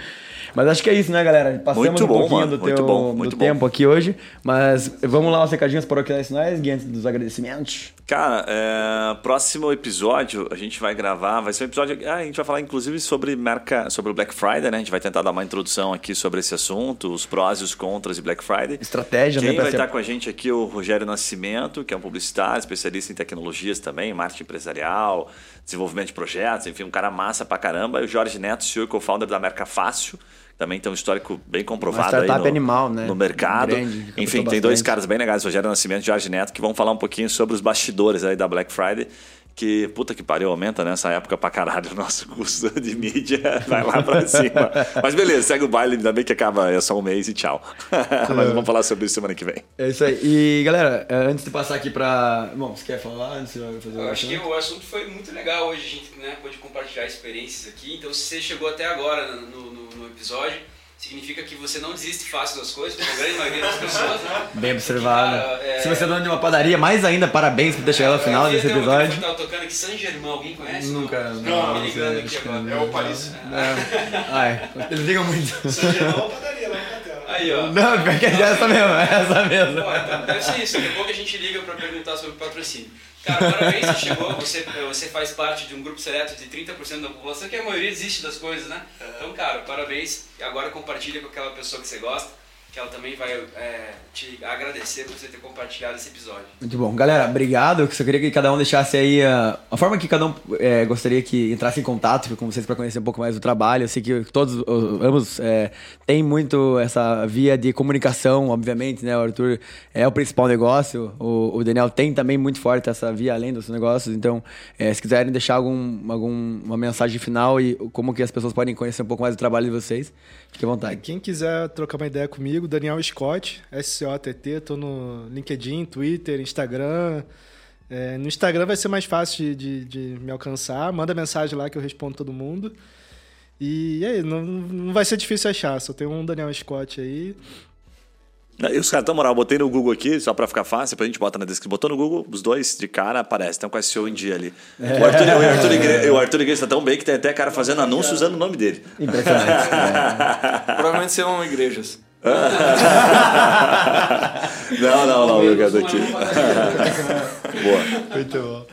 Mas acho que é isso, né, galera? Passamos muito um bom, pouquinho mano. do, teu, bom, do tempo aqui hoje, mas vamos lá, os recadinhos paroquiais finais, antes dos agradecimentos. Cara, é, próximo episódio a gente vai gravar, vai ser um episódio, ah, a gente vai falar inclusive sobre marca, sobre o Black Friday, né? A gente vai tentar dar uma introdução aqui sobre esse assunto, os prós e os contras de Black Friday. Estratégia, Quem né? Estar com a gente aqui o Rogério Nascimento, que é um publicitário, especialista em tecnologias também, marketing empresarial, desenvolvimento de projetos, enfim, um cara massa pra caramba. E o Jorge Neto, CEO e co-founder da Marca Fácil, também tem um histórico bem comprovado aí no, animal, né? no mercado. Grande, Enfim, tem dois caras bem legais, Rogério Nascimento e Jorge Neto, que vão falar um pouquinho sobre os bastidores aí da Black Friday que puta que pariu, aumenta nessa época pra caralho o nosso custo de mídia, vai lá pra cima. Mas beleza, segue o baile, ainda bem que acaba é só um mês e tchau. Mas vamos falar sobre isso semana que vem. É isso aí. E galera, é, antes de passar aqui pra. Bom, você quer falar antes de fazer Eu acho que o assunto foi muito legal hoje, a gente né, pode compartilhar experiências aqui. Então, se você chegou até agora no, no, no episódio significa que você não desiste fácil das coisas, como a grande maioria das pessoas, né? Bem observado. é... Se você é dono de uma padaria, mais ainda, parabéns por ter chegado ao final desse episódio. Eu tava tocando aqui San Germain, alguém conhece? Nunca. Não, não, me ligando aqui agora. É o Paris. É. Ai, eles ligam muito. San Germain é uma padaria, não é Aí, ó. Não, porque é essa mesmo, é essa mesmo. Pô, então deve ser isso, daqui a pouco a gente liga pra perguntar sobre patrocínio. Cara, parabéns, você chegou, você, você faz parte de um grupo seleto de 30% da população, que a maioria desiste das coisas, né? Então, cara, parabéns. E agora compartilha com aquela pessoa que você gosta que ela também vai é, te agradecer por você ter compartilhado esse episódio. Muito bom. Galera, obrigado. Eu só queria que cada um deixasse aí a, a forma que cada um é, gostaria que entrasse em contato com vocês para conhecer um pouco mais do trabalho. Eu sei que todos, ambos, é, têm muito essa via de comunicação, obviamente, né? O Arthur é o principal negócio, o, o Daniel tem também muito forte essa via além dos negócios. Então, é, se quiserem deixar algum, algum, uma mensagem final e como que as pessoas podem conhecer um pouco mais do trabalho de vocês, fique à vontade. Quem quiser trocar uma ideia comigo, comigo, Daniel Scott, S-C-O-T-T. Estou no LinkedIn, Twitter, Instagram. É, no Instagram vai ser mais fácil de, de, de, me alcançar. Manda mensagem lá que eu respondo todo mundo. E aí, não, não vai ser difícil achar. Só tem um Daniel Scott aí. E os caras, na moral, eu botei no Google aqui, só pra ficar fácil, pra gente botar na descrição. Botou no Google, os dois de cara aparecem, estão com SEO em dia ali. O Arthur, o Arthur, Igre- o Arthur Igreja tá tão bem que tem até cara fazendo anúncio usando o nome dele. Impressionante. Provavelmente serão igrejas. Não, não, não, meu cara aqui. Boa. Muito bom.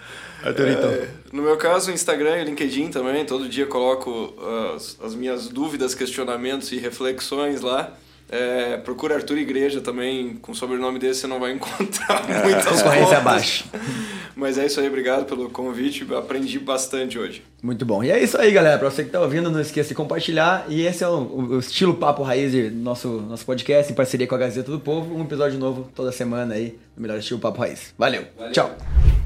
Arthurito. É, no meu caso, o Instagram e o LinkedIn também. Todo dia coloco as, as minhas dúvidas, questionamentos e reflexões lá. É, procura Arthur Igreja também, com o sobrenome desse você não vai encontrar muitas Concorrência contas. abaixo. Mas é isso aí, obrigado pelo convite, aprendi bastante hoje. Muito bom. E é isso aí, galera. Pra você que tá ouvindo, não esqueça de compartilhar. E esse é o, o- o estilo Papo Raiz do nosso, nosso podcast, em parceria com a Gazeta do Povo. Um episódio novo toda semana aí, no melhor estilo Papo Raiz. Valeu. Valeu. Tchau.